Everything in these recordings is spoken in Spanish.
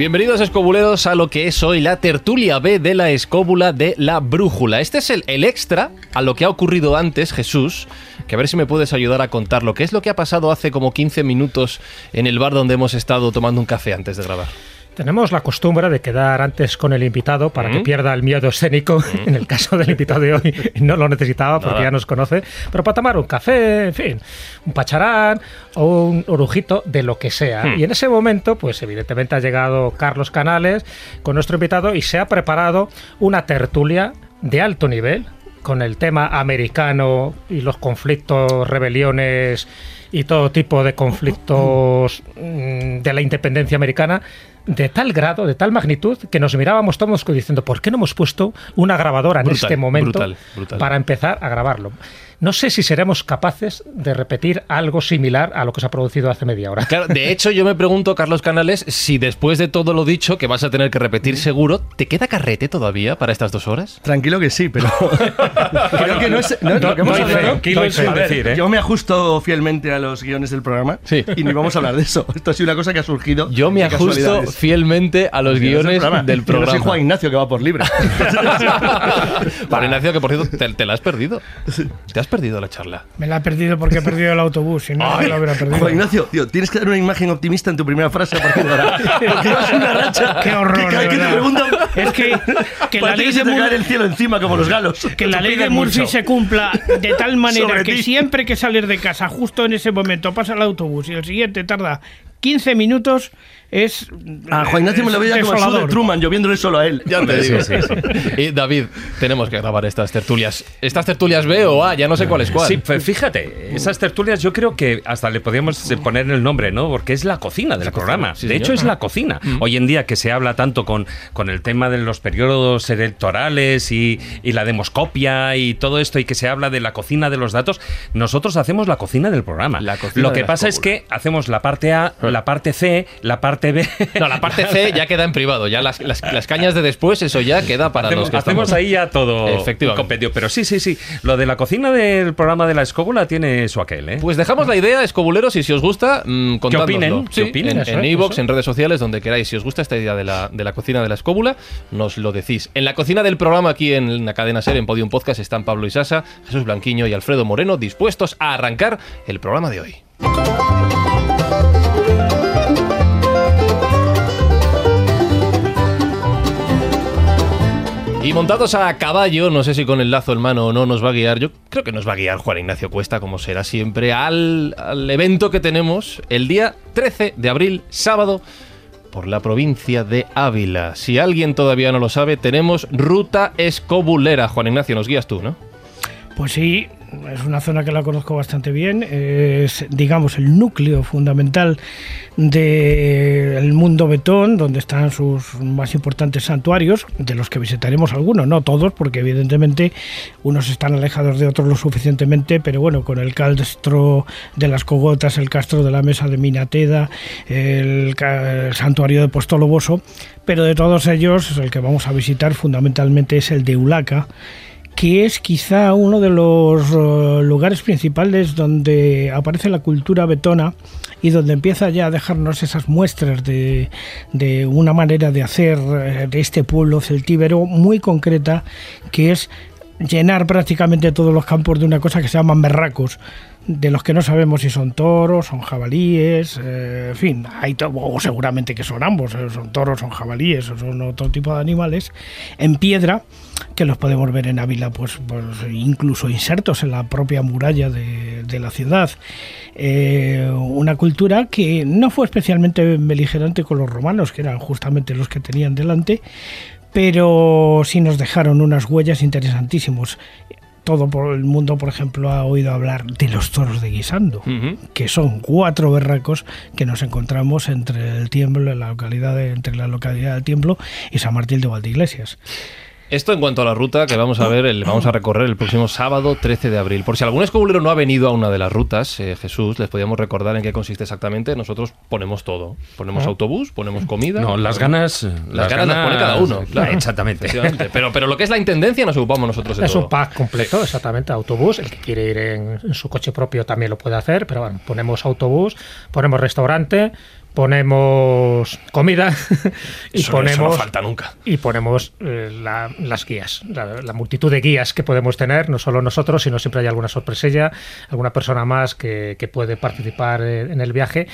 Bienvenidos escobuleros a lo que es hoy la tertulia B de la escóbula de la brújula. Este es el, el, extra a lo que ha ocurrido antes, Jesús, que a ver si me puedes ayudar a contar lo que es lo que ha pasado hace como 15 minutos en el bar donde hemos estado tomando un café antes de grabar. Tenemos la costumbre de quedar antes con el invitado para que pierda el miedo escénico. En el caso del invitado de hoy no lo necesitaba porque Nada. ya nos conoce, pero para tomar un café, en fin, un pacharán o un orujito de lo que sea. Y en ese momento, pues evidentemente ha llegado Carlos Canales con nuestro invitado y se ha preparado una tertulia de alto nivel con el tema americano y los conflictos, rebeliones y todo tipo de conflictos mm, de la independencia americana de tal grado, de tal magnitud, que nos mirábamos todos diciendo, ¿por qué no hemos puesto una grabadora en Brutal, este momento brutal, brutal. para empezar a grabarlo? No sé si seremos capaces de repetir algo similar a lo que se ha producido hace media hora. Claro, de hecho yo me pregunto, Carlos Canales, si después de todo lo dicho, que vas a tener que repetir seguro, ¿te queda carrete todavía para estas dos horas? Tranquilo que sí, pero creo que no es, no tranquilo sin ver, decir, ¿eh? Yo me ajusto fielmente a los guiones del programa Sí. y ni vamos a hablar de eso. Esto ha sido una cosa que ha surgido. Yo me ajusto fielmente a los guiones del Yo no programa. soy Juan Ignacio que va por libre. Para Ignacio, que por cierto, te, te la has perdido. Te has perdido la charla. Me la he perdido porque he perdido el autobús, si no, me la hubiera perdido. Juan Ignacio, tío, tienes que dar una imagen optimista en tu primera frase a partir de ahora. Porque vas una racha. Qué horror, Que cada que te preguntan. Es que, que la ley de te cae Mur- el cielo encima como los galos. que la ley de Murphy se cumpla de tal manera Sobre que ti. siempre que salir de casa, justo en ese momento, pasa el autobús y el siguiente tarda 15 minutos, es. A Juan Ignacio me lo veía como el de. Truman, lloviéndole solo a él. Ya te digo. Y David, tenemos que grabar estas tertulias. ¿Estas tertulias B o A? Ya no sé cuál es cuál. Sí, pues fíjate, esas tertulias yo creo que hasta le podríamos eh, poner el nombre, ¿no? Porque es la cocina del programa. sí, de hecho, es la cocina. Hoy en día que se habla tanto con, con el tema de los periodos electorales y, y la demoscopia y todo esto, y que se habla de la cocina de los datos, nosotros hacemos la cocina del programa. La cocina Lo que pasa es que hacemos la parte A, la parte C, la parte B. No, la parte C ya queda en privado. Ya las, las- las cañas de después, eso ya queda para hacemos, los que hacemos estamos- ahí ya todo Efectivamente. un compendio. Pero sí, sí, sí. Lo de la cocina del programa de la escóbula tiene su aquel, ¿eh? Pues dejamos la idea, escobuleros, y si os gusta, mmm, opinen? ¿Qué opinen? En- Eso, En en redes sociales, donde queráis. Si os gusta esta idea de la, de la cocina de la escóbula, nos lo decís. En la cocina del programa, aquí en la cadena Ser, en Podium Podcast, están Pablo Isasa, Jesús Blanquiño y Alfredo Moreno, dispuestos a arrancar el programa de hoy. Y montados a caballo, no sé si con el lazo en mano o no nos va a guiar, yo creo que nos va a guiar Juan Ignacio Cuesta, como será siempre, al, al evento que tenemos el día 13 de abril, sábado, por la provincia de Ávila. Si alguien todavía no lo sabe, tenemos ruta escobulera. Juan Ignacio, nos guías tú, ¿no? Pues sí, es una zona que la conozco bastante bien. Es, digamos, el núcleo fundamental del mundo betón, donde están sus más importantes santuarios, de los que visitaremos algunos, no todos, porque evidentemente unos están alejados de otros lo suficientemente, pero bueno, con el castro de las Cogotas, el castro de la Mesa de Minateda, el, el santuario de Postoloboso, pero de todos ellos, el que vamos a visitar fundamentalmente es el de Ulaca que es quizá uno de los eh, lugares principales donde aparece la cultura betona y donde empieza ya a dejarnos esas muestras de, de una manera de hacer eh, de este pueblo celtíbero muy concreta, que es llenar prácticamente todos los campos de una cosa que se llaman berracos de los que no sabemos si son toros, son jabalíes, eh, en fin, hay o seguramente que son ambos, son toros, son jabalíes o son otro tipo de animales, en piedra, que los podemos ver en Ávila, pues, pues incluso insertos en la propia muralla de, de la ciudad. Eh, una cultura que no fue especialmente beligerante con los romanos, que eran justamente los que tenían delante, pero sí nos dejaron unas huellas interesantísimos. Todo por el mundo, por ejemplo, ha oído hablar de los toros de Guisando, Ujú. que son cuatro berracos que nos encontramos entre el Tiemblo, en la localidad de- entre la localidad del Tiemblo y San Martín de Valdeiglesias. Esto en cuanto a la ruta que vamos a ver, el, vamos a recorrer el próximo sábado 13 de abril. Por si algún escobulero no ha venido a una de las rutas, eh, Jesús, les podíamos recordar en qué consiste exactamente. Nosotros ponemos todo. Ponemos autobús, ponemos comida. No, las ganas. Las, ganas las pone cada uno. claro. Exactamente. Pero, pero lo que es la intendencia nos ocupamos nosotros de Es todo. un pack completo, exactamente, autobús. El que quiere ir en, en su coche propio también lo puede hacer, pero bueno, ponemos autobús, ponemos restaurante, ponemos comida y Eso- eso ponemos no falta nunca. y ponemos eh, la- las guías, la, la multitud de guías que podemos tener, no solo nosotros, sino siempre hay alguna sorpresilla, alguna persona más que, que puede participar eh, en el viaje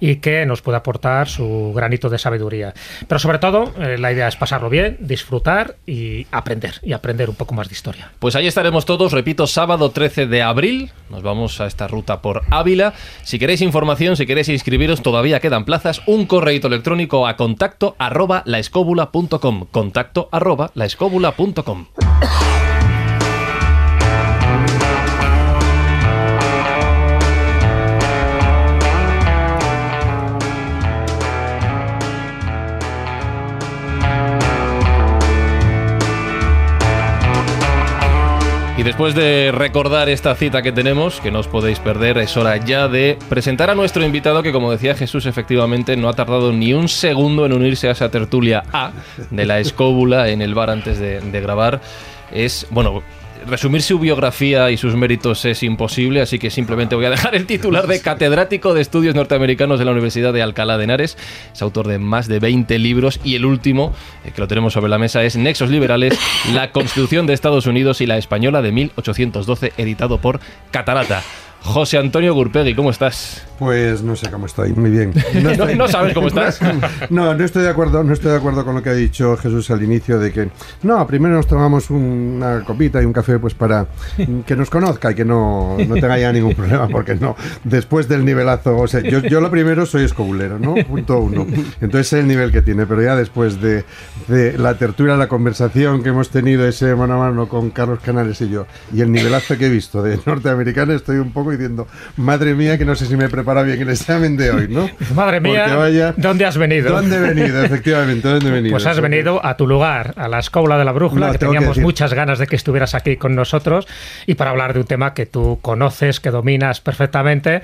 y que nos puede aportar su granito de sabiduría. Pero sobre todo, eh, la idea es pasarlo bien, disfrutar y aprender, y aprender un poco más de historia. Pues ahí estaremos todos, repito, sábado 13 de abril. Nos vamos a esta ruta por Ávila. Si queréis información, si queréis inscribiros, todavía quedan plazas. Un correíto electrónico a contacto arroba laescóbula.com. Contacto arroba laescóbula.com. Y después de recordar esta cita que tenemos, que no os podéis perder, es hora ya de presentar a nuestro invitado que, como decía Jesús, efectivamente no ha tardado ni un segundo en unirse a esa tertulia A de la escóbula en el bar antes de, de grabar. Es, bueno, resumir su biografía y sus méritos es imposible, así que simplemente voy a dejar el titular de catedrático de estudios norteamericanos de la Universidad de Alcalá de Henares. Es autor de más de 20 libros y el último, eh, que lo tenemos sobre la mesa, es Nexos Liberales, la Constitución de Estados Unidos y la Española de 1812, editado por Catarata. José Antonio Gurpegui, ¿cómo estás? Pues no sé cómo estoy, muy bien. No, estoy- no sabes cómo estás. No, no estoy de acuerdo, no estoy de acuerdo con lo que ha dicho Jesús al inicio de que no, primero nos tomamos una copita y un café pues para que nos conozca y que no, no tenga ya ningún problema, porque no, después del nivelazo, o sea, yo, yo lo primero soy escobulero, ¿no? Punto uno. Entonces es el nivel que tiene, pero ya después de, de la tertulia, la conversación que hemos tenido ese mano a mano con Carlos Canales y yo, y el nivelazo que he visto de norteamericano, estoy un poco diciendo, madre mía, que no sé si me prepara bien el examen de hoy, ¿no? Madre mía, vaya- ¿dónde has venido? ¿Dónde he venido? Efectivamente, ¿dónde he venido? Pues has que- venido a tu lugar, a la escóbula de la brújula, No, que que teníamos decir. muchas ganas de que estuvieras aquí con nosotros y para hablar de un tema que tú conoces, que dominas perfectamente.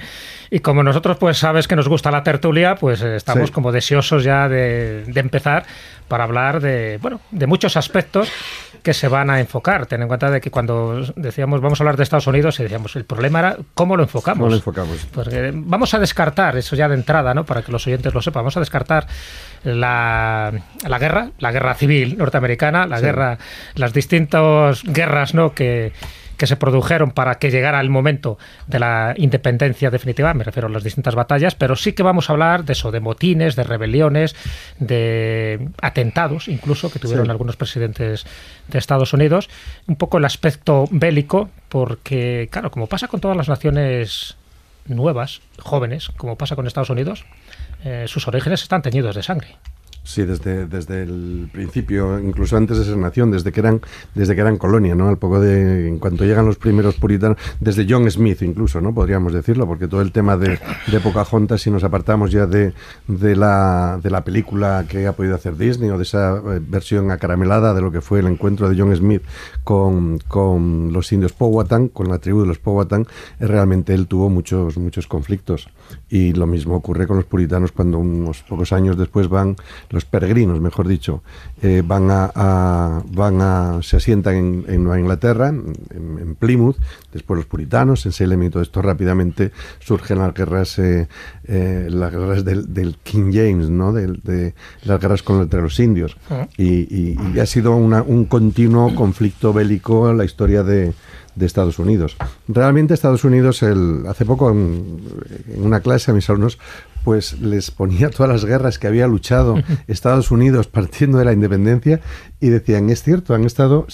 Y como nosotros pues sabes que nos gusta la tertulia, pues eh, estamos Sí. como deseosos ya de, de empezar para hablar de, bueno, de muchos aspectos que se van a enfocar. Ten en cuenta de que cuando decíamos vamos a hablar de Estados Unidos, y decíamos el problema era cómo lo enfocamos. ¿Cómo lo enfocamos? Porque vamos a descartar, eso ya de entrada, ¿no? Para que los oyentes lo sepan, vamos a descartar la, la guerra, la guerra civil norteamericana, la guerra, las distintas guerras, ¿no? Que, que se produjeron para que llegara el momento de la independencia definitiva, me refiero a las distintas batallas, pero sí que vamos a hablar de eso, de motines, de rebeliones, de atentados, incluso, que tuvieron Sí. algunos presidentes de Estados Unidos, un poco el aspecto bélico, porque, claro, como pasa con todas las naciones nuevas, jóvenes, como pasa con Estados Unidos, eh, sus orígenes están teñidos de sangre. Sí, desde, desde el principio, incluso antes de ser nación, desde que eran, desde que eran colonia, ¿no? Al poco de, en cuanto llegan los primeros puritanos, desde John Smith incluso, ¿no? Podríamos decirlo, porque todo el tema de, de Pocahontas, si nos apartamos ya de, de, la, de la película que ha podido hacer Disney o de esa eh, versión acaramelada de lo que fue el encuentro de John Smith con, con los indios Powhatan, con la tribu de los Powhatan, eh, realmente él tuvo muchos, muchos conflictos. Y lo mismo ocurre con los puritanos cuando unos pocos años después van, peregrinos, mejor dicho, eh, van, a, a- van a, se asientan en, en Nueva Inglaterra, en, en Plymouth, después los puritanos, en Salem y todo esto, rápidamente surgen las guerras, eh, eh, las guerras del, del King James, ¿no? Del- de, las guerras con, entre los indios. Y, y- y ha sido una- un continuo conflicto bélico en la historia de, de Estados Unidos. Realmente Estados Unidos, el, hace poco en, en una clase a mis alumnos, pues les ponía todas las guerras que había luchado Estados Unidos partiendo de la independencia y decían, es cierto, han estado,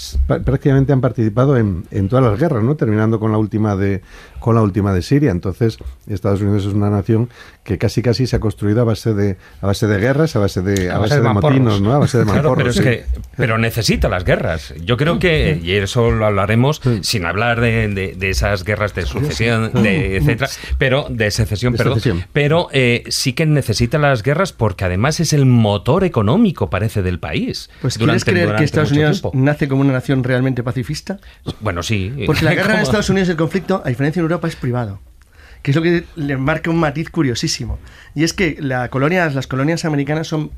prácticamente han participado en, en todas las guerras, ¿no? Terminando con la última de, con la última de Siria. Entonces, Estados Unidos es una nación que casi casi se ha construido a base de a base de guerras, a base de a, base, de, motinos, ¿no? A base de Claro, pero, es sí. que, pero necesita las guerras. Yo creo que, y eso lo hablaremos, sin hablar de, de- de esas guerras de sucesión, de etcétera, pero de secesión, De perdón, secesión. pero eh, sí que necesita las guerras porque además es el motor económico, parece, del país. Pues durante- ¿quieres creer que Estados Unidos tiempo. nace como una nación realmente pacifista? Bueno, sí. Porque la guerra en Estados Unidos, el conflicto, a diferencia en Europa, es privado. Que es lo que le marca un matiz curiosísimo. Y es que la colonia, las colonias americanas son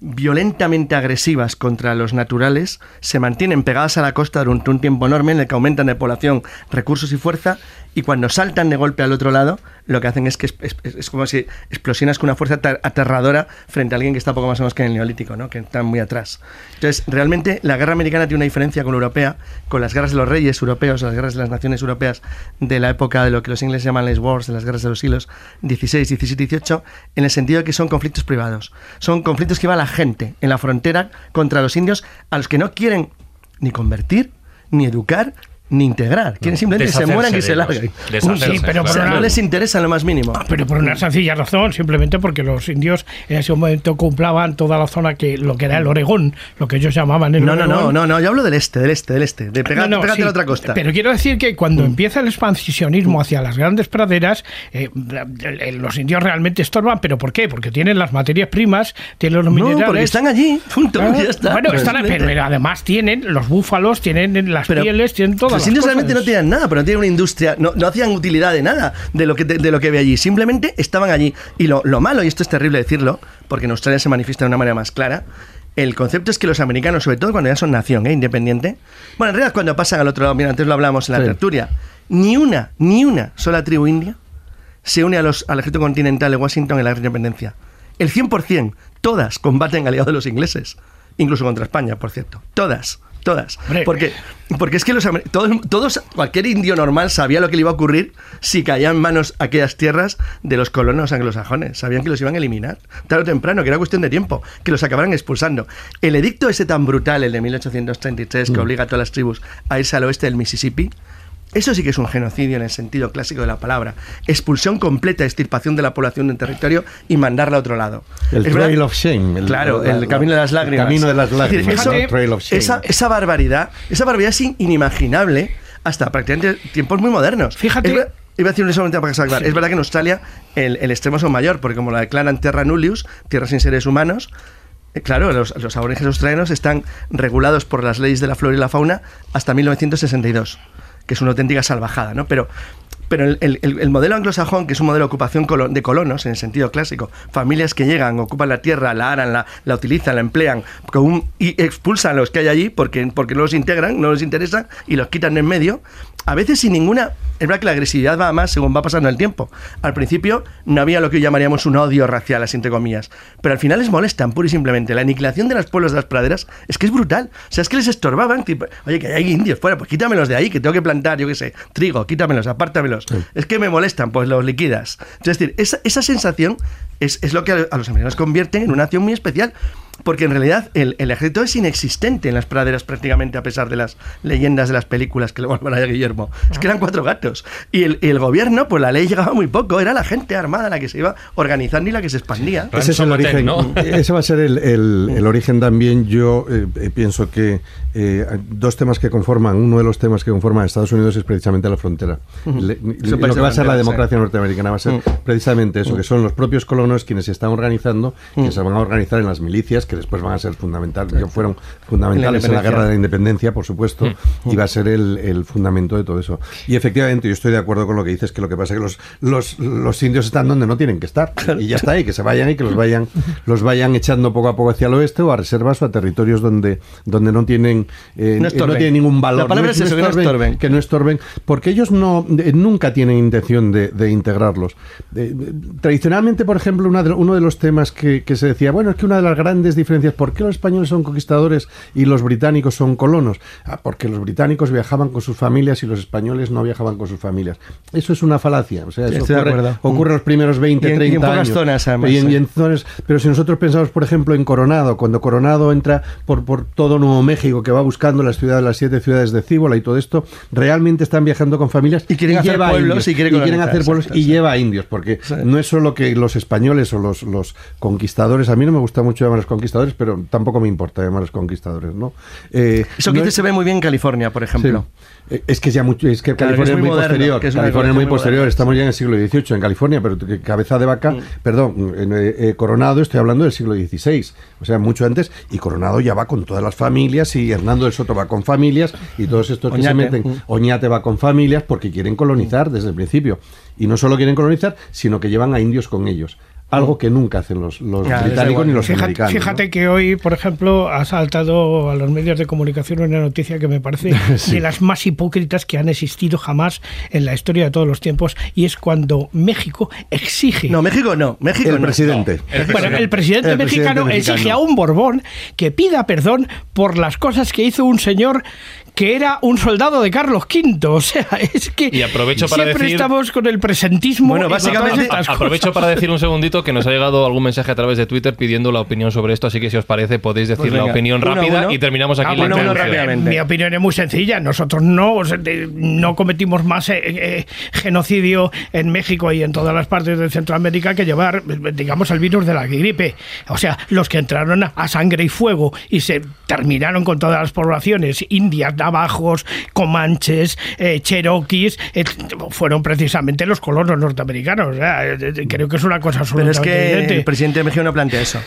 violentamente agresivas contra los naturales, se mantienen pegadas a la costa durante un tiempo enorme en el que aumentan de población, recursos y fuerza, y cuando saltan de golpe al otro lado, lo que hacen es que es, como si explosionas con una fuerza ater- aterradora frente a alguien que está poco más o menos que en el neolítico, ¿no? que está muy atrás. Entonces, realmente la guerra americana tiene una diferencia con la europea, con las guerras de los reyes europeos, las guerras de las naciones europeas de la época de lo que los ingleses llaman les wars, de las guerras de los siglos XVI, XVII XVIII, en el sentido de que son conflictos privados. Son conflictos que va la gente en la frontera contra los indios a los que no quieren ni convertir, ni educar, ni integrar. Quieren simplemente que se mueran y se larguen. Sí, pero O por sea, una- no les interesa en lo más mínimo. Ah, Pero por una sencilla razón, simplemente porque los indios en ese momento ocupaban toda la zona que lo que era el Oregón, lo que ellos llamaban el No, no, no, Oregón. no, no, yo hablo del este, del este, del este, de pegar, No, no, sí, a la otra costa. Pero quiero decir que cuando empieza el expansionismo hacia las grandes praderas, eh, eh, los indios realmente estorban. ¿Pero por qué? Porque tienen las materias primas, tienen los no, minerales. porque están allí, punto, Ah, ya está. Bueno, están, pero además tienen los búfalos, tienen las Pero pieles, tienen todas Los indios realmente no tenían nada, pero no tenían una industria, no, no hacían utilidad de nada de lo que, de, de lo que ve allí. Simplemente estaban allí. Y lo, lo malo, y esto es terrible decirlo, porque en Australia se manifiesta de una manera más clara, el concepto es que los americanos, sobre todo cuando ya son nación, ¿eh? independiente, bueno, en realidad cuando pasan al otro lado, mira, antes lo hablábamos en la Sí. tertulia, ni una, ni una sola tribu india se une a los, al ejército continental de Washington en la independencia. El 100%, todas combaten aliados de los ingleses, incluso contra España, por cierto. Todas, todas. Porque, porque es que los, todos, todos, cualquier indio normal sabía lo que le iba a ocurrir si caían en manos aquellas tierras de los colonos anglosajones. Sabían que los iban a eliminar, tarde o temprano, que era cuestión de tiempo, que los acabaran expulsando. El edicto ese tan brutal, el de 1833, que obliga a todas las tribus a irse al oeste del Mississippi, eso sí que es un genocidio en el sentido clásico de la palabra. Expulsión completa, extirpación de la población de un territorio y mandarla a otro lado. El Es Trail verdad- of Shame. el- claro, la- el camino de las el lágrimas. camino de las Es decir, lágrimas. eso- ¿no? Trail of Shame. esa, esa barbaridad, esa barbaridad es in- inimaginable hasta prácticamente tiempos muy modernos. Fíjate- Es Iba a decir un solamente para salvar. Es verdad que en Australia el, el extremo es aún mayor, porque como la declaran Terra Nullius, tierra sin seres humanos, eh, Claro, los, los aborígenes australianos están regulados por las leyes de la flora y la fauna hasta 1962, que es una auténtica salvajada, ¿no? Pero, pero el, el- el- el modelo anglosajón, que es un modelo de ocupación de colonos en el sentido clásico, familias que llegan, ocupan la tierra, la aran, la, la utilizan, la emplean, y expulsan a los que hay allí porque, porque no los integran, no les interesa y los quitan en medio, a veces sin ninguna... Es verdad que la agresividad va a más según va pasando el tiempo. Al principio no había lo que llamaríamos un odio racial, así entre comillas, pero al final les molestan pura y simplemente. La aniquilación de los pueblos de las praderas es que es brutal. O sea, es que les estorbaban, tipo, oye, que hay indios fuera, pues quítamelos de ahí, que tengo que plantar, yo qué sé, trigo, quítamelos, apártamelos. Es que me molestan, pues los liquidas. Es decir, esa, esa sensación es, es lo que a, a los americanos convierte en una acción muy especial. Porque en realidad el, el ejército es inexistente en las praderas prácticamente, a pesar de las leyendas de las películas que le vuelvan a Guillermo. Es que eran cuatro gatos. Y el, y el gobierno, pues la ley llegaba muy poco. Era la gente armada la que se iba organizando y la que se expandía. Ese es el origen. ¿no? Ese va a ser el, el- el origen también. Yo eh, eh, pienso que eh, dos temas que conforman, uno de los temas que conforman a Estados Unidos es precisamente la frontera. Le- lo que va a ser la democracia norteamericana va a ser precisamente eso, que son los propios colonos quienes se están organizando, que se van a organizar en las milicias, que después van a ser fundamentales, que fueron fundamentales en la, guerra de la independencia, por supuesto, y va a ser el, el fundamento de todo eso. Y efectivamente, yo estoy de acuerdo con lo que dices, que lo que pasa es que los, los, los indios están donde no tienen que estar. Y ya está, y que se vayan y que los vayan, los vayan echando poco a poco hacia el oeste o a reservas o a territorios donde, donde no tienen eh, No eh, tienen ningún valor. La palabra es eso, que no estorben. que no estorben, porque ellos no eh, nunca tienen intención de, de integrarlos. Eh, tradicionalmente, por ejemplo, ejemplo, una de- uno de los temas que, que se decía, bueno, es que una de las grandes diferencias, ¿por qué los españoles son conquistadores y los británicos son colonos? Ah, porque los británicos viajaban con sus familias y los españoles no viajaban con sus familias. Eso es una falacia. O sea, Sí, eso estoy de ocurre, los primeros 20, Y en- y en 30 pocas años. zonas, además, Y en- sí. y en zonas- pero si nosotros pensamos, por ejemplo, en Coronado, cuando Coronado entra por, por todo Nuevo México, que va buscando las ciudades, las siete ciudades de Cíbola y todo esto, realmente están viajando con familias Y quieren hacer pueblos y quieren hacer pueblos y lleva a indios, porque Sí. no es solo que los españoles o los, los conquistadores, a mí no me gusta mucho llamarlos conquistadores, pero tampoco me importa llamarlos conquistadores, ¿no? Eh, Eso que no dice es- se ve muy bien en California, por ejemplo. Sí. Eh, Es que ya mucho, es que Claro, California que es muy, muy moderno, posterior. que es California muy muy posterior. Estamos ya en el siglo XVIII en California, pero cabeza de vaca, perdón, en, eh, eh, Coronado estoy hablando del siglo XVI, o sea, mucho antes, y Coronado ya va con todas las familias y Hernando del Soto va con familias y todos estos que se meten, Mm. Oñate va con familias porque quieren colonizar desde el principio. Y no solo quieren colonizar, sino que llevan a indios con ellos. Algo que nunca hacen los, Ya, británicos ni los Fíjate, americanos. fíjate ¿no? que hoy, por ejemplo, ha saltado a los medios de comunicación una noticia que me parece Sí. de las más hipócritas que han existido jamás en la historia de todos los tiempos, y es cuando México exige. No, México no. México El no. presidente. Bueno, el presidente, El presidente mexicano, mexicano. exige a un Borbón que pida perdón por las cosas que hizo un señor que era un soldado de Carlos V. O sea, es que Y aprovecho para siempre decir- estamos con el presentismo. Bueno, básicamente- todas estas A- Aprovecho cosas. para decir un segundito que nos ha llegado algún mensaje a través de Twitter pidiendo la opinión sobre esto, así que si os parece podéis decir Pues la opinión uno rápida uno. y terminamos aquí Ah, la bueno, rápidamente. Mi opinión es muy sencilla. Nosotros no, o sea, de- no cometimos más eh, eh, genocidio en México y en todas las partes de Centroamérica que llevar, digamos, el virus de la gripe. O sea, los que entraron a sangre y fuego y se terminaron con todas las poblaciones, indias, navajos, comanches, eh, cherokees, eh, fueron precisamente los colonos norteamericanos. O sea, eh, eh, creo que es una cosa Pero es absolutamente que evidente. el presidente de México no plantea eso.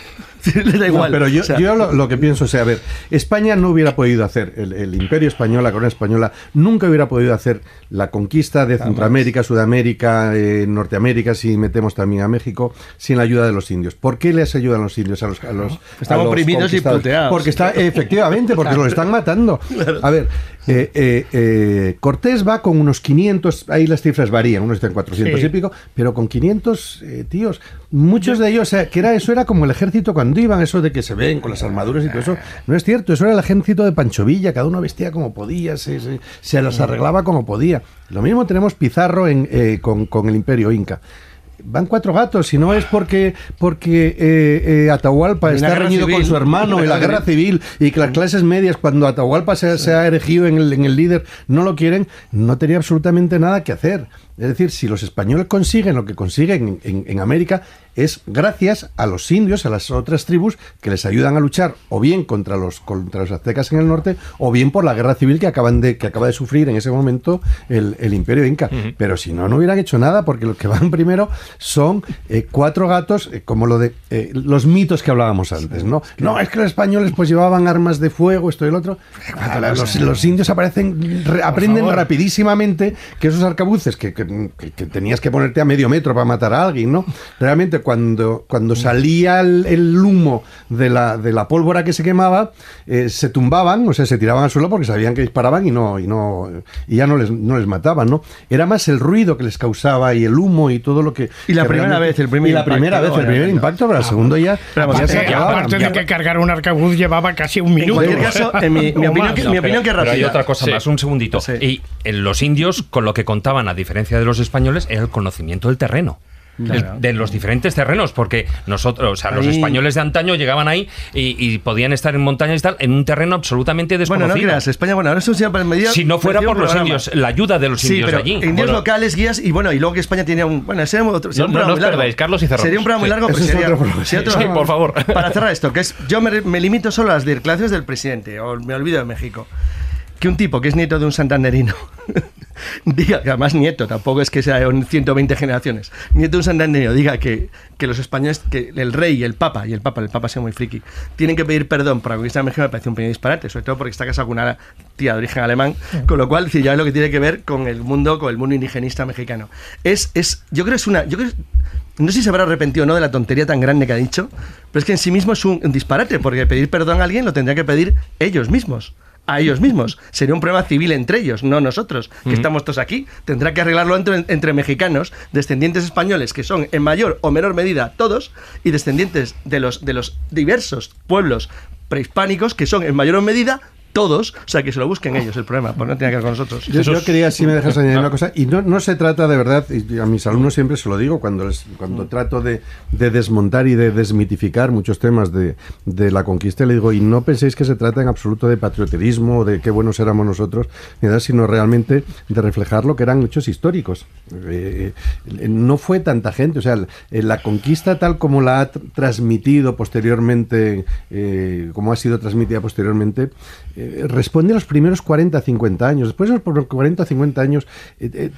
Le da igual. No, pero yo, O sea, yo lo, lo que pienso es, a ver, España no hubiera podido hacer, el, el imperio español, la corona española, nunca hubiera podido hacer la conquista de Centroamérica, Sudamérica, eh, Norteamérica, si metemos también a México, sin la ayuda de los indios. ¿Por qué les ayudan los indios a los, a los, Están a los oprimidos y puteados. Porque está, efectivamente, porque los están matando. A ver, eh, eh, eh, Cortés va con unos 500, ahí las cifras varían, unos dicen 400 Sí. y pico, pero con 500 eh, tíos, muchos de ellos, o sea, que era eso era como el ejército cuando iban, eso de que se ven con las armaduras y todo eso, no es cierto, eso era el ejército de Pancho Villa, cada uno vestía como podía, se, se, se las arreglaba como podía. Lo mismo tenemos Pizarro en, eh, con, con el imperio inca. Van cuatro gatos, si no es porque porque eh, eh, Atahualpa está reñido civil. con su hermano en la guerra civil y que las clases medias, cuando Atahualpa se, se ha erigido en el, en el líder, no lo quieren, no tenía absolutamente nada que hacer. Es decir, si los españoles consiguen lo que consiguen en, en- en América, es gracias a los indios, a las otras tribus que les ayudan a luchar o bien contra los, contra los aztecas en el norte o bien por la guerra civil que, acaban de, que acaba de sufrir en ese momento el, el imperio inca. Pero si no, no hubieran hecho nada porque los que van primero son eh, cuatro gatos, eh, como lo de eh, los mitos que hablábamos antes, ¿no? No, es que los españoles pues llevaban armas de fuego, esto y el otro. Los, los indios aparecen, re- aprenden rapidísimamente que esos arcabuces que, que- que- que tenías que ponerte a medio metro para matar a alguien, ¿no? Realmente cuando, cuando salía el, el humo de la, de la pólvora que se quemaba, eh, se tumbaban, o sea, se tiraban al suelo porque sabían que disparaban y no, y no, y ya no les, no les mataban, ¿no? Era más el ruido que les causaba y el humo y todo lo que. Y la que primera vez, el primer y la impacto, primera vez, el primer impacto, pero el segundo ya, Pero vamos, ya se acababa. aparte de que cargar un arcabuz llevaba casi un En minuto. cualquier caso, en mi, opinión, que, No, mi pero- opinión que es Pero hay rápida. otra cosa Sí. más, un segundito. Sí. Y en los indios, con lo que contaban, a diferencia de los españoles, era el conocimiento del terreno. El- de los diferentes terrenos, porque nosotros, o sea, los Ahí- españoles de antaño llegaban ahí y, y podían estar en montañas y tal, en un terreno absolutamente Bueno, desconocido. no creas, España, bueno, ahora eso se llama medida. si no fuera por un los programa. indios, la ayuda de los Sí, indios pero de allí. indios Bueno. locales, guías y bueno, y luego que España tenía un. Bueno, sería otro. sería No- un no programa os muy largo. perdáis, Carlos y cerramos. Sería un programa muy Sí. largo, pero Ese es sería, otro programa. sería otro Sí, por favor. Para cerrar esto, que es. Yo me, me limito solo a las declaraciones del presidente, o me olvido de México. Que un tipo que es nieto de un santanderino diga, que además nieto, tampoco es que sea un 120 generaciones, nieto de un santanderino diga que, que los españoles, que el rey y el papa, y el papa, el papa sea muy friki, tienen que pedir perdón por la conquista de México me parece un pequeño disparate, sobre todo porque está casado con una tía de origen alemán, con lo cual decir, ya es lo que tiene que ver con el mundo, con el mundo indigenista mexicano. Es, es, yo creo que es una, yo creo, no sé si se habrá arrepentido o no de la tontería tan grande que ha dicho, pero es que en sí mismo es un, un disparate, porque pedir perdón a alguien lo tendría que pedir ellos mismos a ellos mismos. Sería un problema civil entre ellos, no nosotros, que estamos todos aquí. Tendrá que arreglarlo entre, entre mexicanos, descendientes españoles, que son en mayor o menor medida todos, y descendientes de los, de los diversos pueblos prehispánicos, que son en mayor o medida todos, o sea, que se lo busquen ellos el problema, pues no tiene que ver con nosotros. Yo, yo quería, si me dejas añadir una cosa, y no, no se trata de verdad, y a mis alumnos siempre se lo digo cuando, les- cuando trato de, de desmontar y de desmitificar muchos temas de, de la conquista, le digo, y no penséis que se trata en absoluto de patrioterismo o de qué buenos éramos nosotros, ni nada, sino realmente de reflejar lo que eran hechos históricos. Eh, eh, no fue tanta gente, o sea, eh, la conquista tal como la ha tr- transmitido posteriormente, eh, como ha sido transmitida posteriormente, eh, responde a los primeros 40, 50 años. Después de los 40, 50 años, eh, eh,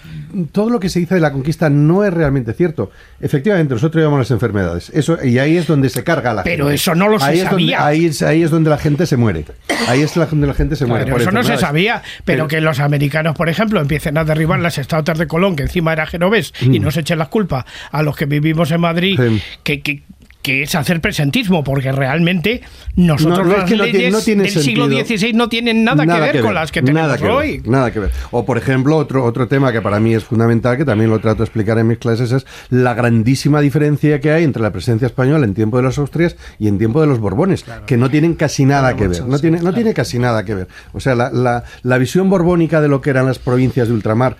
todo lo que se dice de la conquista no es realmente cierto. Efectivamente, nosotros llevamos las enfermedades. Eso, y ahí es donde se carga la Pero gente. eso no lo se es donde, sabía. ahí, es, ahí es donde la gente se muere. Ahí es donde la gente se muere. Pero por eso no se sabía, pero, que los americanos, por ejemplo, empiecen a derribar las estatuas de Colón, que encima era genovés, y nos echen las culpas a los que vivimos en Madrid, Mm. Sí. que, que- que es hacer presentismo, porque realmente nosotros No, no, es que no tiene- leyes no tiene del siglo. XVI no tienen nada, que, ver con las que tenemos nada que ver, hoy. nada que ver. O, por ejemplo, otro, otro tema que para mí es fundamental, que también lo trato de explicar en mis clases, es la grandísima diferencia que hay entre la presencia española en tiempo de las Austrias y en tiempo de los Borbones, que no tienen casi nada que ver. No tiene, no tiene casi nada que ver. O sea, la, la- la visión borbónica de lo que eran las provincias de ultramar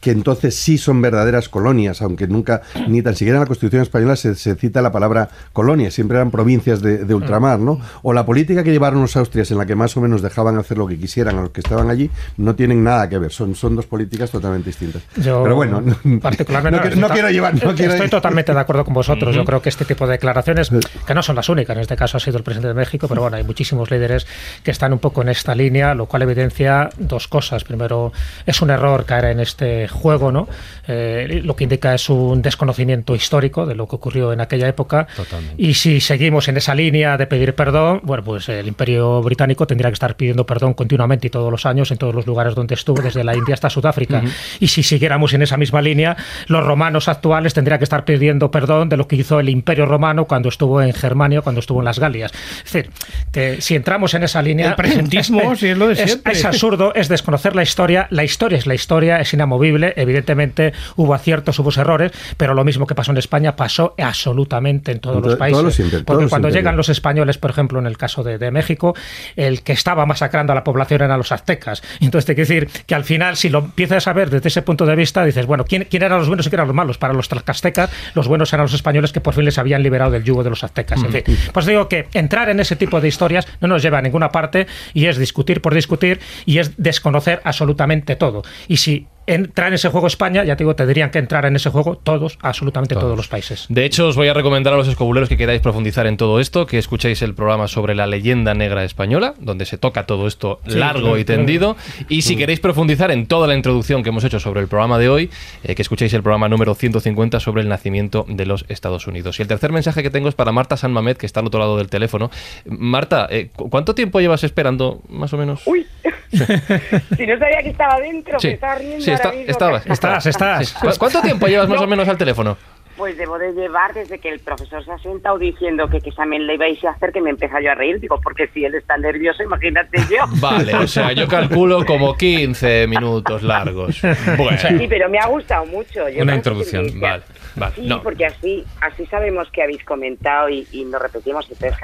que entonces sí son verdaderas colonias, aunque nunca, ni tan siquiera en la Constitución española se, se cita la palabra colonia, siempre eran provincias de, de ultramar, ¿no? O la política que llevaron los austrias, en la que más o menos dejaban hacer lo que quisieran a los que estaban allí, no tienen nada que ver, son, son dos políticas totalmente distintas. Yo, Pero bueno, particularmente, no, quiero llevar... No quiero estoy totalmente de acuerdo con vosotros. Yo creo que este tipo de declaraciones, que no son las únicas, en este caso ha sido el presidente de México, pero bueno, hay muchísimos líderes que están un poco en esta línea, lo cual evidencia dos cosas. Primero, es un error caer en este juego, ¿no? Eh, lo que indica es un desconocimiento histórico de lo que ocurrió en aquella época. Totalmente. Y si seguimos en esa línea de pedir perdón, bueno, pues el Imperio Británico tendría que estar pidiendo perdón continuamente y todos los años en todos los lugares donde estuvo, desde la India hasta Sudáfrica. Y si siguiéramos en esa misma línea, los romanos actuales tendrían que estar pidiendo perdón de lo que hizo el Imperio Romano cuando estuvo en Germania, cuando estuvo en las Galias. Es decir, que si entramos en esa línea... El presentismo, sí, es lo de siempre. es absurdo, es desconocer la historia. La historia es la historia, es inamovible. Evidentemente hubo aciertos, hubo errores, pero lo mismo que pasó en España pasó absolutamente en todos los países. todos los Porque cuando llegan los españoles, por ejemplo, en el caso de, de México, el que estaba masacrando a la población eran los aztecas. Entonces, te quiero decir que al final, si lo empiezas a ver desde ese punto de vista, dices, bueno, ¿quién, quién eran los buenos y quién eran los malos? Para los tlaxcaltecas, los buenos eran los españoles que por fin les habían liberado del yugo de los aztecas. En fin, pues digo que entrar en ese tipo de historias no nos lleva a ninguna parte y es discutir por discutir y es desconocer absolutamente todo. Y si entra en ese juego España, ya te digo, tendrían que entrar en ese juego todos, absolutamente todos, los países. De hecho, os voy a recomendar a los escobuleros que queráis profundizar en todo esto, que escuchéis el programa sobre la leyenda negra española, donde se toca todo esto Sí, largo claro, y tendido. Y si queréis profundizar en toda la introducción que hemos hecho sobre el programa de hoy, eh, que escuchéis el programa número 150 sobre el nacimiento de los Estados Unidos. Y el tercer mensaje que tengo es para Marta San Mamet, que está al otro lado del teléfono. Marta, eh, ¿cu- ¿cuánto tiempo llevas esperando, más o menos? Uy, si no sabía que estaba dentro, Sí, me estaba riendo está- estabas, Estás, estás. Sí. ¿Cu- ¿Cuánto tiempo llevas más o menos al teléfono? Pues debo de llevar desde que el profesor se ha sentado diciendo que qué examen le ibais a hacer que me empezó yo a reír. Digo, porque si él está nervioso, imagínate yo. Vale, o sea, yo calculo como 15 minutos largos. Bueno. Sí, pero me ha gustado mucho. Yo Una que introducción, Vale, vale. Sí, No. porque así así sabemos que habéis comentado y, y nos repetimos. Entonces,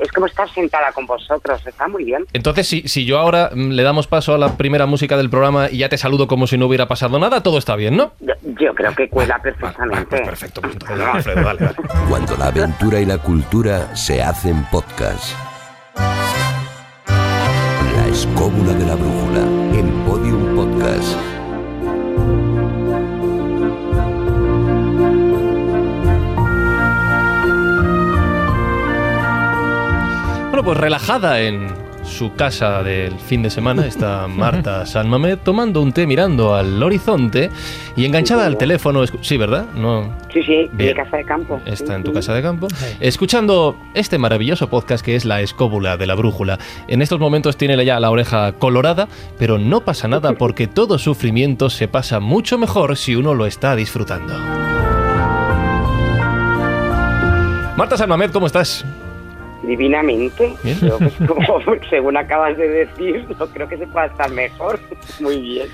es como estar sentada con vosotros. Está muy bien. Entonces, si, si yo ahora mm, le damos paso a la primera música del programa y ya te saludo como si no hubiera pasado nada, todo está bien, ¿no? Yo, yo creo que cuela Vale, perfectamente. pues perfecto, entonces, dale, Alfredo, dale, dale. Cuando la aventura y la cultura se hacen podcast. La escóbula de la brújula en Podium Podcast. Bueno, pues relajada en su casa del fin de semana está Marta San Mamet tomando un té mirando al horizonte y enganchada al teléfono. Sí, ¿verdad? No. Sí, sí, Bien. mi casa de campo. Está en tu casa de campo, escuchando este maravilloso podcast que es La Escóbula de la Brújula. En estos momentos tiene ya la oreja colorada, pero no pasa nada porque todo sufrimiento se pasa mucho mejor si uno lo está disfrutando. Marta Salmamed, ¿cómo estás? Divinamente. Pues, como, según acabas de decir, no creo que se pueda estar mejor. Muy bien.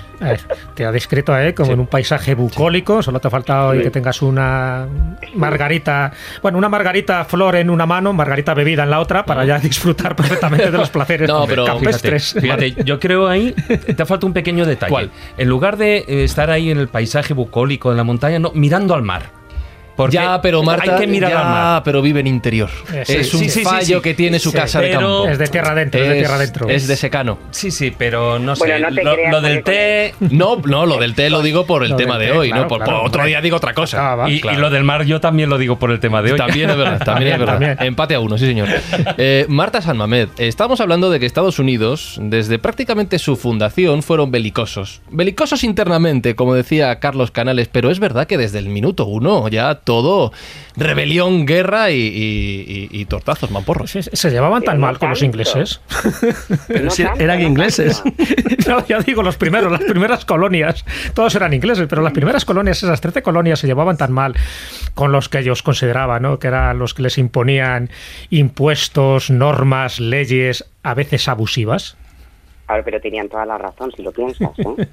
Te ha descrito eh, como Sí. en un paisaje bucólico, solo te ha faltado Sí. que tengas una margarita, bueno, una margarita flor en una mano, margarita bebida en la otra, para ya disfrutar perfectamente de los placeres No, pero campestres. Fíjate, yo creo ahí te falta un pequeño detalle. ¿Cuál? En lugar de eh, estar ahí en el paisaje bucólico de la montaña, no, mirando al mar. Porque ya, pero Marta, hay que mirar ya, al mar. pero vive en interior. Eh, sí, es un sí, sí, sí, fallo sí. que tiene su casa de campo. Es de tierra adentro, es de tierra adentro. Es de secano. Sí, sí, pero no sé. Bueno, no te lo, creas, lo del té No, no, lo del té lo digo por el Lo tema de té, hoy, claro, ¿no? Por, claro, por otro día digo otra cosa. Ah, va. y, lo del mar yo también lo digo por el tema de hoy. También es verdad, también es verdad. También. Empate a uno, sí señor. Eh, Marta San Mamed, estamos hablando de que Estados Unidos, desde prácticamente su fundación, fueron belicosos. Belicosos internamente, como decía Carlos Canales, pero es verdad que desde el minuto uno ya todo rebelión, guerra y, y- y- y tortazos, mamporros. Sí, se llevaban tan mal con los ingleses. Pero No si tanto, eran no ingleses. No, ya digo, los primeros, las primeras colonias, todos eran ingleses, pero las primeras colonias, esas 13 colonias, se llevaban tan mal con los que ellos consideraban, ¿no? que eran los que les imponían impuestos, normas, leyes, a veces abusivas. Claro, pero tenían toda la razón, si lo piensas. ¿eh?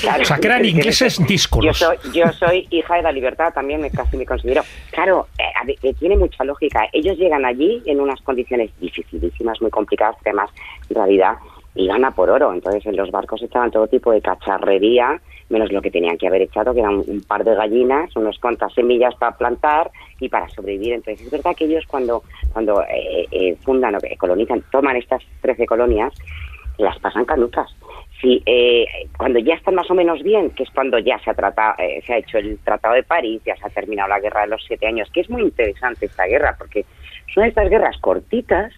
Claro, O sea, que eran es ingleses Yo soy, yo soy hija de la libertad, también me, casi me considero. Claro, eh, eh, tiene mucha lógica. Ellos llegan allí en unas condiciones dificilísimas, muy complicadas, que además, en realidad, iban a por oro. Entonces, en los barcos echaban todo tipo de cacharrería, menos lo que tenían que haber echado, que eran un, par de gallinas, unas cuantas semillas para plantar y para sobrevivir. Entonces, es verdad que ellos cuando, cuando eh, eh, fundan o colonizan, toman estas 13 colonias, las pasan canutas. Si eh, cuando ya están más o menos bien, que es cuando ya se ha tratado, eh, se ha hecho el Tratado de París, ya se ha terminado la guerra de los siete años, que es muy interesante esta guerra, porque son estas guerras cortitas,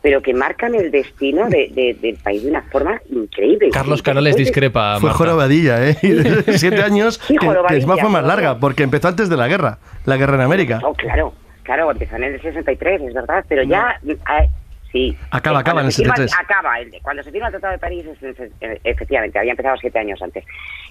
pero que marcan el destino de- de- del país de una forma increíble. Carlos Canales discrepa. Fue Marta. jorobadilla, ¿eh? Siete años, Sí, que, que encima fue más larga, porque empezó antes de la guerra, la guerra en América. Oh, claro, claro, empezó en el 63, es verdad, pero ya... eh, sí. Acaba, Eh, acaba en el se firma- 73. Acaba, el- cuando se firma el Tratado de París, efectivamente, había empezado siete años antes.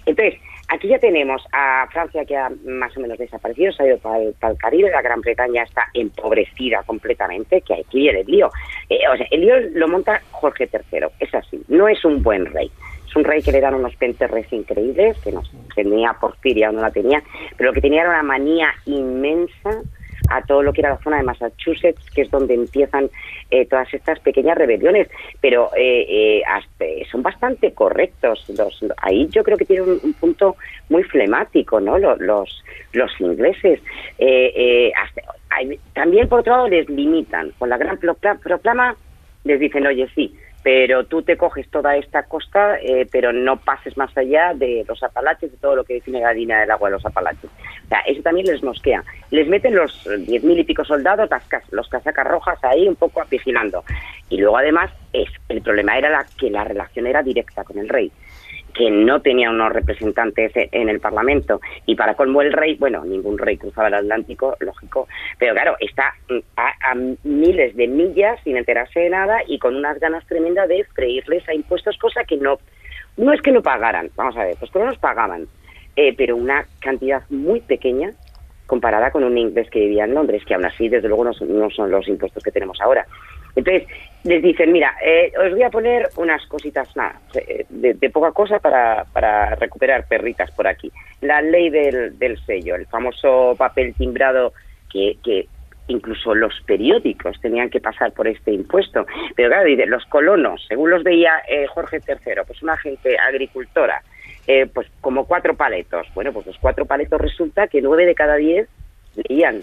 Entonces, aquí ya tenemos a Francia que ha más o menos desaparecido, se ha ido para el, para el Caribe, la Gran Bretaña está empobrecida completamente, que aquí viene el lío. Eh, o sea, el lío lo monta Jorge III, es así, no es un buen rey. Es un rey que le dan unos penterres increíbles, que no tenía Porfiria o no la tenía, pero lo que tenía era una manía inmensa a todo lo que era la zona de Massachusetts, que es donde empiezan eh, todas estas pequeñas rebeliones, pero eh, eh, son bastante correctos. Los, ahí yo creo que tiene un, un punto muy flemático, ¿no? Los, los, los ingleses. Eh, eh, hasta- también, por otro lado, les limitan. Con la gran procla- proclama les dicen, oye, sí, pero tú te coges toda esta costa, eh, pero no pases más allá de los Apalaches, de todo lo que define la línea del agua de los Apalaches. O sea, eso también les mosquea. Les meten los eh, diez mil y pico soldados, las, los casacas rojas ahí un poco vigilando. Y luego, además, es el problema era la, que la relación era directa con el rey que no tenía unos representantes e- en el Parlamento. Y para colmo el rey, bueno, ningún rey cruzaba el Atlántico, lógico, pero claro, está mm, a, miles de millas sin enterarse de nada y con unas ganas tremendas de freírles a impuestos, cosa que no, no es que no pagaran, vamos a ver, pues que no nos pagaban, eh, pero una cantidad muy pequeña comparada con un inglés que vivía en Londres, que aún así, desde luego, no son, no son los impuestos que tenemos ahora. Entonces, les dicen, mira, eh, os voy a poner unas cositas, nada, eh, de, de poca cosa para, para recuperar perritas por aquí. La ley del, del sello, el famoso papel timbrado que, incluso los periódicos tenían que pasar por este impuesto. Pero claro, los colonos, según los veía eh, Jorge III, pues una gente agricultora, eh, pues como cuatro paletos. Bueno, pues los cuatro paletos resulta que nueve de cada diez leían.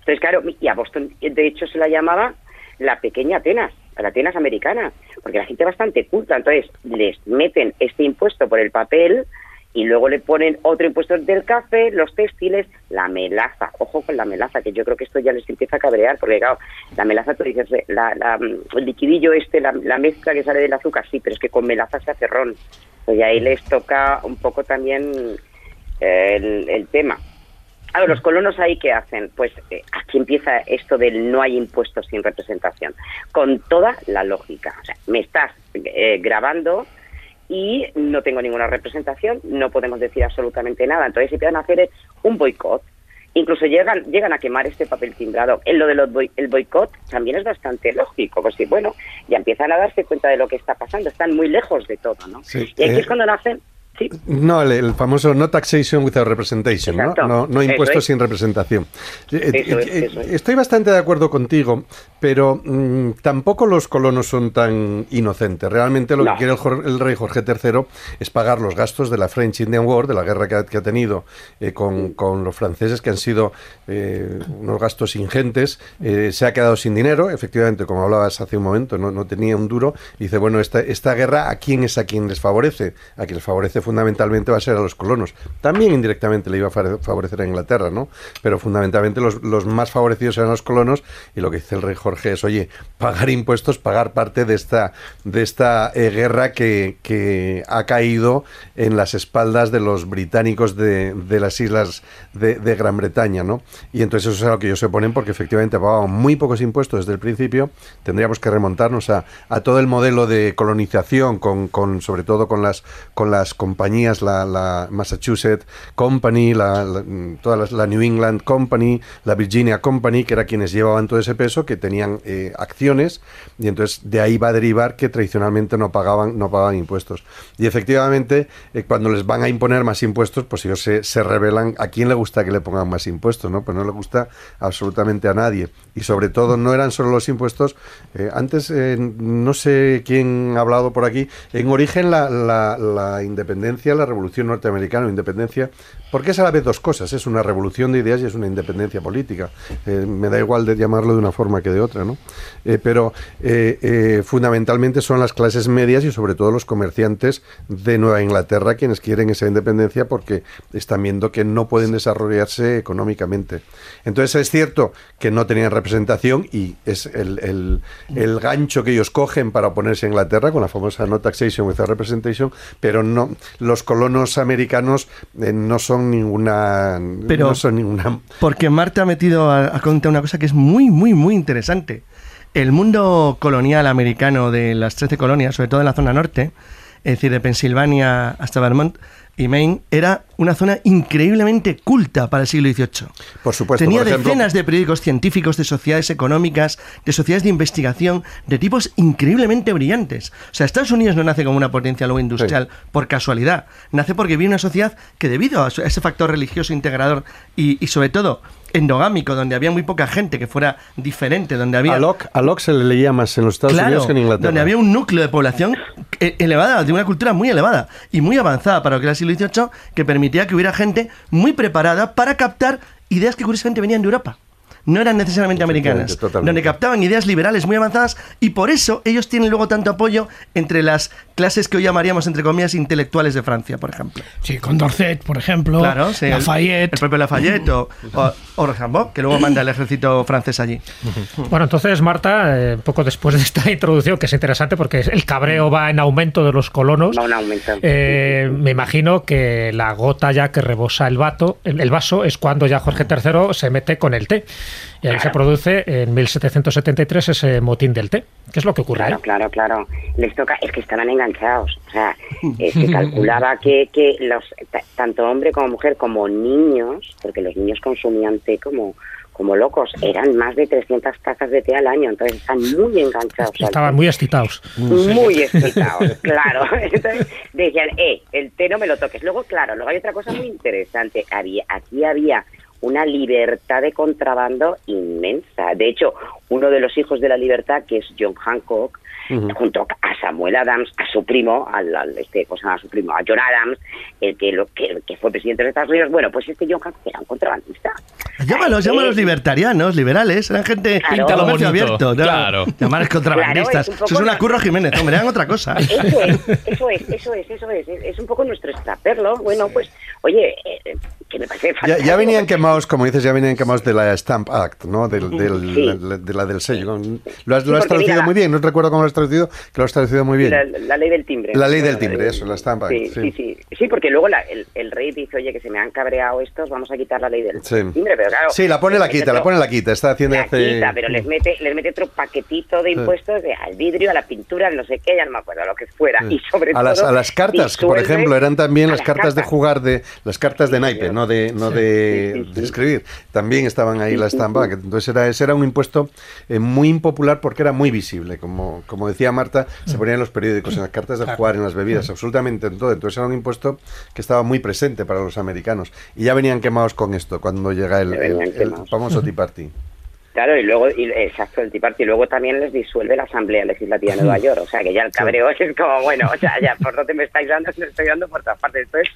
Entonces, claro, y a Boston, de hecho, se la llamaba la pequeña Atenas, la Atenas americana, porque la gente es bastante culta. Entonces, les meten este impuesto por el papel y luego le ponen otro impuesto del café, los textiles, la melaza. Ojo con la melaza, que yo creo que esto ya les empieza a cabrear, porque claro, la melaza, tú dices, la, el liquidillo este, la, la mezcla que sale del azúcar, sí, pero es que con melaza se hace ron. Y ahí les toca un poco también el tema. A ver, los colonos ahí qué hacen? Pues eh, aquí empieza esto del no hay impuestos sin representación, con toda la lógica. O sea, me estás eh, grabando y no tengo ninguna representación, no podemos decir absolutamente nada. Entonces empiezan a hacer un boicot. incluso llegan llegan a quemar este papel timbrado. En lo del el boicot también es bastante lógico, pues sí, bueno, ya empiezan a darse cuenta de lo que está pasando, están muy lejos de todo, ¿no? y aquí eh, es cuando nacen no, el, famoso no taxation without representation, ¿no? No, no impuestos sin representación. Eh, eh, estoy bastante de acuerdo contigo, pero mm, tampoco los colonos son tan inocentes. Realmente lo que quiere el, rey Jorge III es pagar los gastos de la French Indian War, de la guerra que ha, tenido eh, con, los franceses, que han sido unos gastos ingentes. se ha quedado sin dinero, efectivamente, como hablabas hace un momento, no, no tenía un duro. Y dice, bueno, esta, esta guerra, ¿a quién es a quien les favorece? A quien les favorece fundamentalmente va a ser a los colonos. También indirectamente le iba a favorecer a Inglaterra, ¿no? Pero fundamentalmente los, los más favorecidos eran los colonos y lo que dice el rey Jorge es, oye, pagar impuestos, pagar parte de esta, de esta eh, guerra que, que, ha caído en las espaldas de los británicos de, de las islas de, Gran Bretaña, ¿no? Y entonces eso es a lo que ellos se oponen porque efectivamente pagaban muy pocos impuestos desde el principio. Tendríamos que remontarnos a, a todo el modelo de colonización, con, con sobre todo con las, con las compañías, la, Massachusetts Company, la, toda la, New England Company, la Virginia Company, que eran quienes llevaban todo ese peso, que tenían eh, acciones, y entonces de ahí va a derivar que tradicionalmente no pagaban, no pagaban impuestos. Y efectivamente, eh, cuando les van a imponer más impuestos, pues ellos se, se revelan a quién le gusta que le pongan más impuestos, ¿no? Pues no le gusta absolutamente a nadie. Y sobre todo no eran solo los impuestos. Eh, antes, no sé quién ha hablado por aquí, en origen la, la independencia la revolución norteamericana o independencia, porque es a la vez dos cosas, es una revolución de ideas y es una independencia política. Eh, me da igual de llamarlo de una forma que de otra, ¿no? Eh, pero eh, fundamentalmente son las clases medias y sobre todo los comerciantes de Nueva Inglaterra quienes quieren esa independencia porque están viendo que no pueden desarrollarse económicamente. Entonces es cierto que no tenían representación y es el, el, gancho que ellos cogen para oponerse a Inglaterra con la famosa no taxation without representation, pero no los colonos americanos no son ninguna. Pero, no son ninguna. Porque Marta ha metido a, contar una cosa que es muy, muy, muy interesante. El mundo colonial americano de las 13 colonias, sobre todo en la zona norte, es decir, de Pensilvania hasta Vermont, y Maine era una zona increíblemente culta para el siglo XVIII. Por supuesto. Tenía decenas de periódicos científicos, de sociedades económicas, de sociedades de investigación, de tipos increíblemente brillantes. O sea, Estados Unidos no nace como una potencia luego industrial por casualidad. Nace porque vive una sociedad que debido a ese factor religioso integrador y, y sobre todo endogámico, donde había muy poca gente que fuera diferente, donde había... A Locke, se le leía más en los Estados Unidos que en Inglaterra. donde había un núcleo de población e-, elevada, de una cultura muy elevada y muy avanzada para lo que era el siglo XVIII, que permitía que hubiera gente muy preparada para captar ideas que curiosamente venían de Europa no eran necesariamente americanas, donde captaban ideas liberales muy avanzadas y por eso ellos tienen luego tanto apoyo entre las clases que hoy llamaríamos, entre comillas, intelectuales de Francia, por ejemplo. Sí, Condorcet, por ejemplo, Lafayette. El, propio Lafayette o, o, que luego manda el ejército francés allí. Bueno, entonces, Marta, eh, poco después de esta introducción, que es interesante porque el cabreo va en aumento de los colonos, va en aumento. Eh, me imagino que la gota ya que rebosa el, vato, el vaso es cuando ya Jorge III se mete con el té. Y ahí se produce en 1773 ese motín del té. ¿Qué es lo que ocurre? Claro, claro, claro. Les toca, es que estaban enganchados. O sea, eh, se calculaba que, que los tanto hombre como mujer como niños, porque los niños consumían té como como locos, eran más de 300 tazas de té al año, entonces están muy enganchados. Estaban muy excitados. Muy excitados, claro. Entonces decían, eh, el té no me lo toques. Luego, claro, luego hay otra cosa muy interesante. Había, aquí había una libertad de contrabando inmensa. De hecho, uno de los hijos de la libertad, que es John Hancock, junto a Samuel Adams, a su primo, al, este, cosa, a su primo, a John Adams, el que, lo, que, fue presidente de Estados Unidos, bueno, pues este John Hancock era un contrabandista. Llámalos, llámalos libertarianos, liberales, eran gente claro, abierto. Claro. Llamar contrabandistas. eso es una curra Jiménez, hombre, eran otra cosa. Eso es, eso es, eso es, eso es. Es un poco nuestro extraperlo. Bueno, pues, oye, eh, ya, venían quemados, como dices, ya venían quemados de la Stamp Act, ¿no? Del, de la del sello. Lo has, traducido muy bien, no recuerdo cómo lo has traducido, que lo has traducido muy bien. La, ley del timbre. La ley del timbre, eso, la Stamp Act. Sí, sí, sí. porque luego el, rey dice, oye, que se me han cabreado estos, vamos a quitar la ley del timbre, pero claro. Sí, la pone la quita, la pone la quita, está haciendo la quita, pero les mete, les mete otro paquetito de impuestos de, al vidrio, a la pintura, no sé qué, ya no me acuerdo, lo que fuera. Y sobre a todo. Las, a las cartas, que por ejemplo, eran también las cartas de jugar de las cartas de naipe, ¿no? No de, no de, de escribir. También estaban ahí la estampa. que Entonces era, ese era un impuesto eh, muy impopular porque era muy visible. Como, como decía Marta, se ponía en los periódicos, en las cartas de jugar, en las bebidas, absolutamente en todo. Entonces era un impuesto que estaba muy presente para los americanos. Y ya venían quemados con esto cuando llega el, el- el famoso Tea Party. Claro, y luego, y, exacto, el Tea Party, y luego también les disuelve la Asamblea Legislativa de Nueva York, o sea que ya el cabreo es como, bueno, o sea, ya por donde me estáis dando, me estoy dando por todas partes. Entonces,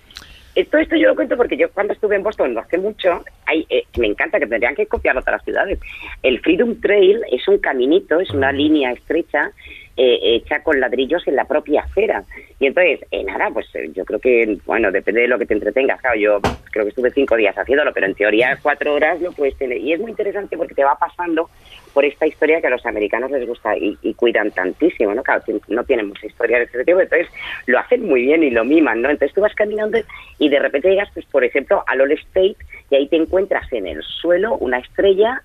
todo esto yo lo cuento porque yo cuando estuve en Boston, no hace mucho, hay, eh, me encanta que tendrían que copiarlo a otras ciudades. El Freedom Trail es un caminito, es una línea estrecha eh, hecha con ladrillos en la propia acera. Y entonces, eh, nada, pues eh, yo creo que, bueno, depende de lo que te entretengas. Claro, yo creo que estuve cinco días haciéndolo, pero en teoría cuatro horas lo puedes tener. Y es muy interesante porque te va pasando por esta historia que a los americanos les gusta y, y cuidan tantísimo, ¿no? Claro, no tienen mucha historia de este tipo, entonces lo hacen muy bien y lo miman, ¿no? Entonces tú vas caminando y de repente llegas, pues por ejemplo, al All State y ahí te encuentras en el suelo una estrella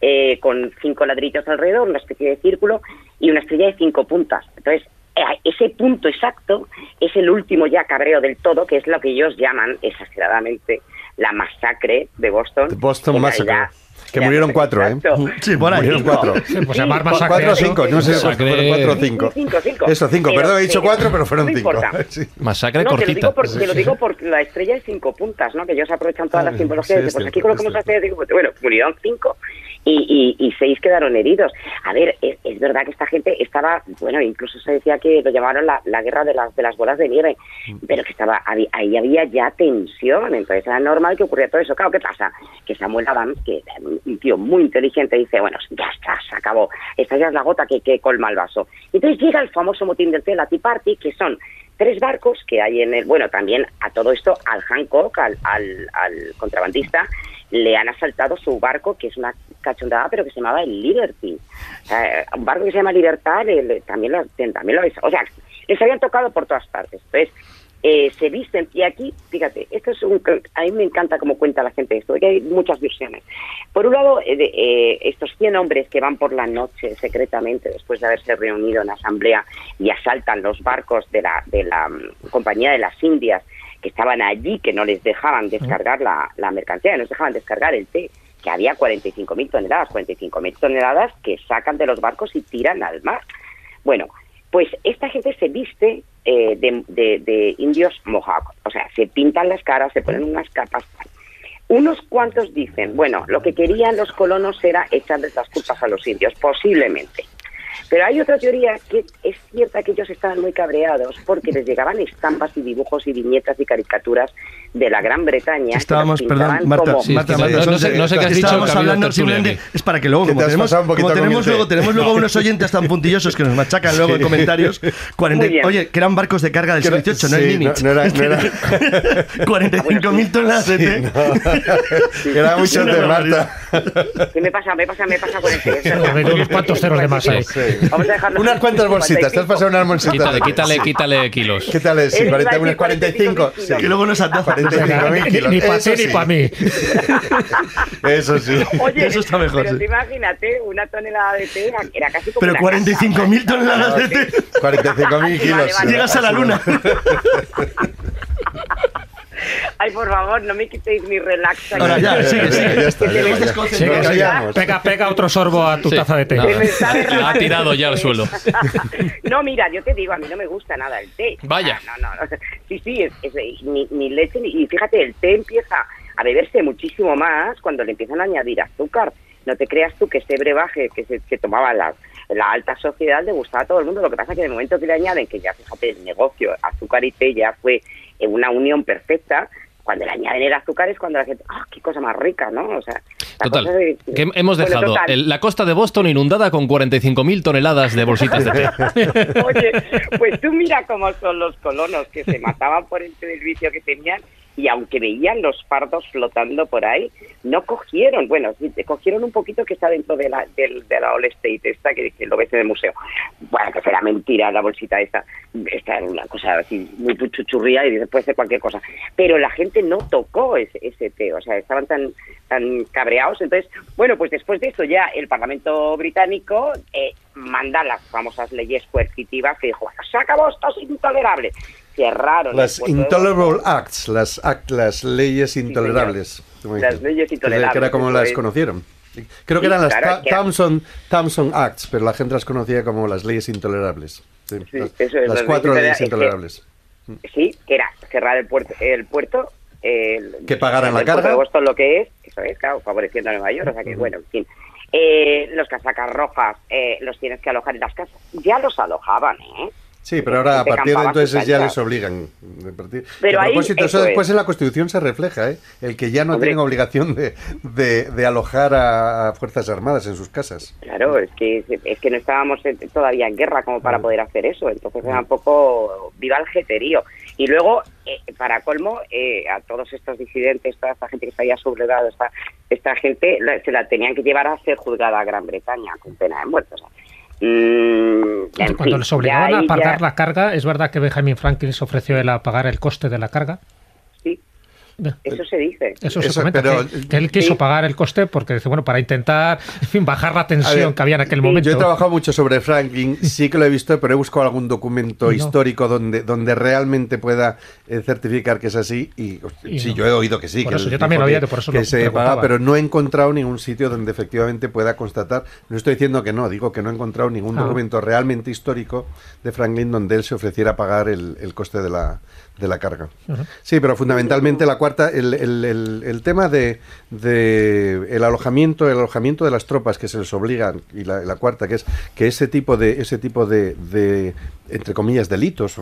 eh, con cinco ladrillos alrededor, una especie de círculo y una estrella de cinco puntas. Entonces, eh, ese punto exacto es el último ya cabreo del todo, que es lo que ellos llaman exageradamente la masacre de Boston. The Boston Massacre. Que ya, murieron cuatro, ¿eh? exacto. Sí, por ahí. Murieron Cinco. cuatro. Sí, pues Sí, llamar cu- masacre Cuatro o eso. cinco, no sé fueron cuatro o cinco. Cinco, cinco. Eso, cinco. Pero, Perdón, he dicho eh, cuatro, pero fueron no cinco. Sí. Masacre No, te lo, cortita. digo por, te lo digo por la estrella de cinco puntas, ¿no? Que ellos aprovechan todas las Ah, simbologías. sí, pues cierto, aquí colocamos la estrella de cinco puntas. Bueno, murieron cinco y, y, y seis quedaron heridos. A ver, es, es verdad que esta gente estaba, bueno, incluso se decía que lo llamaron la, la guerra de las, de las bolas de nieve, pero que estaba ahí, ahí había ya tensión, entonces era normal que ocurriera todo eso. Claro, ¿qué pasa? Que Samuel Adams, que un tío muy inteligente, dice, bueno, ya está, se acabó, esta ya es la gota que, colma el vaso. Entonces llega el famoso motín del Tea, Party, que son tres barcos que hay en el, bueno, también a todo esto al Hancock, al, al, al contrabandista, le han asaltado su barco, que es una cachondada, pero que se llamaba el Liberty. Un barco que se llama Libertad, también lo, también lo O sea, les habían tocado por todas partes. Entonces, eh, se visten, y aquí, fíjate, esto es un, a mí me encanta cómo cuenta la gente esto, que hay muchas versiones. Por un lado, eh, de- eh, estos 100 hombres que van por la noche secretamente, después de haberse reunido en asamblea, y asaltan los barcos de la, de la mm, Compañía de las Indias, que estaban allí, que no les dejaban descargar la, la mercancía, que no les dejaban descargar el té, que había 45.000 toneladas, 45.000 toneladas que sacan de los barcos y tiran al mar. Bueno, pues esta gente se viste eh, de, de- indios mohawk, o sea, se pintan las caras, se ponen unas capas. Unos cuantos dicen, bueno, lo que querían los colonos era echarles las culpas a los indios, posiblemente. Pero hay otra teoría que es cierta que ellos estaban muy cabreados porque les llegaban estampas y dibujos y viñetas y caricaturas de la Gran Bretaña. Estábamos, perdón, Marta, como- Sí, Marta, Marta, no- no sé- no sé qué has dicho, hablando simplemente, es para que luego, como tenemos, como tenemos luego, tenemos luego unos oyentes tan puntillosos que nos machacan luego en comentarios, 40 Muy bien. oye, que eran barcos de carga del Que siglo no- XVIII, no el sí, Nimitz. no- no era- no era- 45.000 toneladas de té. Era mucho de. Marta. ¿Qué me pasa? Me pasa, me pasa con el unos cuantos ceros de más ahí. Unas cuantas bolsitas, te has 55. pasado unas bolsitas. Quítale, quítale, quítale kilos. ¿Qué tal es? Sí, Él iba a 40, decir unas 45. 45 Sí. Que luego nos ataja. 45.000 Ni, kilos. ni para ti ni sí. para mí. Eso sí. Oye, Eso está mejor, Pero sí. imagínate, una tonelada de té era- era casi como Pero una 45.000 casa. toneladas de té. 45.000 kilos. Vale, vale. Llegas a la luna. Ay, por favor, no me quitéis mi relax. Ahora ya, sigue, sigue. Sigue. Pega, pega otro sorbo a tu Sí. taza de té. Ha tirado ya al suelo. no, mira, yo te digo, a mí no me gusta nada el té. Vaya. No, no, no. Sí, sí, es, es- ni, ni leche ni... Y fíjate, el té empieza a beberse muchísimo más cuando le empiezan a añadir azúcar. No te creas tú que ese brebaje que se que tomaba la, la alta sociedad le gustaba a todo el mundo. Lo que pasa es que en el momento que le añaden, que ya, fíjate, el negocio azúcar y té ya fue una unión perfecta, cuando le añaden el azúcar es cuando la gente, ¡ah, qué cosa más rica, ¿no? O sea, Total. de- Que hemos Bueno, dejado total. el- la costa de Boston inundada con 45.000 toneladas de bolsitas de té. Oye, pues tú mira cómo son los colonos que se mataban por el servicio que tenían y aunque veían los fardos flotando por ahí, no cogieron, bueno, cogieron un poquito que está dentro de la, del- de la All State, esta que, que lo ves en el museo. Bueno, que será mentira la bolsita esta, esta era una cosa así muy chuchurría y puede ser cualquier cosa. Pero la gente no tocó ese, ese té, o sea, estaban tan, tan cabreados. Entonces, bueno, pues después de eso ya el Parlamento británico eh, manda las famosas leyes coercitivas que dijo, se acabó, esto es intolerable. Cerraron. Las Intolerable. Acts, las, act- las leyes intolerables. como Las leyes Que- intolerables, Que era como las conocieron. Creo que Sí, eran las claro, Ta- que era- Thompson, Thompson Acts, pero la gente las conocía como las leyes intolerables. Sí, Sí, las, eso es, las las cuatro leyes intolerables. intolerables. Sí, que era cerrar el puerto, el puerto el- Que pagaran la el puerto carga. de Boston lo que es, eso es, claro, favoreciendo a Nueva York, o sea que bueno, en fin. Eh, los casacas rojas eh, los tienes que alojar en las casas. Ya los alojaban, ¿eh? Sí, pero ahora a Gente partir de entonces ya les obligan. De partir- Pero a ahí, propósito, eso eso después es. en la Constitución se refleja, ¿eh? El que ya no Hombre. tienen obligación de, de- de alojar a, a Fuerzas Armadas en sus casas. Claro, es que es que no estábamos todavía en guerra como Mm. para poder hacer eso, entonces era un poco viva el jeterío. Y luego, eh, para colmo, eh, a todos estos disidentes, toda esta gente que se había sublevado, esta, esta gente la- se la tenían que llevar a ser juzgada a Gran Bretaña con pena de muerte. o sea, mm, Cuando fin, les obligaban a pagar la carga, ¿es verdad que Benjamin Franklin se ofreció él a pagar el coste de la carga? Eso se dice. Eso se Eso, comenta, pero- que, que él quiso Sí. pagar el coste porque dice, bueno, para intentar, en fin, bajar la tensión ver, que había en aquel sí, momento. Yo he trabajado mucho sobre Franklin, sí que lo he visto, pero he buscado algún documento No. histórico donde, donde realmente pueda eh, certificar que es así. Y, Y sí, no. yo he oído que sí. Por que eso, yo también lo oía, que, por eso que lo se paga, pero no he encontrado ningún sitio donde efectivamente pueda constatar. No estoy diciendo que no, digo que no he encontrado ningún Ah. documento realmente histórico de Franklin donde él se ofreciera a pagar el, el coste de la, de la carga. Sí, pero fundamentalmente la cuarta, el, el- el- el tema de, de el alojamiento, el alojamiento de las tropas que se les obligan, y la, la cuarta, que es que ese tipo de, ese tipo de, de, entre comillas, delitos,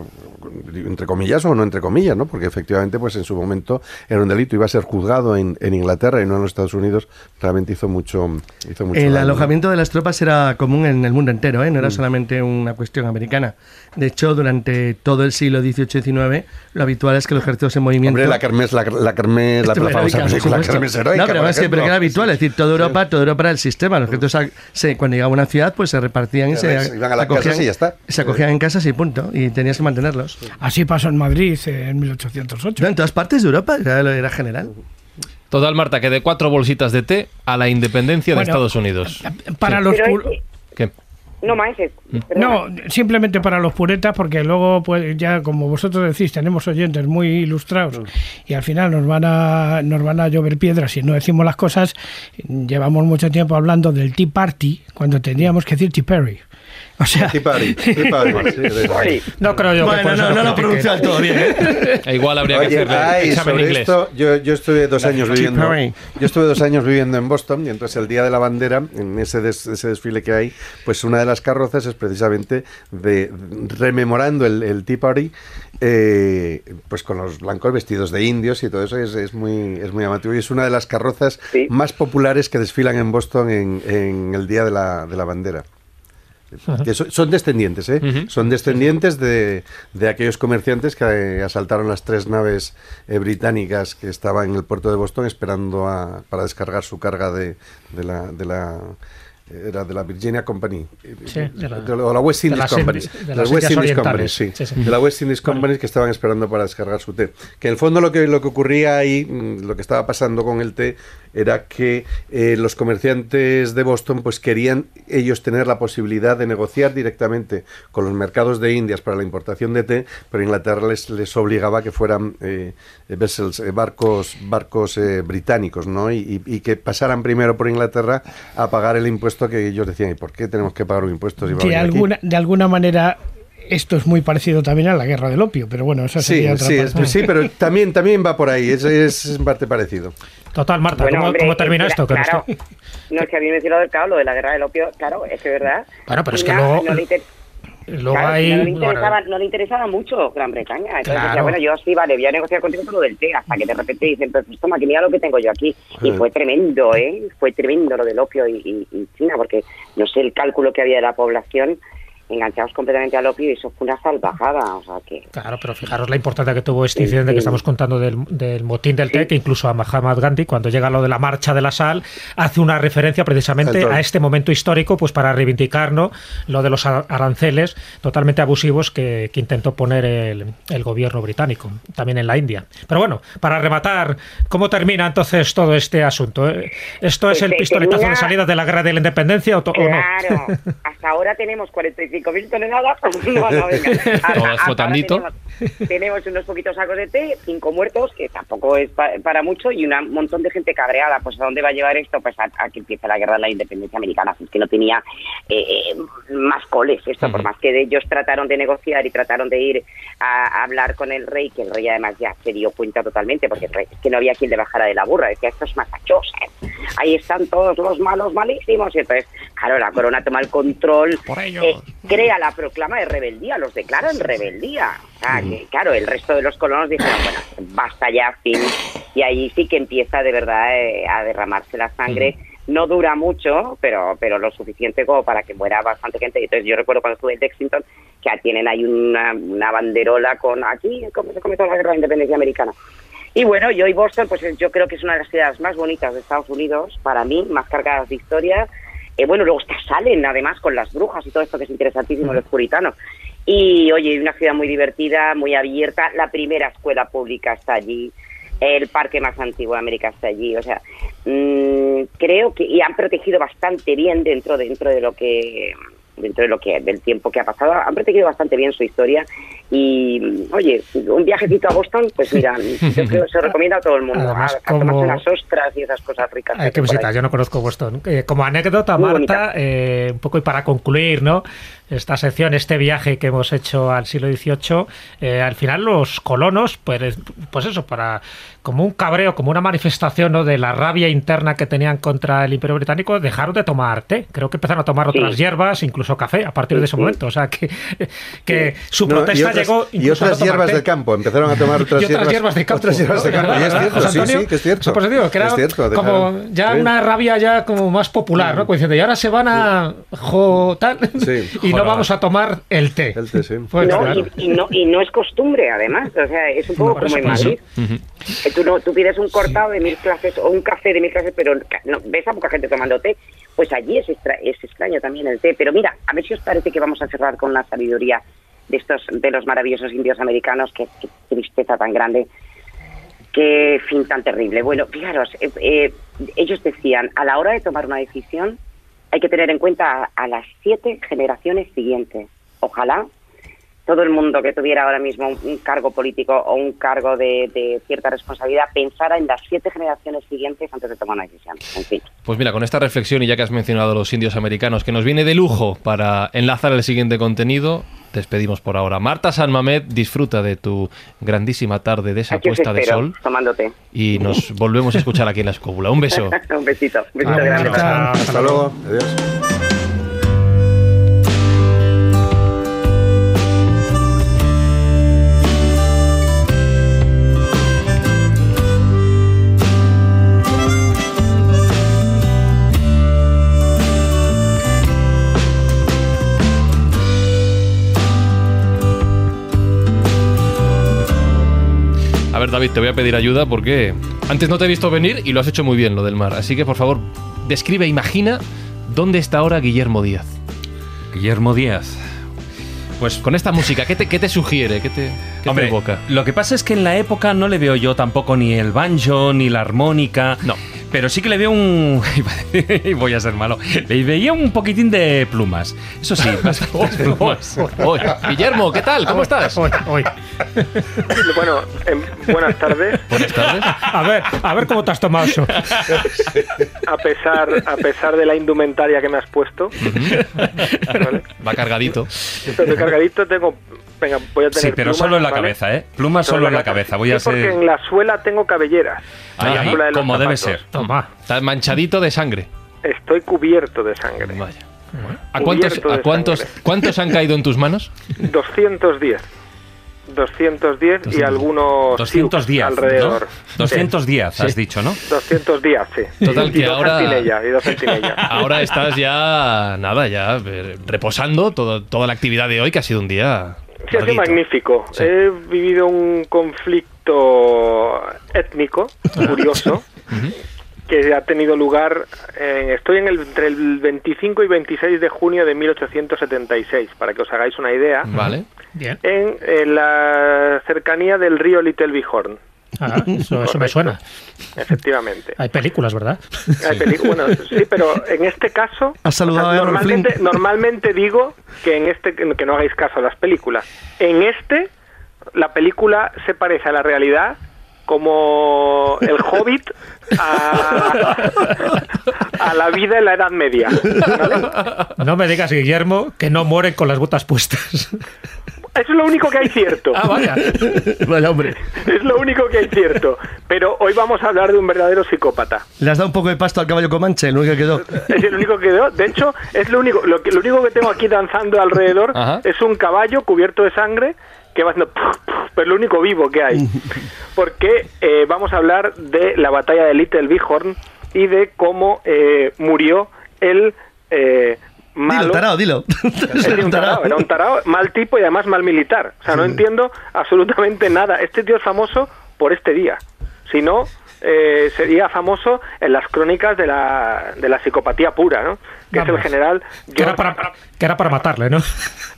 entre comillas o no entre comillas, ¿no? Porque efectivamente, pues en su momento era un delito, iba a ser juzgado en, en Inglaterra y no en los Estados Unidos, realmente hizo mucho, hizo mucho El daño. alojamiento de las tropas era común en el mundo entero, ¿eh? no Mm. era solamente una cuestión americana. De hecho, durante todo el siglo XVIII y XIX, lo habitual es que los ejércitos en movimiento... Hombre, la kermés, la, la kermés, la, la famosa película. Kermés heroica, No, pero es que, pero que era habitual, es decir, toda Sí. Europa, toda Europa era el sistema. Los ejércitos se- cuando llegaba a una ciudad, pues se repartían y se, ves, iban a las acogían, casas y ya está. se acogían en casas y punto. Y tenías que mantenerlos. Así pasó en Madrid eh, en 1808. No, en todas partes de Europa era, era general. Total, Marta, que de cuatro bolsitas de té a la independencia de Bueno, Estados Unidos. Para Sí. los no, maestro. No, simplemente para los puretas, porque luego, pues ya como vosotros decís, tenemos oyentes muy ilustrados y al final nos van a nos van a llover piedras si no decimos las cosas. Llevamos mucho tiempo hablando del Tea Party cuando tendríamos que decir Tea Party. O sea, Tea Party, Tea Party, sí, de- No creo yo que por Bueno, eso no, no lo critiquen. pronuncia del todo bien. ¿eh? E igual habría que Oye, hacerle ay, examen sobre inglés. esto, yo, yo estuve dos años viviendo. Yo estuve dos años viviendo en Boston y entonces el día de la bandera, en ese, des- ese desfile que hay, pues una de las carrozas es precisamente de rememorando el, el Tea Party, eh, pues con los blancos vestidos de indios y todo eso es, es muy es muy llamativo y es una de las carrozas Sí. más populares que desfilan en Boston en, en el día de la, de la bandera. Que so- son descendientes, ¿eh? Ujú. Son descendientes de, de aquellos comerciantes que eh, asaltaron las tres naves eh, británicas que estaban en el puerto de Boston esperando a- para descargar su carga de, de la... De la era de la Virginia Company. Sí, de la- o la West de Indies Company. De De las West Indies Company, Orientales. sí. Sí, sí. De la West Indies Company que estaban esperando para descargar su té. Que en el fondo lo que, lo que ocurría ahí, mm, lo que estaba pasando con el té, era que eh, los comerciantes de Boston pues querían ellos tener la posibilidad de negociar directamente con los mercados de Indias para la importación de té, pero Inglaterra les, les obligaba a que fueran eh, vessels, eh, barcos barcos eh, británicos, ¿no? Y, y- y que pasaran primero por Inglaterra a pagar el impuesto que ellos decían, ¿y por qué tenemos que pagar un impuesto si va de venir aquí?". alguna, de alguna manera esto es muy parecido también a la guerra del opio, pero bueno, eso Sí, sería otra sí, parte. es- sí, pero también, también va por ahí, es, es en parte parecido. Total, Marta, Bueno, ¿cómo, hombre, cómo termina esto? Claro, no es que a mí me decía lo del claro, lo de la guerra del opio, claro, es que es verdad. Bueno, pero es que No- luego- no le inter- Luego claro, hay... no, le bueno, interesaba, no le interesaba mucho Gran Bretaña. Entonces Claro. decía, bueno, yo sí, vale, voy a negociar contigo lo del té, hasta que de repente dicen, pues, pues toma, que mira lo que tengo yo aquí. Y Sí. fue tremendo, ¿eh? Fue tremendo lo del opio y, y- y China, porque no sé el cálculo que había de la población enganchados completamente al opio y eso fue una salvajada, o sea que... Claro, pero fijaros la importancia que tuvo este Sí, incidente sí. que estamos contando del, del motín del té, Sí. que incluso a Mahatma Gandhi, cuando llega lo de la marcha de la sal, hace una referencia precisamente Entonces- a este momento histórico, pues para reivindicar ¿no? lo de los aranceles totalmente abusivos que, que intentó poner el, el gobierno británico, también en la India. Pero bueno, para rematar, ¿cómo termina entonces todo este asunto? ¿Eh? ¿Esto es Pues el pistoletazo de salida de la guerra de la independencia o, to- o no? Claro, hasta ahora tenemos 45 25.000 toneladas. No, no, venga. Ahora- flotandito. Tenemos, tenemos unos poquitos sacos de té, cinco muertos, que tampoco es pa- para mucho, y un montón de gente cabreada. Pues ¿a dónde va a llevar esto? Pues a, a que empiece la guerra de la independencia americana. Es que no tenía eh, eh, más coles esto, por más que de ellos trataron de negociar y trataron de ir a, a hablar con el rey, que el rey además ya se dio cuenta totalmente, porque el rey, es que no había quien le bajara de la burra. Decía, esto es Massachusetts, ahí están todos los malos malísimos. Y entonces, claro, la corona toma el control, eh, crea la proclama de rebeldía, los declara en rebeldía. O sea, que, claro, el resto de los colonos dijeron, bueno, basta ya, fin. Y ahí sí que empieza de verdad eh, a derramarse la sangre. No dura mucho, pero pero lo suficiente como para que muera bastante gente. Y Entonces yo recuerdo cuando estuve en Lexington que tienen ahí una, una banderola con aquí, como se comenzó la guerra de la independencia americana. Y bueno, yo y Boston, pues yo creo que es una de las ciudades más bonitas de Estados Unidos, para mí, más cargadas de historia. Eh, bueno, luego está Salem, además, con las brujas y todo esto que es interesantísimo, los puritanos. Y oye, una ciudad muy divertida, muy abierta. La primera escuela pública está allí. El parque más antiguo de América está allí. O sea, mm, creo que y han protegido bastante bien dentro dentro de lo que dentro de lo que del tiempo que ha pasado han protegido bastante bien su historia y oye un viajecito a Boston pues mira yo creo que se recomienda a todo el mundo Además, a, a tomarse unas ostras y esas cosas ricas Hay que visitar, yo no conozco Boston. Eh, como anécdota, Muy Marta, eh, un poco y para concluir, ¿no? Esta sección, este viaje que hemos hecho al siglo XVIII, eh, al final los colonos, pues, pues eso, para como un cabreo, como una manifestación ¿no? de la rabia interna que tenían contra el Imperio Británico, dejaron de tomar té. Creo que empezaron a tomar Sí. otras hierbas, incluso café, a partir de ese momento. O sea, que, que su No, protesta y otras, llegó y otras a tomar hierbas té. del campo, empezaron a tomar otras, y otras hierbas de campo. Otras hierbas de campo, y es cierto, José Antonio, sí, que es cierto. Pues digo, que era Es cierto, como ya sí. una rabia ya como más popular, ¿no? Como diciendo, y ahora se van a jo, tal, Sí. y no vamos a tomar el té. El té, sí. Pues no, claro. y, y no, y no es costumbre, además. O sea, es un poco No, como en. Madrid. Eh, Tú, no, tú pides un cortado de mil clases o un café de mil clases, pero no, ves a poca gente tomando té. Pues allí es, extra- es extraño también el té. Pero mira, a ver si os parece que vamos a cerrar con la sabiduría de estos de los maravillosos indios americanos. Qué, qué tristeza tan grande. Qué fin tan terrible. Bueno, fijaros, eh, eh, ellos decían, a la hora de tomar una decisión hay que tener en cuenta a, las siete generaciones siguientes. Ojalá todo el mundo que tuviera ahora mismo un, un cargo político o un cargo de, de cierta responsabilidad pensara en las siete generaciones siguientes antes de tomar una decisión. En fin. Pues mira, con esta reflexión y ya que has mencionado a los indios americanos, que nos viene de lujo para enlazar el siguiente contenido, despedimos por ahora. Marta San Mamed, disfruta de tu grandísima tarde de esa Aquí puesta de sol tomándote. y nos volvemos a escuchar aquí en la escóbula. Un beso. un besito. Un besito Ah, grande. Hasta luego. Adiós. Ver, David, te voy a pedir ayuda porque antes no te he visto venir y lo has hecho muy bien, lo del mar. Así que, por favor, describe, imagina dónde está ahora Guillermo Díaz. Guillermo Díaz. Pues con esta música, ¿qué te, qué te sugiere? ¿Qué te, qué Hombre, te evoca? Lo que pasa es que en la época no le veo yo tampoco ni el banjo ni la armónica. No. Pero sí que le veo un. voy a ser malo. Le veía un poquitín de plumas. Eso sí, bastantes plumas. Oy, Guillermo, ¿qué tal? ¿Cómo estás? Hoy, hoy. Bueno, em, buenas tardes. Buenas tardes. A ver, a ver cómo te has tomado eso. A pesar, a pesar de la indumentaria que me has puesto, ¿vale? Va cargadito. Estoy cargadito, tengo. Venga, voy a tener. Sí, pero plumas, solo en la ¿vale? cabeza, ¿eh? Plumas solo en la cabeza. Voy a Sí, porque ser. en la suela tengo cabelleras. Ahí, ahí, como debe ser. Toma. Manchadito de sangre. Estoy cubierto de sangre. Vaya. ¿A cuántos, a cuántos, sangre. cuántos han caído en tus manos? 210. 210 y algunos 200 Sioux días. alrededor. ¿no? 200 días, has dicho, ¿no? 200 días, sí. Total, y que dos ahora- y dos centinellas. Ahora estás ya, nada, ya eh, reposando todo- toda la actividad de hoy, que ha sido un día. Sí, ha sido magnífico. Sí. He vivido un conflicto étnico curioso que ha tenido lugar. en- estoy en el, entre el 25 y 26 de junio de 1876, para que os hagáis una idea, Vale. Bien. en, en la cercanía del río Little Bighorn. Ah, eso, eso me suena. Efectivamente. Hay películas, ¿verdad? Hay películas, bueno, sí, pero en este caso, ¿Has saludado o sea, a Errol normalmente, Flynn? normalmente digo que en este que no hagáis caso a las películas. En este, la película se parece a la realidad como el Hobbit a, a la vida en la Edad Media. ¿vale? No me digas, Guillermo, que no mueren con las botas puestas. Eso es lo único que hay cierto. Ah, vaya. Vaya hombre. Es lo único que hay cierto. Pero hoy vamos a hablar de un verdadero psicópata. Le has dado un poco de pasto al caballo comanche, el único que quedó. Es el único que quedó. De hecho, es lo único, lo, que, lo único que tengo aquí danzando alrededor Ajá. es un caballo cubierto de sangre que va haciendo... puf, puf, pero lo único vivo que hay. Porque eh, vamos a hablar de la batalla de Little Bighorn y de cómo eh, murió el eh, malo... Dilo, tarao, dilo. Era un tarao, era un tarao, mal tipo y además mal militar. O sea, no entiendo absolutamente nada. Este tío es famoso por este día. Si no, eh, sería famoso en las crónicas de la, de la psicopatía pura, ¿no? Que es el Vamos. general... Que era, George- para, que era para matarle, ¿no?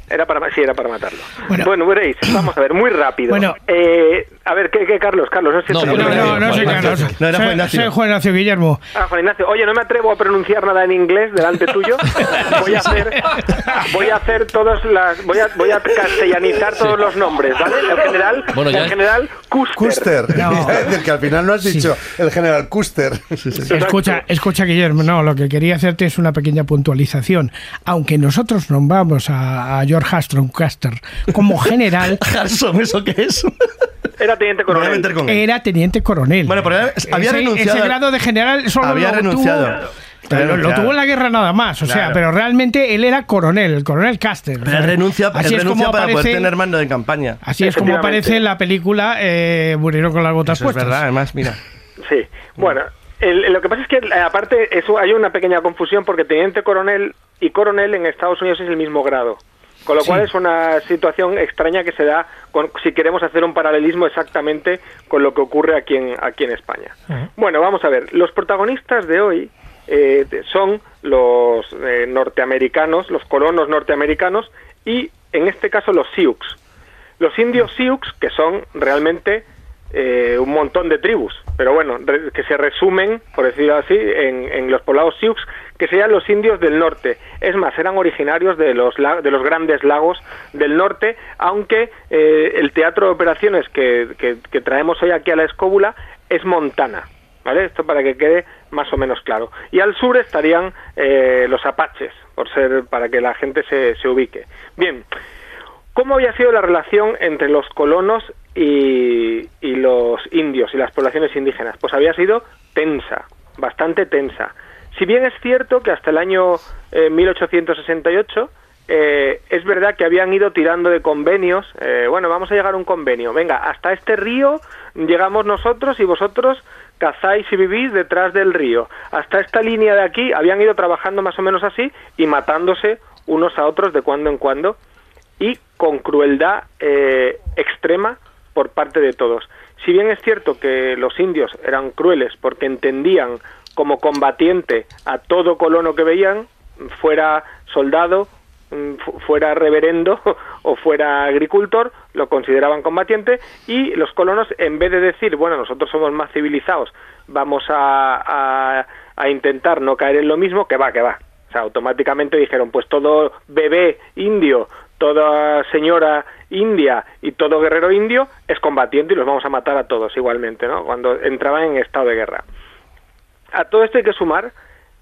Era para, sí, era para matarlo. Bueno. Bueno, veréis, vamos a ver, muy rápido. Bueno. Eh, a ver, ¿qué, qué, Carlos? Carlos, no sé No, No, no, no Juan soy Ignacio. Carlos. No, era Juan Ignacio. soy Juan Ignacio Guillermo. Ah, Juan Ignacio, oye, no me atrevo a pronunciar nada en inglés delante tuyo. Voy a hacer, voy a hacer todas las, voy a, voy a castellanizar todos los nombres, ¿vale? El general, Bueno, ya- el general Custer. Custer. No. Es decir, que al final no has dicho el general Custer. Escucha, escucha, Guillermo, no, lo que quería hacerte es una pequeña puntualización. Aunque nosotros nombramos a, a George Hastron Custer como general, Harson, ¿eso qué es? Era teniente coronel. meter con él. era teniente coronel. Bueno, pero había ese, renunciado. ese grado de general solo Había lo renunciado. tuvo- Había Lo, tuvo en la guerra nada más, o sea, pero realmente él era coronel, el coronel Custer. Pero él renuncia, Así él es renuncia como para poder aparece- tener mando de campaña. Así es como aparece en la película eh, Murieron con las botas Eso es puestas. verdad, además, mira. Sí, bueno, el- lo que pasa es que eh, aparte eso hay una pequeña confusión porque teniente coronel y coronel en Estados Unidos es el mismo grado. Con lo Sí. cual es una situación extraña que se da con, si queremos hacer un paralelismo exactamente con lo que ocurre aquí en, aquí en España. Bueno, vamos a ver. Los protagonistas de hoy eh, son los eh, norteamericanos, los colonos norteamericanos y en este caso los Sioux. Los indios Sioux, que son realmente eh, un montón de tribus, pero bueno, re- que se resumen, por decirlo así, en, en los poblados Sioux, que serían los indios del norte. Es más, eran originarios de los, de los grandes lagos del norte, aunque eh, el teatro de operaciones que, que- que traemos hoy aquí a la escóbula es Montana. ¿Vale? Esto para que quede más o menos claro. Y al sur estarían eh, los apaches, por ser para que la gente se, se ubique. Bien, ¿Cómo había sido la relación entre los colonos y, y los indios y las poblaciones indígenas? Pues había sido tensa, bastante tensa. Si bien es cierto que hasta el año eh, 1868 eh, es verdad que habían ido tirando de convenios, eh, bueno, vamos a llegar a un convenio, venga, hasta este río llegamos nosotros y vosotros cazáis y vivís detrás del río. Hasta esta línea de aquí habían ido trabajando más o menos así y matándose unos a otros de cuando en cuando y con crueldad eh, extrema por parte de todos. Si bien es cierto que los indios eran crueles porque entendían como combatiente a todo colono que veían, fuera soldado, mm, fu- fuera reverendo o fuera agricultor, lo consideraban combatiente y los colonos, en vez de decir, bueno, nosotros somos más civilizados, vamos a, a- a intentar no caer en lo mismo, que va, que va. O sea, automáticamente dijeron, pues todo bebé indio, toda señora india y todo guerrero indio es combatiente y los vamos a matar a todos igualmente, ¿no? Cuando entraban en estado de guerra. A todo esto hay que sumar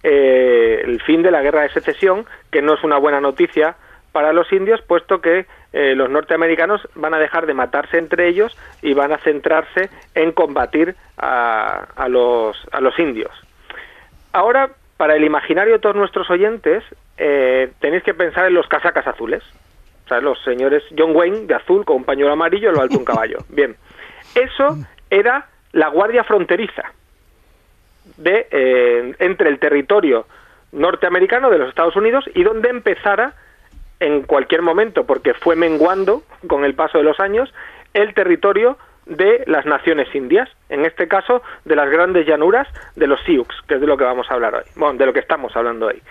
eh, el fin de la guerra de secesión, que no es una buena noticia para los indios, puesto que eh, los norteamericanos van a dejar de matarse entre ellos y van a centrarse en combatir a, a los, a los indios. Ahora, para el imaginario de todos nuestros oyentes, eh, tenéis que pensar en los casacas azules. O sea, los señores John Wayne de azul con un pañuelo amarillo lo alto un caballo. Bien, eso era la guardia fronteriza de eh, entre el territorio norteamericano de los Estados Unidos y donde empezara en cualquier momento, porque fue menguando con el paso de los años el territorio de las naciones indias, en este caso de las grandes llanuras de los Sioux, que es de lo que vamos a hablar hoy, bueno, de lo que estamos hablando hoy.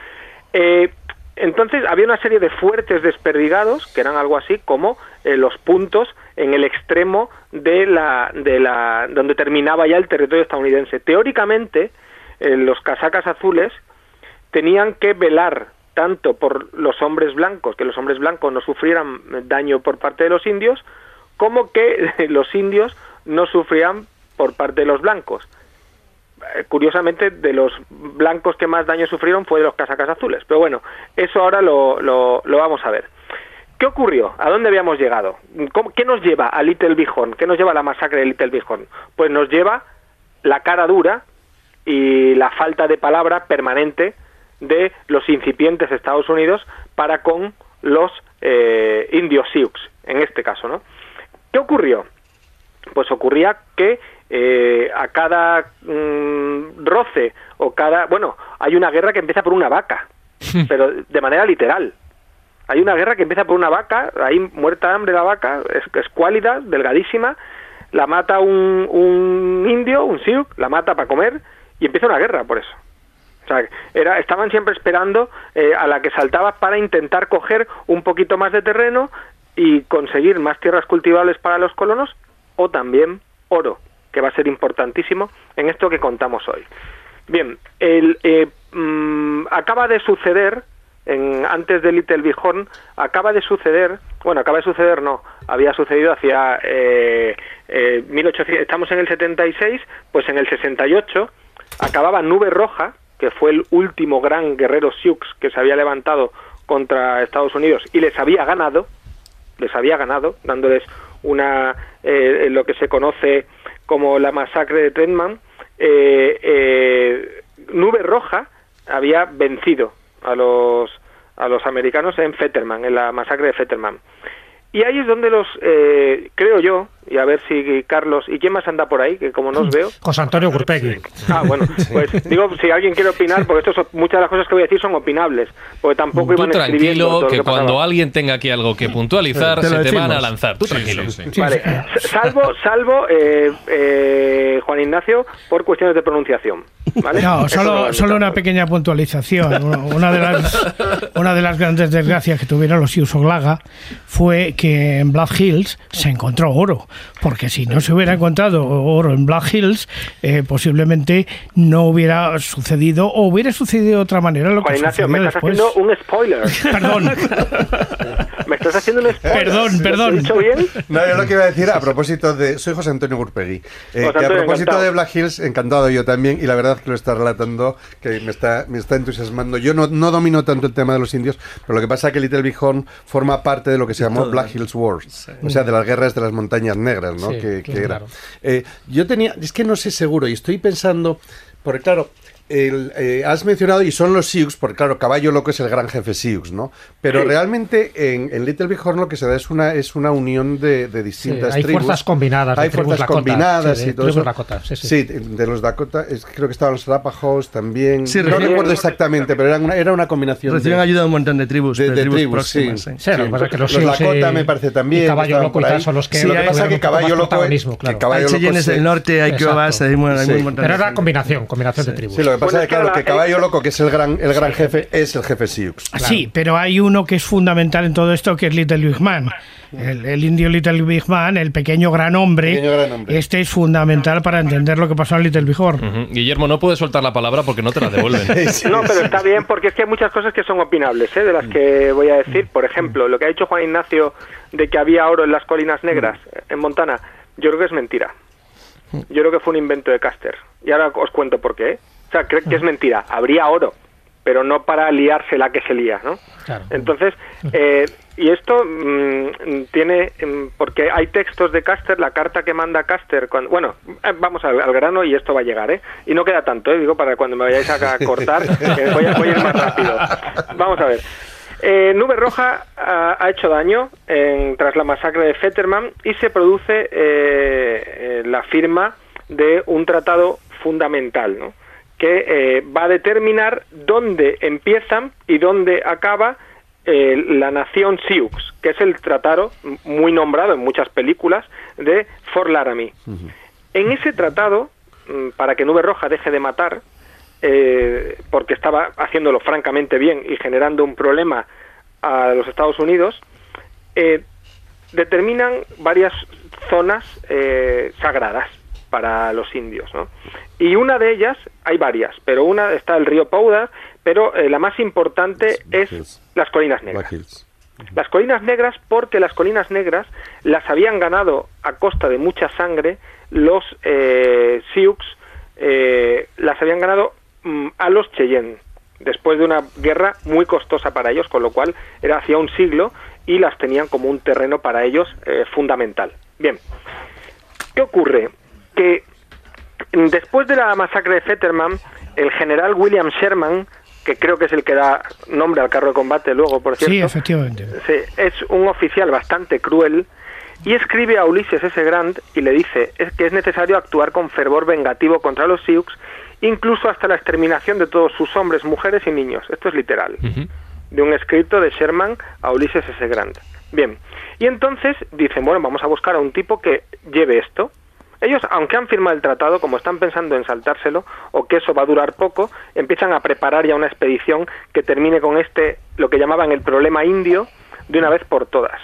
Eh, entonces había una serie de fuertes desperdigados que eran algo así como eh, los puntos en el extremo de la, de la donde terminaba ya el territorio estadounidense. Teóricamente, eh, los casacas azules tenían que velar tanto por los hombres blancos, que los hombres blancos no sufrieran daño por parte de los indios, como que los indios no sufrían por parte de los blancos. Eh, Curiosamente, de los blancos que más daño sufrieron fue de los casacas azules. Pero bueno, eso ahora lo, lo, lo vamos a ver. ¿Qué ocurrió? ¿A dónde habíamos llegado? ¿Cómo- ¿Qué nos lleva a Little Bighorn? ¿Qué nos lleva a la masacre de Little Bighorn? Pues nos lleva la cara dura y la falta de palabra permanente de los incipientes Estados Unidos para con los eh, indios Sioux, en este caso, ¿no? ¿Qué ocurrió? Pues ocurría que eh, a cada mm, roce o cada... Bueno, hay una guerra que empieza por una vaca, pero de manera literal. Hay una guerra que empieza por una vaca, ahí muerta de hambre la vaca, es, escuálida, delgadísima, la mata un, un indio, un Sioux, la mata para comer y empieza una guerra por eso. O sea, era, estaban siempre esperando eh, a la que saltaba para intentar coger un poquito más de terreno y conseguir más tierras cultivables para los colonos o también oro, que va a ser importantísimo en esto que contamos hoy. Bien, el, eh, mm, acaba de suceder, en, antes de Little Bighorn, acaba de suceder, bueno, acaba de suceder, no, había sucedido hacia eh, eh, 1800, estamos en el 76, pues en el 68 acababa Nube Roja, que fue el último gran guerrero Sioux que se había levantado contra Estados Unidos y les había ganado, les había ganado, dándoles una eh, lo que se conoce como la masacre de Trenman. Eh, eh, Nube Roja había vencido a los a los americanos en Fetterman, en la masacre de Fetterman. Y ahí es donde los, eh, creo yo, y a ver si Carlos, ¿y quién más anda por ahí? Que como no os veo. José Antonio Gurpegui. Ah, bueno, pues digo, si alguien quiere opinar, porque esto son- muchas de las cosas que voy a decir son opinables, porque tampoco Tú iban todo tranquilo, lo que pasaba. cuando alguien tenga aquí algo que puntualizar, Te se te van a decimos. lanzar. Tú tranquilo. Vale, s- salvo, salvo eh, eh, Juan Ignacio por cuestiones de pronunciación. ¿vale? No, solo, lo- solo una pequeña puntualización. Una- de, las, una de las grandes desgracias que tuvieron los Sioux Oglaga fue que en Black Hills se encontró oro. Porque si no se hubiera encontrado oro en Black Hills, eh, posiblemente no hubiera sucedido o hubiera sucedido de otra manera lo Juan que Ignacio, sucedió me estás después. haciendo un spoiler. Perdón, Me estás haciendo un spoiler. Perdón, ¿Lo he perdón. dicho bien? No, yo lo que iba a decir a propósito de. Soy José Antonio Gurpegui. Eh, José que a propósito encantado. de Black Hills, encantado yo también, y la verdad que lo está relatando, que me está, me está entusiasmando. Yo no, no domino tanto el tema de los indios, pero lo que pasa es que Little Bighorn forma parte de lo que se llamó Black Hills Wars, o sea, de las guerras de las montañas negras, ¿no? Sí, que, que claro. era. Eh, yo tenía, es que no sé seguro, y estoy pensando, porque claro. El, eh, has mencionado, y son los Sioux, porque claro, Caballo Loco es el gran jefe Sioux, ¿no? Pero Sí. realmente en, en Little Bighorn lo que se da es una, es una unión de, de Sí, distintas hay tribus. fuerzas combinadas. Hay fuerzas Lakota, combinadas sí, de y todo eso. Lakota, sí, sí. de los Dakota, es- creo que estaban los Arapahoes también. Sí, no recuerdo exactamente, pero era una, era una combinación Reciben de, ayuda de un montón de tribus, de- de, de tribus, tribus, próximas. sí. sí. Sí, lo que los, Los Lakota y- me parece también, Y Caballo Loco y tal son los que. Sí, lo que pasa es que Caballo Loco- Hay Cheyennes del norte, hay. Kiowas, hay, hay Sí. un montón Pero de era gente. combinación, combinación de tribus. Que pasa Bueno, es que, claro, la- que Caballo Loco, que es el gran, el gran jefe, es el jefe Sioux. Sí, pero hay uno que es fundamental en todo esto, que es Little Big Man. El, el indio Little Big Man, el pequeño gran hombre. Pequeño gran hombre. Este es fundamental para entender lo que pasó en Little Big Horn. Guillermo, no puedes soltar la palabra porque no te la devuelven. No, pero está bien porque es que hay muchas cosas que son opinables, ¿eh? de las que voy a decir. Por ejemplo, lo que ha dicho Juan Ignacio de que había oro en las colinas negras en Montana, yo creo que es mentira. Yo creo que fue un invento de Caster. Y ahora os cuento por qué. O sea, creo que es mentira. Habría oro, pero no para liarse la que se lía, ¿no? Claro. Entonces, eh, y esto mm, tiene, mm, porque hay textos de Caster, la carta que manda Caster, cuando, bueno, eh, vamos al, al grano y esto va a llegar, ¿eh? Y no queda tanto, ¿eh? Digo, para cuando me vayáis a, cortar, eh, voy, a, voy a ir más rápido. Vamos a ver. Eh, Nube Roja ha, ha hecho daño en- tras la masacre de Fetterman y se produce eh, eh, la firma de un tratado fundamental, ¿no? Que eh, va a determinar dónde empiezan y dónde acaba eh, la nación Sioux, que es el tratado muy nombrado en muchas películas de Fort Laramie. En ese tratado, mm, para que Nube Roja deje de matar, eh, porque estaba haciéndolo francamente bien y generando un problema a los Estados Unidos, eh, determinan varias zonas sagradas para los indios, ¿no? Y una de ellas, hay varias, pero una está el río Powder, pero eh, la más importante es las colinas negras. Las colinas negras porque las colinas negras las habían ganado a costa de mucha sangre los eh, Sioux, eh, las habían ganado mm, a los Cheyenne después de una guerra muy costosa para ellos, con lo cual era hacía un siglo y las tenían como un terreno para ellos eh, fundamental. Bien, ¿qué ocurre? Que después de la masacre de Fetterman, el general William Sherman, que creo que es el que da nombre al carro de combate luego, por cierto, Sí, efectivamente. Sí, es un oficial bastante cruel y escribe a Ulises S. Grant y le dice es que es necesario actuar con fervor vengativo contra los Sioux, incluso hasta la exterminación de todos sus hombres, mujeres y niños. Esto es literal. De un escrito de Sherman a Ulises S. Grant. Bien. Y entonces dicen, bueno, vamos a buscar a un tipo que lleve esto. Ellos, aunque han firmado el tratado, como están pensando en saltárselo, o que eso va a durar poco, empiezan a preparar ya una expedición que termine con este, lo que llamaban el problema indio, de una vez por todas.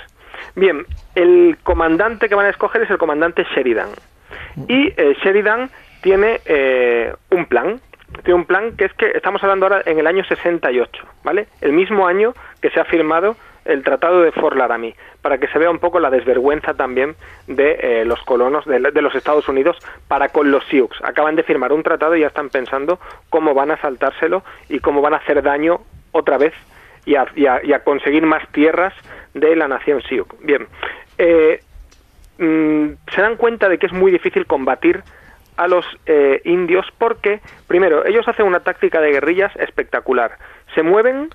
Bien, el comandante que van a escoger es el comandante Sheridan. Y eh, Sheridan tiene eh, un plan. Tiene un plan que es que estamos hablando ahora en el año 68, ¿vale? El mismo año que se ha firmado el Tratado de Fort Laramie, para que se vea un poco la desvergüenza también de eh, los colonos de, de los Estados Unidos para con los Sioux. Acaban de firmar un tratado y ya están pensando cómo van a saltárselo y cómo van a hacer daño otra vez y a, conseguir más tierras de la nación Sioux. Bien, eh, mm, se dan cuenta de que es muy difícil combatir a los eh, indios porque, primero, ellos hacen una táctica de guerrillas espectacular. Se mueven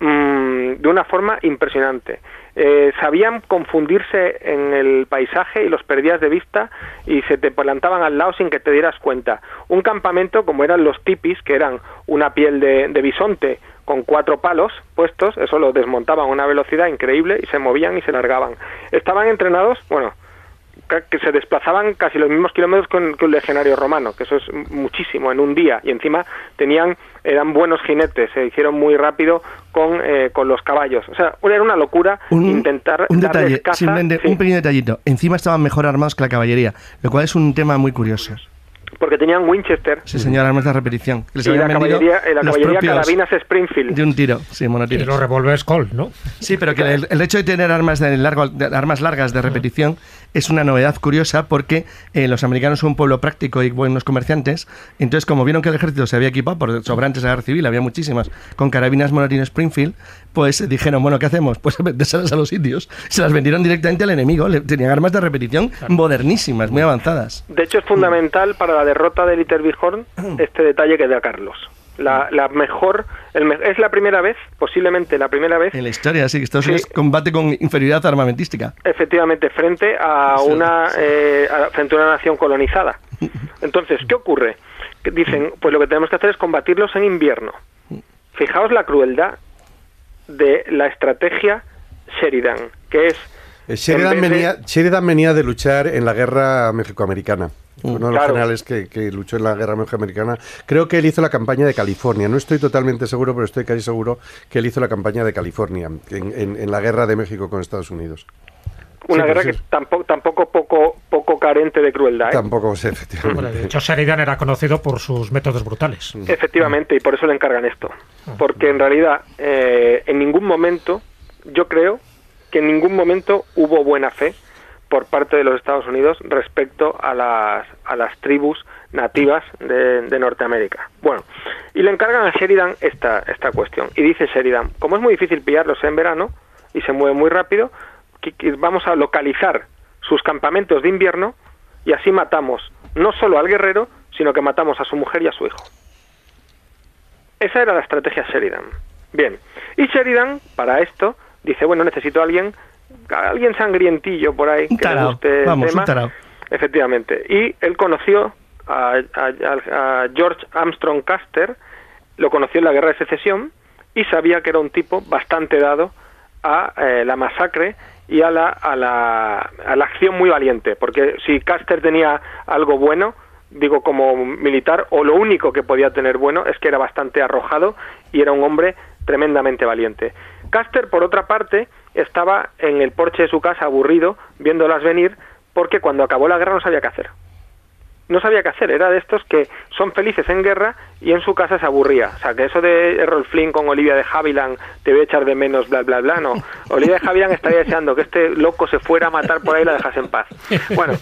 mm, de una forma impresionante. Eh, sabían confundirse en el paisaje y los perdías de vista y se te plantaban al lado sin que te dieras cuenta. Un campamento como eran los tipis, que eran una piel de, de bisonte con cuatro palos puestos, eso lo desmontaban a una velocidad increíble y se movían y se largaban. Estaban entrenados, bueno, que se desplazaban casi los mismos kilómetros con- que un legionario romano, que eso es muchísimo en un día, y encima tenían, eran buenos jinetes, se hicieron muy rápido con, eh, con los caballos. O sea, era una locura Un, intentar un detalle, caza. simplemente Sí, un pequeño detallito. Encima estaban mejor armados que la caballería, lo cual es un tema muy curioso. porque tenían Winchester Sí, señor, armas de repetición. que les y la caballería, eh, la los caballería carabinas Springfield. de un tiro, sí, Y monotiros. los revólveres Colt, ¿no? Sí, pero que el, el hecho de tener armas de largo, de- armas largas de repetición es una novedad curiosa porque eh, los americanos son un pueblo práctico y buenos comerciantes. Entonces, como vieron que el ejército se había equipado por sobrantes de la guerra civil, había muchísimas con carabinas Monotino Springfield, pues dijeron, bueno, ¿qué hacemos? Pues vendérselas a los indios. Se las vendieron directamente al enemigo. Le- tenían armas de repetición modernísimas, muy avanzadas. De hecho, es fundamental para la derrota de Little Bighorn este detalle que da Carlos. La, la mejor, el es la primera vez, posiblemente la primera vez, En la historia, sí, que Estados Sí. Unidos combate con inferioridad armamentística. efectivamente, frente a una, eh, a- frente a una nación colonizada. Entonces, ¿qué ocurre? Dicen, pues lo que tenemos que hacer es combatirlos en invierno. Fijaos la crueldad de la estrategia Sheridan, que es Sheridan, en vez de- venía, Sheridan venía de luchar en la guerra mexicoamericana. Uno de los Claro. generales que, que luchó en la guerra mexicoamericana. Creo que él hizo la campaña de California. No estoy totalmente seguro, pero estoy casi seguro que él hizo la campaña de California en, en- en la guerra de México con Estados Unidos. una Sí, guerra sí. que tampoco, tampoco poco, poco carente de crueldad. ¿eh? Tampoco Bueno, efectivamente. de hecho, Sheridan era conocido por sus métodos brutales. Efectivamente, y por eso le encargan esto. Porque en realidad, eh, en ningún momento, yo creo que en ningún momento hubo buena fe por parte de los Estados Unidos respecto a las, a las tribus nativas de, Norteamérica. Bueno, y le encargan a Sheridan esta, esta cuestión. Y dice Sheridan, como es muy difícil pillarlos en verano y se mueve muy rápido, vamos a localizar sus campamentos de invierno y así matamos no solo al guerrero, sino que matamos a su mujer y a su hijo. Esa era la estrategia Sheridan. Bien. Y Sheridan, para esto, dice, bueno, necesito a alguien, a alguien sangrientillo por ahí, Un que le tarao, guste el vamos, tema. un tarao. Efectivamente. Y él conoció a, a- a George Armstrong Custer, lo conoció en la Guerra de Secesión y sabía que era un tipo bastante dado a eh, la masacre y a la, a, la, a la acción muy valiente, porque si Custer tenía algo bueno, digo como militar, o lo único que podía tener bueno es que era bastante arrojado y era un hombre tremendamente valiente. Caster, por otra parte, estaba en el porche de su casa aburrido, viéndolas venir, porque cuando acabó la guerra no sabía qué hacer no sabía qué hacer, era de estos que son felices en guerra y en su casa se aburría. O sea, que eso de Errol Flynn con Olivia de Havilland, te voy a echar de menos, bla, bla, bla, no. Olivia de Havilland estaría deseando que este loco se fuera a matar por ahí y la dejase en paz. Bueno,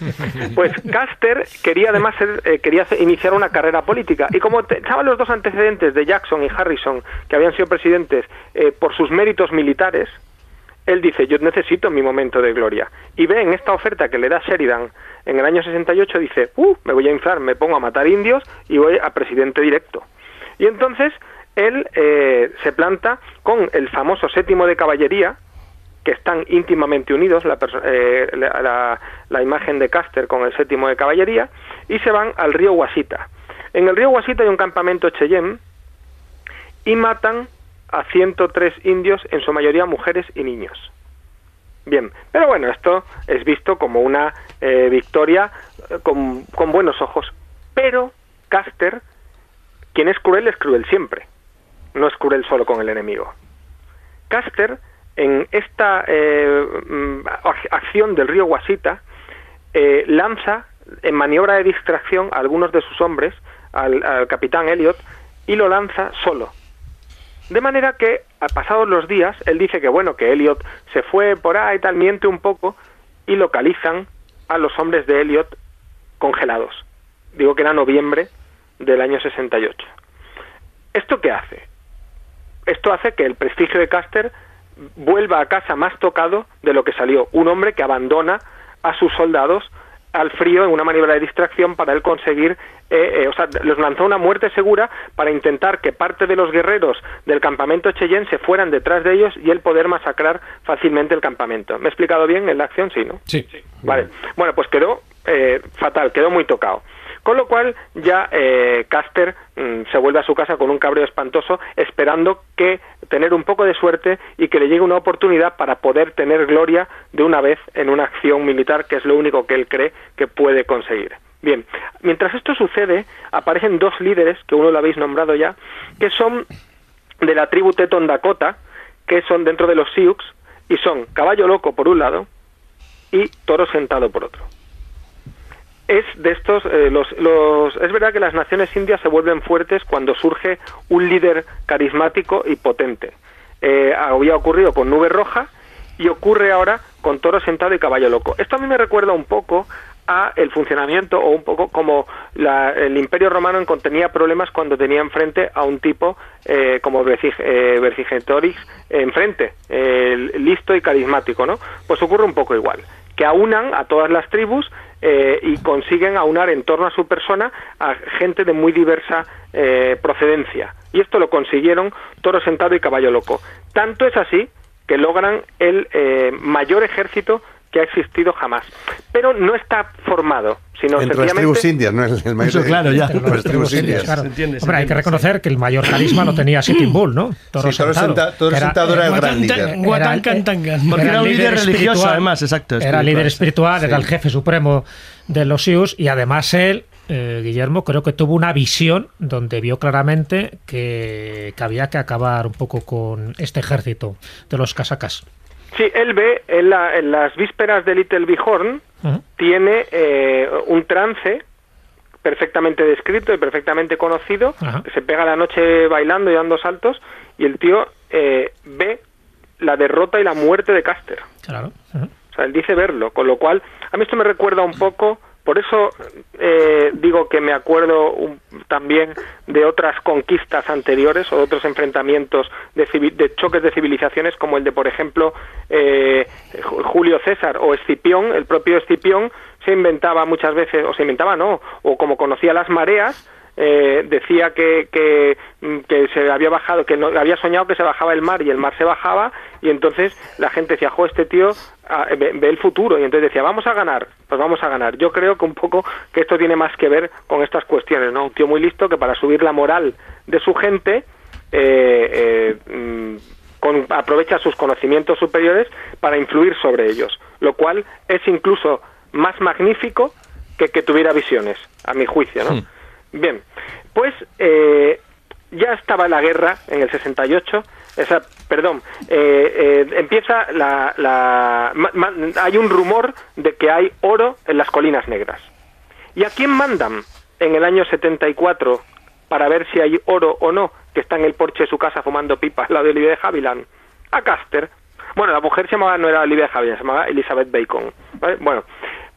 pues Caster quería además eh, quería iniciar una carrera política y como estaban los dos antecedentes de Jackson y Harrison, que habían sido presidentes eh, por sus méritos militares, él dice, yo necesito mi momento de gloria. Y ve en esta oferta que le da Sheridan en el año 68, dice, uh, me voy a inflar, me pongo a matar indios y voy a presidente directo. Y entonces él eh, se planta con el famoso séptimo de caballería, que están íntimamente unidos, la, eh, la, la, imagen de Caster con el séptimo de caballería, y se van al río Guasita. En el río Guasita hay un campamento Cheyenne y matan a 103 indios, en su mayoría mujeres y niños. Bien, pero bueno, esto es visto como una eh, victoria eh, con, con, buenos ojos. Pero Caster, quien es cruel, es cruel siempre. No es cruel solo con el enemigo. Caster, en esta eh, mm, acción del río Guasita, lanza en maniobra de distracción a algunos de sus hombres, al, al capitán Elliot, y lo lanza solo, de manera que, pasados los días, él dice que bueno, que Elliot se fue por ahí tal, miente un poco y localizan a los hombres de Elliot congelados. Digo que era noviembre del año 68. ¿Esto qué hace? Esto hace que el prestigio de Caster vuelva a casa más tocado de lo que salió. Un hombre que abandona a sus soldados al frío en una maniobra de distracción para él conseguir, eh, eh, o sea, los lanzó una muerte segura para intentar que parte de los guerreros del campamento Cheyenne se fueran detrás de ellos y él poder masacrar fácilmente el campamento. ¿Me he explicado bien en la acción? Sí, ¿no? Sí. Vale. Bueno, pues quedó eh, fatal, quedó muy tocado. Con lo cual ya eh, Caster mm, se vuelve a su casa con un cabreo espantoso, esperando que tener un poco de suerte y que le llegue una oportunidad para poder tener gloria de una vez en una acción militar, que es lo único que él cree que puede conseguir. Bien, mientras esto sucede, aparecen dos líderes, que uno lo habéis nombrado ya, que son de la tribu Teton Dakota, que son dentro de los Sioux, y son Caballo Loco por un lado y Toro Sentado por otro es de estos, eh, los, los, es verdad que las naciones indias se vuelven fuertes cuando surge un líder carismático y potente. Eh, había ocurrido con Nube Roja y ocurre ahora con Toro Sentado y Caballo Loco. Esto a mí me recuerda un poco a el funcionamiento o un poco como el Imperio Romano tenía problemas cuando tenía enfrente a un tipo eh, como eh, Vercingetorix enfrente, listo y carismático, ¿no? Pues ocurre un poco igual, que aunan a todas las tribus eh, y consiguen aunar en torno a su persona a gente de muy diversa eh, procedencia. Y esto lo consiguieron Toro Sentado y Caballo Loco. Tanto es así que logran el eh, mayor ejército que ha existido jamás. Pero no está formado, sino Entre las tribus indias, no el, el mayor Eso, claro, ya. Entre las tribus indias. Claro. ¿Se entiende, Hombre, hay que reconocer que el mayor carisma lo tenía Sitting Bull, ¿no? Toro, sí, Toro Sentado. Toro Sentado era, el gran líder. Porque era un líder religioso, además, exacto. Era líder espiritual, era el jefe supremo de los Sioux y además él eh, Guillermo creo que tuvo una visión donde vio claramente que, que, había que acabar un poco con este ejército de los casacas. Sí, él ve en, la, en las vísperas de Little Bighorn, tiene eh, un trance perfectamente descrito y perfectamente conocido, que se pega la noche bailando y dando saltos, y el tío eh, ve la derrota y la muerte de Caster. Claro. O sea, él dice verlo, con lo cual, a mí esto me recuerda un poco por eso eh, digo que me acuerdo también de otras conquistas anteriores o de otros enfrentamientos de, choques de civilizaciones como el de, por ejemplo, eh, Julio César o Escipión. El propio Escipión se inventaba muchas veces, o se inventaba no, o como conocía las mareas, eh, decía que, que, que, se había bajado, que no, había soñado que se bajaba el mar y el mar se bajaba y entonces la gente decía, jo, este tío ah, ve, el futuro y entonces decía, vamos a ganar, pues vamos a ganar. Yo creo que un poco que esto tiene más que ver con estas cuestiones, ¿no? Un tío muy listo que para subir la moral de su gente eh, eh, mm, con, aprovecha sus conocimientos superiores para influir sobre ellos, lo cual es incluso más magnífico que que tuviera visiones, a mi juicio, ¿no? Hmm. Bien, pues eh, ya estaba la guerra en el 68, esa, perdón, eh, eh, empieza la, la hay un rumor de que hay oro en las colinas negras. ¿Y a quién mandan en el año 74 para ver si hay oro o no, que está en el porche de su casa fumando pipa al lado de Olivia de Havilland? A Caster. Bueno, la mujer se llamaba, no era Olivia de Havilland, se llamaba Elizabeth Bacon. ¿vale? Bueno,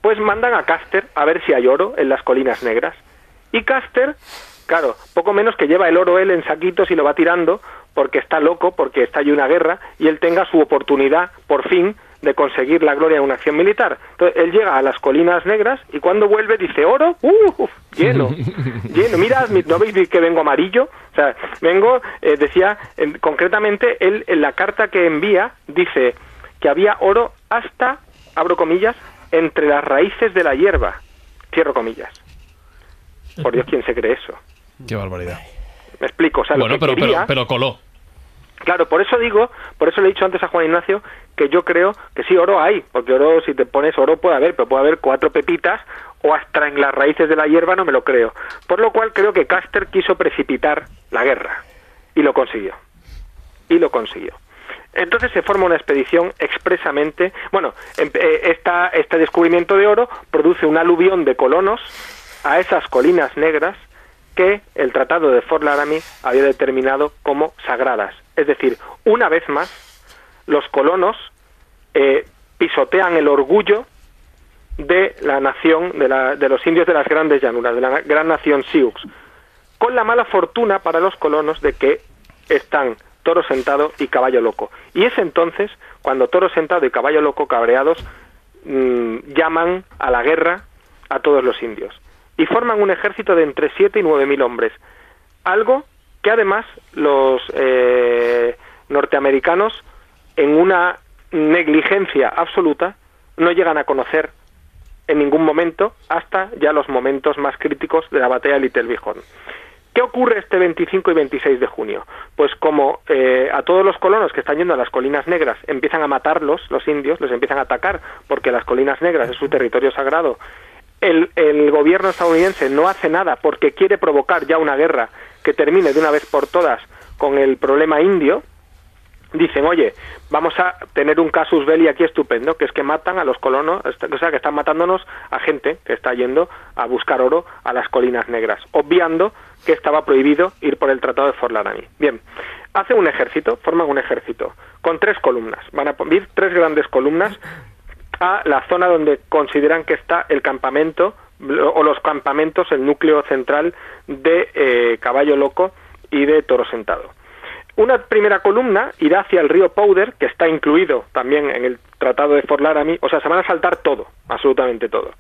pues mandan a Caster a ver si hay oro en las colinas negras. Y Caster, claro, poco menos que lleva el oro él en saquitos y lo va tirando porque está loco, porque está allí una guerra y él tenga su oportunidad, por fin, de conseguir la gloria en una acción militar. Entonces, él llega a las colinas negras y cuando vuelve dice, oro, ¡uh! uf, lleno, lleno. Mira, mi- ¿no veis que vengo amarillo? O sea, vengo, eh, decía, en- concretamente, él en la carta que envía dice que había oro hasta, abro comillas, entre las raíces de la hierba, cierro comillas. Por Dios, ¿quién se cree eso? Qué barbaridad. Me explico, o sea, lo Bueno, que pero, quería- pero, pero coló. Claro, por eso digo, por eso le he dicho antes a Juan Ignacio que yo creo que sí, oro hay, porque oro, si te pones oro puede haber, pero puede haber cuatro pepitas o hasta en las raíces de la hierba, no me lo creo. Por lo cual creo que Caster quiso precipitar la guerra y lo consiguió. Y lo consiguió. Entonces se forma una expedición expresamente. Bueno, em- eh, esta, este descubrimiento de oro produce un aluvión de colonos a esas colinas negras que el Tratado de Fort Laramie había determinado como sagradas. Es decir, una vez más, los colonos eh, pisotean el orgullo de la nación, de, la- de los indios de las grandes llanuras, de la gran nación Sioux, con la mala fortuna para los colonos de que están toro sentado y caballo loco. Y es entonces cuando toro sentado y caballo loco cabreados mm, llaman a la guerra a todos los indios y forman un ejército de entre 7 y 9 mil hombres. Algo que además los eh, norteamericanos, en una negligencia absoluta, no llegan a conocer en ningún momento hasta ya los momentos más críticos de la batalla de Little Bighorn. ¿Qué ocurre este 25 y 26 de junio? Pues como eh, a todos los colonos que están yendo a las colinas negras empiezan a matarlos, los indios, los empiezan a atacar porque las colinas negras es su territorio sagrado, el, el gobierno estadounidense no hace nada porque quiere provocar ya una guerra que termine de una vez por todas con el problema indio, dicen, oye, vamos a tener un casus belli aquí estupendo, que es que matan a los colonos, o sea, que están matándonos a gente que está yendo a buscar oro a las colinas negras, obviando que estaba prohibido ir por el Tratado de Fort Laramie. Bien, hacen un ejército, forman un ejército, con tres columnas, van a ir tres grandes columnas a la zona donde consideran que está el campamento o los campamentos, el núcleo central de eh, Caballo Loco y de Toro Sentado. Una primera columna irá hacia el río Powder, que está incluido también en el Tratado de Fort Laramie, o sea, se van a saltar todo, absolutamente todo.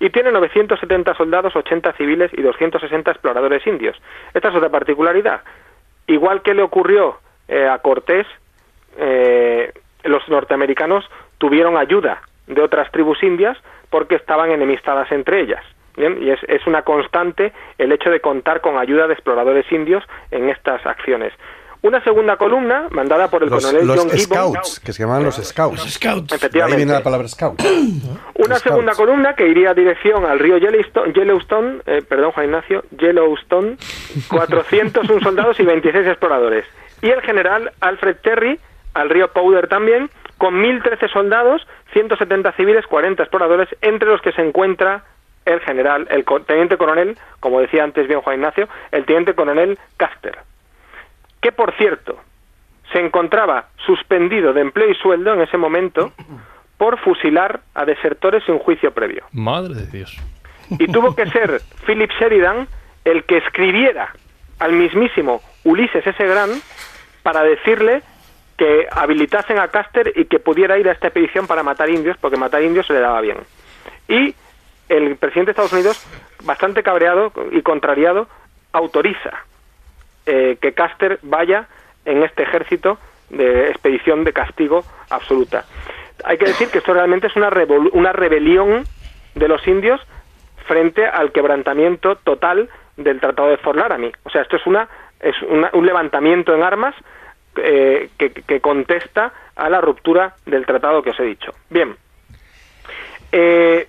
Y tiene 970 soldados, 80 civiles y 260 exploradores indios. Esta es otra particularidad. Igual que le ocurrió eh, a Cortés, eh, los norteamericanos tuvieron ayuda de otras tribus indias porque estaban enemistadas entre ellas. ¿bien? Y es, es una constante el hecho de contar con ayuda de exploradores indios en estas acciones. Una segunda columna, mandada por el Los, coronel los John Gibbon, scouts, que se llamaban los scouts. Scouts. De ahí efectivamente, viene la palabra scout. una Scouts. segunda columna que iría a dirección al río Yellowstone, Yellowstone eh, perdón Juan Ignacio, Yellowstone, 401 soldados y 26 exploradores. Y el general Alfred Terry al río Powder también, con 1.013 soldados, 170 civiles, 40 exploradores, entre los que se encuentra el general, el teniente coronel, como decía antes bien Juan Ignacio, el teniente coronel Caster, que por cierto se encontraba suspendido de empleo y sueldo en ese momento por fusilar a desertores sin juicio previo. Madre de Dios. Y tuvo que ser Philip Sheridan el que escribiera al mismísimo Ulises S. Grant para decirle que habilitasen a Caster y que pudiera ir a esta expedición para matar indios, porque matar indios se le daba bien. Y el presidente de Estados Unidos, bastante cabreado y contrariado, autoriza eh, que Caster vaya en este ejército de expedición de castigo absoluta. Hay que decir que esto realmente es una, una rebelión de los indios frente al quebrantamiento total del Tratado de Fort Laramie. O sea, esto es una es una- un levantamiento en armas eh, que, que contesta a la ruptura del tratado que os he dicho. Bien, eh,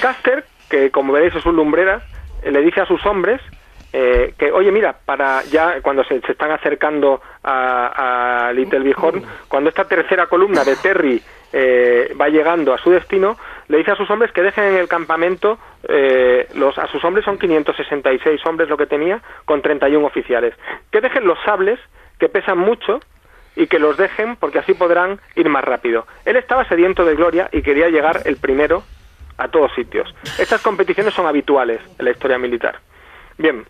Caster que como veréis es un lumbrera, eh, le dice a sus hombres eh, que, oye, mira, para ya cuando se, están acercando a, a Little Bighorn, cuando esta tercera columna de Terry eh, va llegando a su destino, le dice a sus hombres que dejen en el campamento, eh, los, a sus hombres son 566 hombres lo que tenía, con 31 oficiales, que dejen los sables, que pesan mucho, y que los dejen porque así podrán ir más rápido. Él estaba sediento de gloria y quería llegar el primero a todos sitios. Estas competiciones son habituales en la historia militar. Bien,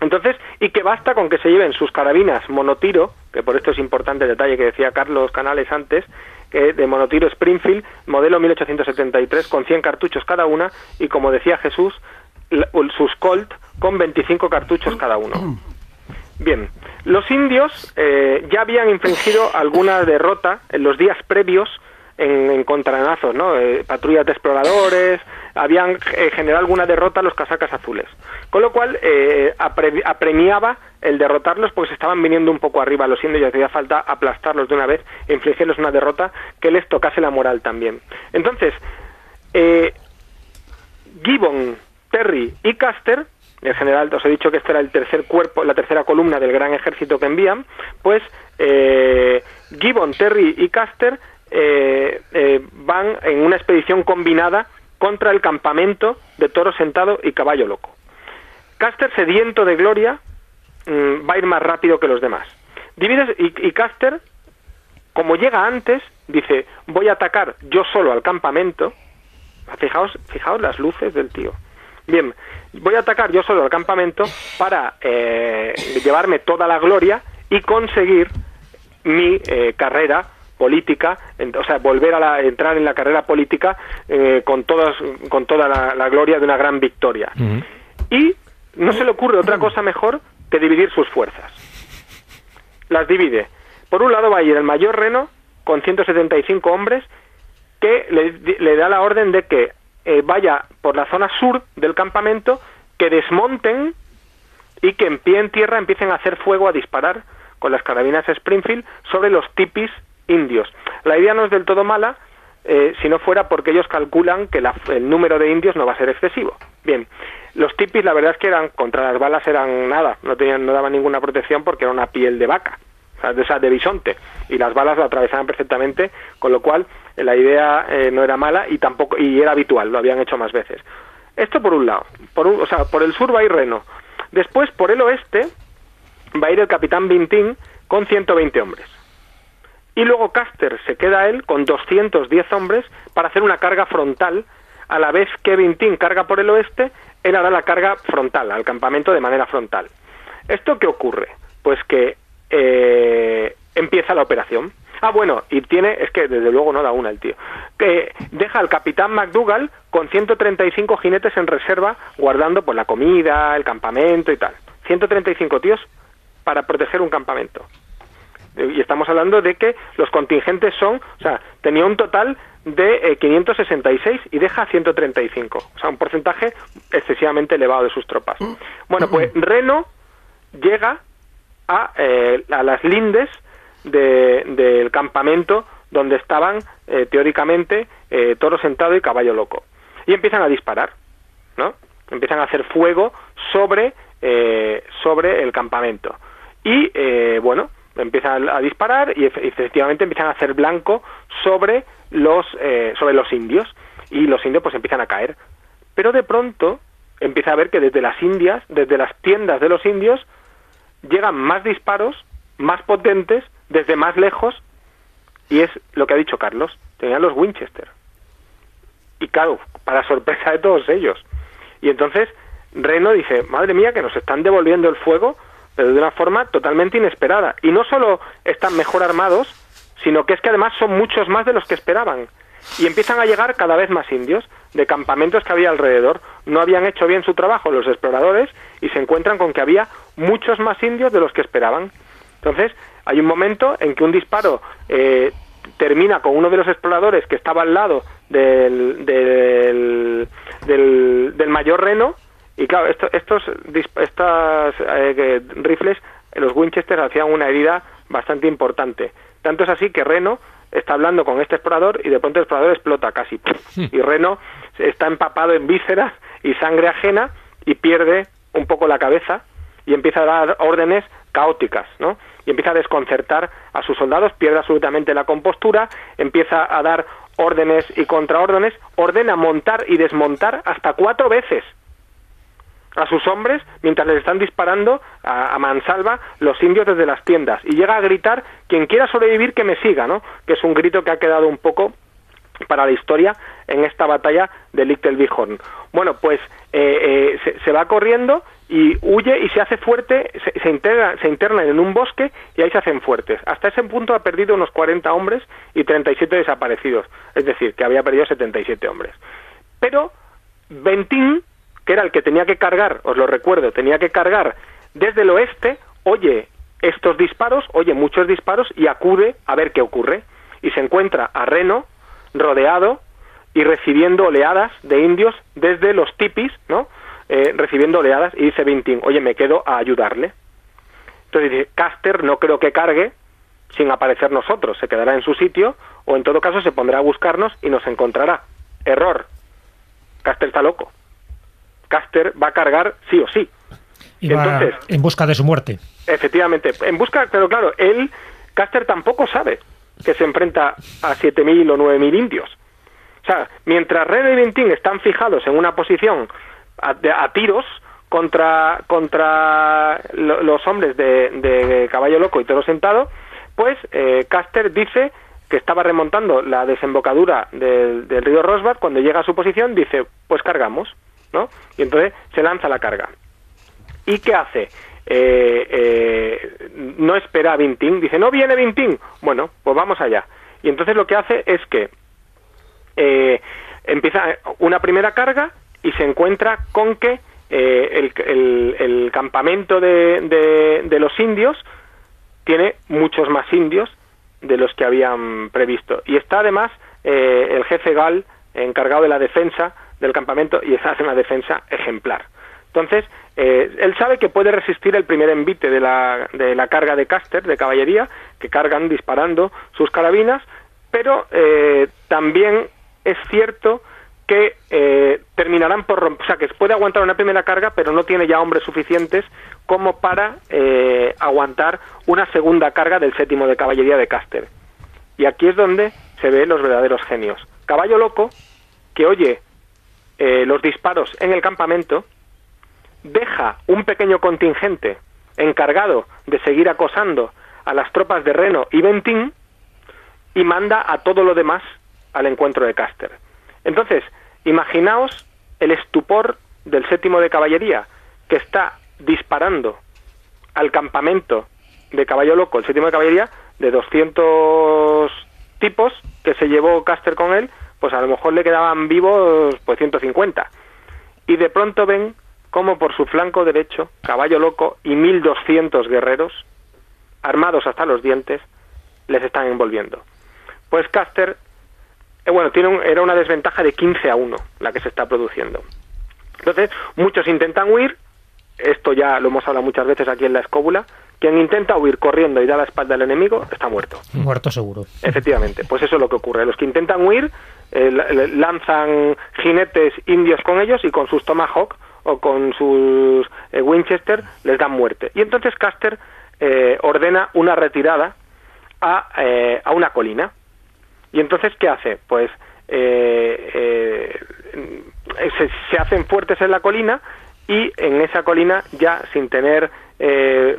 entonces, y que basta con que se lleven sus carabinas monotiro, que por esto es importante el detalle que decía Carlos Canales antes, que de monotiro Springfield, modelo 1873, con 100 cartuchos cada una, y como decía Jesús, sus Colt con 25 cartuchos cada uno. Bien, los indios eh, ya habían infringido alguna derrota en los días previos en, en contranazos, ¿no? Eh, patrullas de exploradores, habían eh, generado alguna derrota a los casacas azules. Con lo cual eh, apre- apremiaba el derrotarlos porque se estaban viniendo un poco arriba los indios y hacía falta aplastarlos de una vez e infligirles una derrota que les tocase la moral también. Entonces, eh, Gibbon, Terry y Custer, el general, os he dicho que este era el tercer cuerpo, la tercera columna del gran ejército que envían, pues eh, Gibbon, Terry y Custer eh, eh, van en una expedición combinada contra el campamento de toro sentado y caballo loco. Custer, sediento de gloria, mm, va a ir más rápido que los demás. Y, y Custer, como llega antes, dice, voy a atacar yo solo al campamento, Fijaos, fijaos las luces del tío. Bien, voy a atacar yo solo al campamento para eh, llevarme toda la gloria y conseguir mi eh, carrera política, en- o sea, volver a la- entrar en la carrera política eh, con, todas, con toda la, la gloria de una gran victoria. Y no se le ocurre otra cosa mejor que dividir sus fuerzas. Las divide. Por un lado va a ir el mayor Reno con 175 hombres que le, le da la orden de que eh, vaya por la zona sur del campamento, que desmonten y que en pie en tierra empiecen a hacer fuego, a disparar con las carabinas Springfield sobre los tipis indios. La idea no es del todo mala, eh, si no fuera porque ellos calculan que la- el número de indios no va a ser excesivo. Bien, los tipis la verdad es que eran contra las balas eran nada, no tenían no daban ninguna protección porque era una piel de vaca, o sea, de, esa de bisonte y las balas lo atravesaban perfectamente, con lo cual la idea eh, no era mala y tampoco y era habitual, lo habían hecho más veces. Esto por un lado, por un- o sea, por el sur va a ir Reno. Después por el oeste va a ir el capitán Bintín con 120 hombres. Y luego Caster se queda él con 210 hombres para hacer una carga frontal. A la vez que Bintín carga por el oeste, él hará la carga frontal, al campamento de manera frontal. ¿Esto qué ocurre? Pues que eh, empieza la operación. Ah, bueno, y tiene, es que desde luego no da una el tío, que deja al capitán McDougall con 135 jinetes en reserva guardando pues la comida, el campamento y tal. 135 tíos para proteger un campamento. Eh, Y estamos hablando de que los contingentes son, o sea, tenía un total de eh, 566 y deja 135. O sea, un porcentaje excesivamente elevado de sus tropas. Bueno, pues Reno llega a, eh, a las lindes de- del campamento donde estaban eh, teóricamente eh, toro sentado y caballo loco. Y empiezan a disparar, ¿no? Empiezan a hacer fuego sobre, eh, sobre el campamento. Y eh, bueno, empiezan a disparar y efe- efectivamente empiezan a hacer blanco sobre los, sobre los indios. Y los indios pues empiezan a caer. Pero de pronto empieza a ver que desde las Indias, desde las tiendas de los indios, llegan más disparos, más potentes, desde más lejos, y es lo que ha dicho Carlos, tenían los Winchester. Y claro, para sorpresa de todos ellos. Y entonces Reno dice, madre mía, que nos están devolviendo el fuego, pero de una forma totalmente inesperada. Y no solo están mejor armados, sino que es que además son muchos más de los que esperaban. Y empiezan a llegar cada vez más indios de campamentos que había alrededor. No habían hecho bien su trabajo los exploradores y se encuentran con que había muchos más indios de los que esperaban. Entonces, hay un momento en que un disparo eh, termina con uno de los exploradores que estaba al lado del, del, del, del mayor reno y claro, esto- estos estas eh, rifles, los Winchester hacían una herida bastante importante. Tanto es así que Reno está hablando con este explorador y de pronto el explorador explota casi. Y Reno está empapado en vísceras y sangre ajena y pierde un poco la cabeza y empieza a dar órdenes caóticas, ¿no? Y empieza a desconcertar a sus soldados, pierde absolutamente la compostura, empieza a dar órdenes y contraórdenes, ordena montar y desmontar hasta cuatro veces a sus hombres mientras les están disparando a, mansalva los indios desde las tiendas y llega a gritar quien quiera sobrevivir que me siga, ¿no? Que es un grito que ha quedado un poco para la historia en esta batalla de Little Bighorn. Bueno, pues eh, eh, se, va corriendo y huye y se hace fuerte, se, se, integra, se interna en un bosque y ahí se hacen fuertes. Hasta ese punto ha perdido unos 40 hombres y 37 desaparecidos, es decir, que había perdido 77 hombres. Pero Bentín, que era el que tenía que cargar, os lo recuerdo, tenía que cargar desde el oeste, oye estos disparos, oye muchos disparos y acude a ver qué ocurre. Y se encuentra a Reno, rodeado y recibiendo oleadas de indios desde los tipis, ¿no? Eh, recibiendo oleadas y dice Vintín, oye, me quedo a ayudarle. Entonces dice, Caster no creo que cargue sin aparecer nosotros, se quedará en su sitio o en todo caso se pondrá a buscarnos y nos encontrará. Error. Caster está loco. Caster va a cargar sí o sí. Y Entonces, en busca de su muerte. Efectivamente, en busca, pero claro, él, Caster tampoco sabe que se enfrenta a 7.000 o 9.000 indios. O sea, mientras Red y Vintín están fijados en una posición a, a tiros contra, contra lo, los hombres de, de, Caballo Loco y Toro Sentado, pues eh, Caster dice que estaba remontando la desembocadura del, del río Rosbach, cuando llega a su posición dice, pues cargamos, ¿no? Y entonces se lanza la carga. ¿Y qué hace? Eh, eh, no espera a Vintín, dice, no viene Vintín, bueno, pues vamos allá. Y entonces lo que hace es que eh, empieza una primera carga y se encuentra con que eh, el, campamento de, los indios tiene muchos más indios de los que habían previsto. Y está además eh, el jefe Gal encargado de la defensa del campamento y hace una defensa ejemplar. Entonces, eh, él sabe que puede resistir el primer envite de la, de la carga de Caster, de caballería, que cargan disparando sus carabinas, pero eh, también es cierto que eh, terminarán por romper, o sea, que puede aguantar una primera carga, pero no tiene ya hombres suficientes como para eh, aguantar una segunda carga del séptimo de caballería de Caster. Y aquí es donde se ven los verdaderos genios. Caballo loco, que oye eh, los disparos en el campamento, deja un pequeño contingente encargado de seguir acosando a las tropas de Reno y Bentín y manda a todo lo demás al encuentro de Caster. Entonces, imaginaos el estupor del séptimo de caballería que está disparando al campamento de caballo loco, el séptimo de caballería, de 200 tipos que se llevó Caster con él, pues a lo mejor le quedaban vivos pues 150. Y de pronto ven como por su flanco derecho, caballo loco y 1200 guerreros, armados hasta los dientes, les están envolviendo. Pues Caster, eh, bueno, tiene un, era una desventaja de 15 a 1 la que se está produciendo. Entonces, muchos intentan huir, esto ya lo hemos hablado muchas veces aquí en la escóbula, quien intenta huir corriendo y da la espalda al enemigo está muerto. Muerto seguro. Efectivamente, pues eso es lo que ocurre. Los que intentan huir eh, lanzan jinetes indios con ellos y con sus tomahawk o con sus eh, Winchester les dan muerte. Y entonces Caster eh, ordena una retirada a, eh, a, una colina. Y entonces, ¿qué hace? Pues se, se, hacen fuertes en la colina y en esa colina, ya sin tener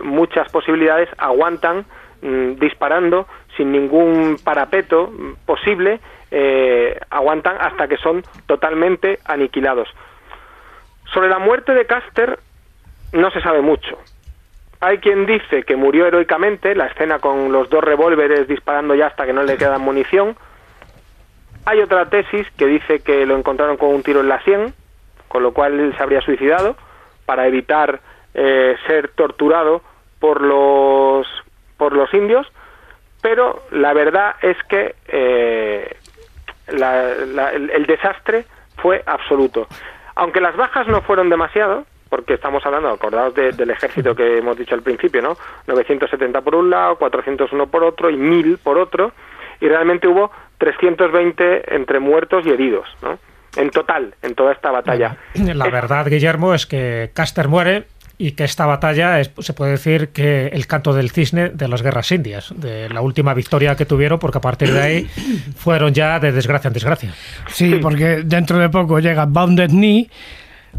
muchas posibilidades, aguantan mmm, disparando sin ningún parapeto posible, aguantan hasta que son totalmente aniquilados. Sobre la muerte de Caster no se sabe mucho. Hay quien dice que murió heroicamente, la escena con los dos revólveres disparando ya hasta que no le queda munición. Hay otra tesis que dice que lo encontraron con un tiro en la sien, con lo cual él se habría suicidado para evitar eh, ser torturado por los por los indios, pero la verdad es que eh, la, el desastre fue absoluto. Aunque las bajas no fueron demasiado, porque estamos hablando, acordados de, del ejército que hemos dicho al principio, ¿no? 970 por un lado, 401 por otro y 1000 por otro, y realmente hubo 320 entre muertos y heridos, ¿no? en total, en toda esta batalla. La verdad, Guillermo, es que Caster muere y que esta batalla es, se puede decir que el canto del cisne de las guerras indias, de la última victoria que tuvieron, porque a partir de ahí fueron ya de desgracia en desgracia. Sí, porque dentro de poco llega Bounded Knee,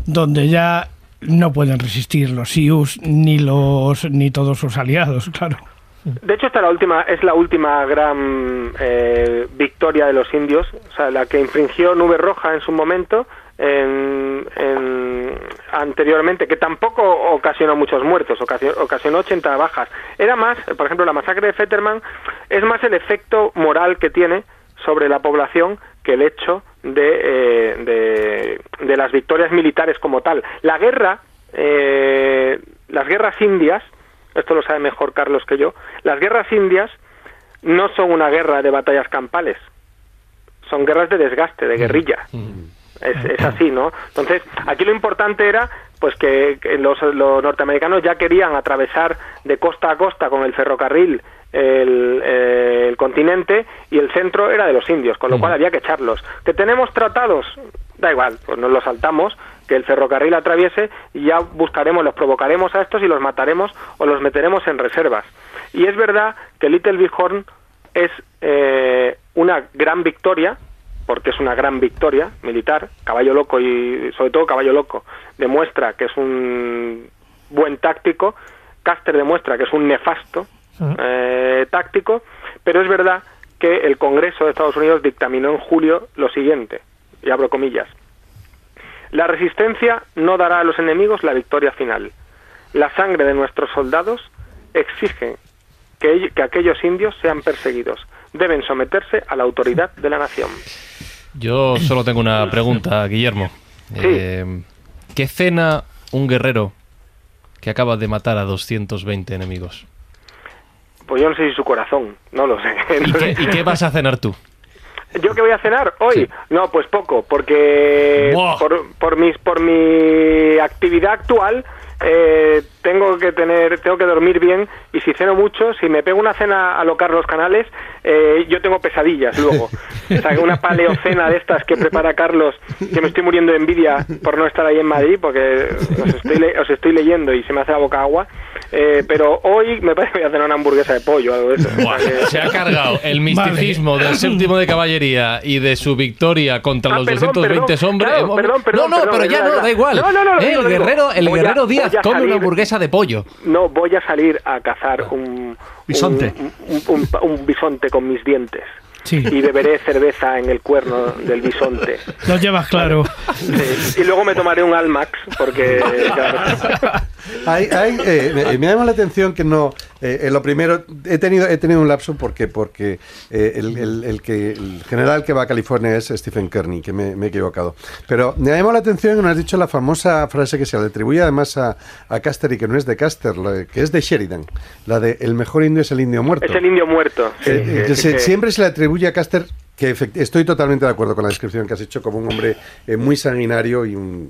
donde ya no pueden resistir los Sioux ni los ni todos sus aliados, claro. De hecho, esta la última, es la última gran eh, victoria de los indios, o sea, la que infringió Nube Roja en su momento, en, en- anteriormente, que tampoco ocasionó muchos muertos, ocasionó, ocasionó 80 bajas. Era más, por ejemplo, la masacre de Fetterman es más el efecto moral que tiene sobre la población que el hecho de, eh, de, de las victorias militares como tal. La guerra, eh, las guerras indias, esto lo sabe mejor Carlos que yo, las guerras indias no son una guerra de batallas campales, son guerras de desgaste, de guerrilla. Es, es así, ¿no? Entonces, aquí lo importante era pues que, que los, los norteamericanos ya querían atravesar de costa a costa con el ferrocarril el, eh, el continente y el centro era de los indios, con lo cual había que echarlos. ¿Que tenemos tratados? Da igual, pues nos los saltamos, que el ferrocarril atraviese y ya buscaremos, los provocaremos a estos y los mataremos o los meteremos en reservas. Y es verdad que Little Bighorn es eh, una gran victoria, porque es una gran victoria militar, Caballo Loco y sobre todo Caballo Loco demuestra que es un buen táctico, Caster demuestra que es un nefasto eh, táctico, pero es verdad que el Congreso de Estados Unidos dictaminó en julio lo siguiente, y abro comillas, la resistencia no dará a los enemigos la victoria final. La sangre de nuestros soldados exige que, ell- que aquellos indios sean perseguidos. Deben someterse a la autoridad de la nación. Yo solo tengo una pregunta, Guillermo. Eh, ¿Qué cena un guerrero que acaba de matar a 220 enemigos? Pues yo no sé si su corazón, no lo sé. ¿Y qué, y qué vas a cenar tú? ¿Yo qué voy a cenar hoy? No, pues poco, porque por, por, mis, por mi actividad actual eh, tengo que tener, tengo que dormir bien y si ceno mucho, si me pego una cena a lo Carlos Canales, eh, yo tengo pesadillas luego. O sea, una paleocena de estas que prepara Carlos, que me estoy muriendo de envidia por no estar ahí en Madrid, porque os estoy, le- os estoy leyendo y se me hace la boca agua. Eh, pero hoy me parece que voy a cenar una hamburguesa de pollo algo de eso. Buah, se ha cargado el misticismo del séptimo de caballería y de su victoria contra Ah, los perdón, 220 perdón. hombres. Claro, perdón, perdón, no, no, perdón, pero ya no, da igual. No, no, no, Eh, digo, el guerrero, el Voy a- guerrero Díaz come una hamburguesa de pollo. No voy a salir a cazar un Bisonte. un, un- un- un bisonte con mis dientes. Sí. Y beberé cerveza en el cuerno del bisonte. Lo llevas claro. Sí. Y luego me tomaré un Almax, porque claro, Hay- hay, eh, me, me llama la atención que no. Eh, eh, lo primero, he tenido, he tenido un lapso porque, porque eh, el, el- el que, el general que va a California es Stephen Kearney, que me, me he equivocado. Pero me ha llamado la atención que nos has dicho la famosa frase que se le atribuye además a, a Caster y que no es de Caster, la- que es de Sheridan, la de el mejor indio es el indio muerto. es el indio muerto. Sí, Eh, se- que- siempre se le atribuye a Caster que efect- estoy totalmente de acuerdo con la descripción que has hecho como un hombre eh, muy sanguinario y un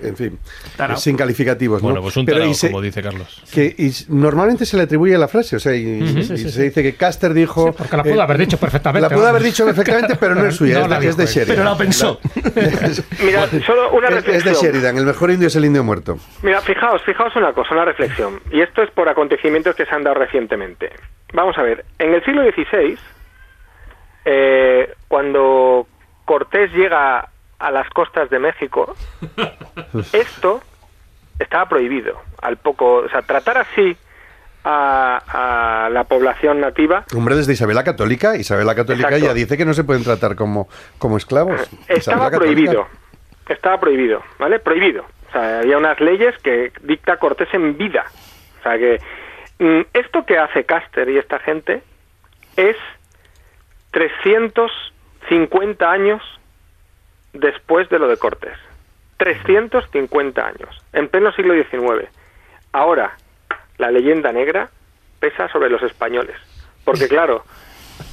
eh, en fin Tarao. sin calificativos ¿no? Bueno, pues un Pero tarao, y se- como dice Carlos. que y normalmente se le atribuye la frase, o sea, y, y sí, sí, se dice que Caster dijo. Porque la pudo eh, haber dicho perfectamente. La pudo haber dicho perfectamente, pero no es suya, No es, la de- es de dijo. Sheridan. Pero la pensó. Mira, solo una Es, es de reflexión. Sheridan, el mejor indio es el indio muerto. Mira, fijaos, fijaos una cosa, una reflexión. Y esto es por acontecimientos que se han dado recientemente. Vamos a ver, en el siglo XVI, eh, cuando Cortés llega a las costas de México, esto estaba prohibido. Al poco, o sea, tratar así a, a la población nativa Hombre, desde Isabel la Católica, Isabel la Católica Exacto. ya dice que no se pueden tratar como, como esclavos. Estaba prohibido. Estaba prohibido, ¿vale? Prohibido. O sea, había unas leyes que dicta Cortés en vida. O sea que mm, esto que hace Caster y esta gente es 350 años después de lo de Cortés. 350 años, en pleno siglo XIX. Ahora, la leyenda negra pesa sobre los españoles. Porque claro,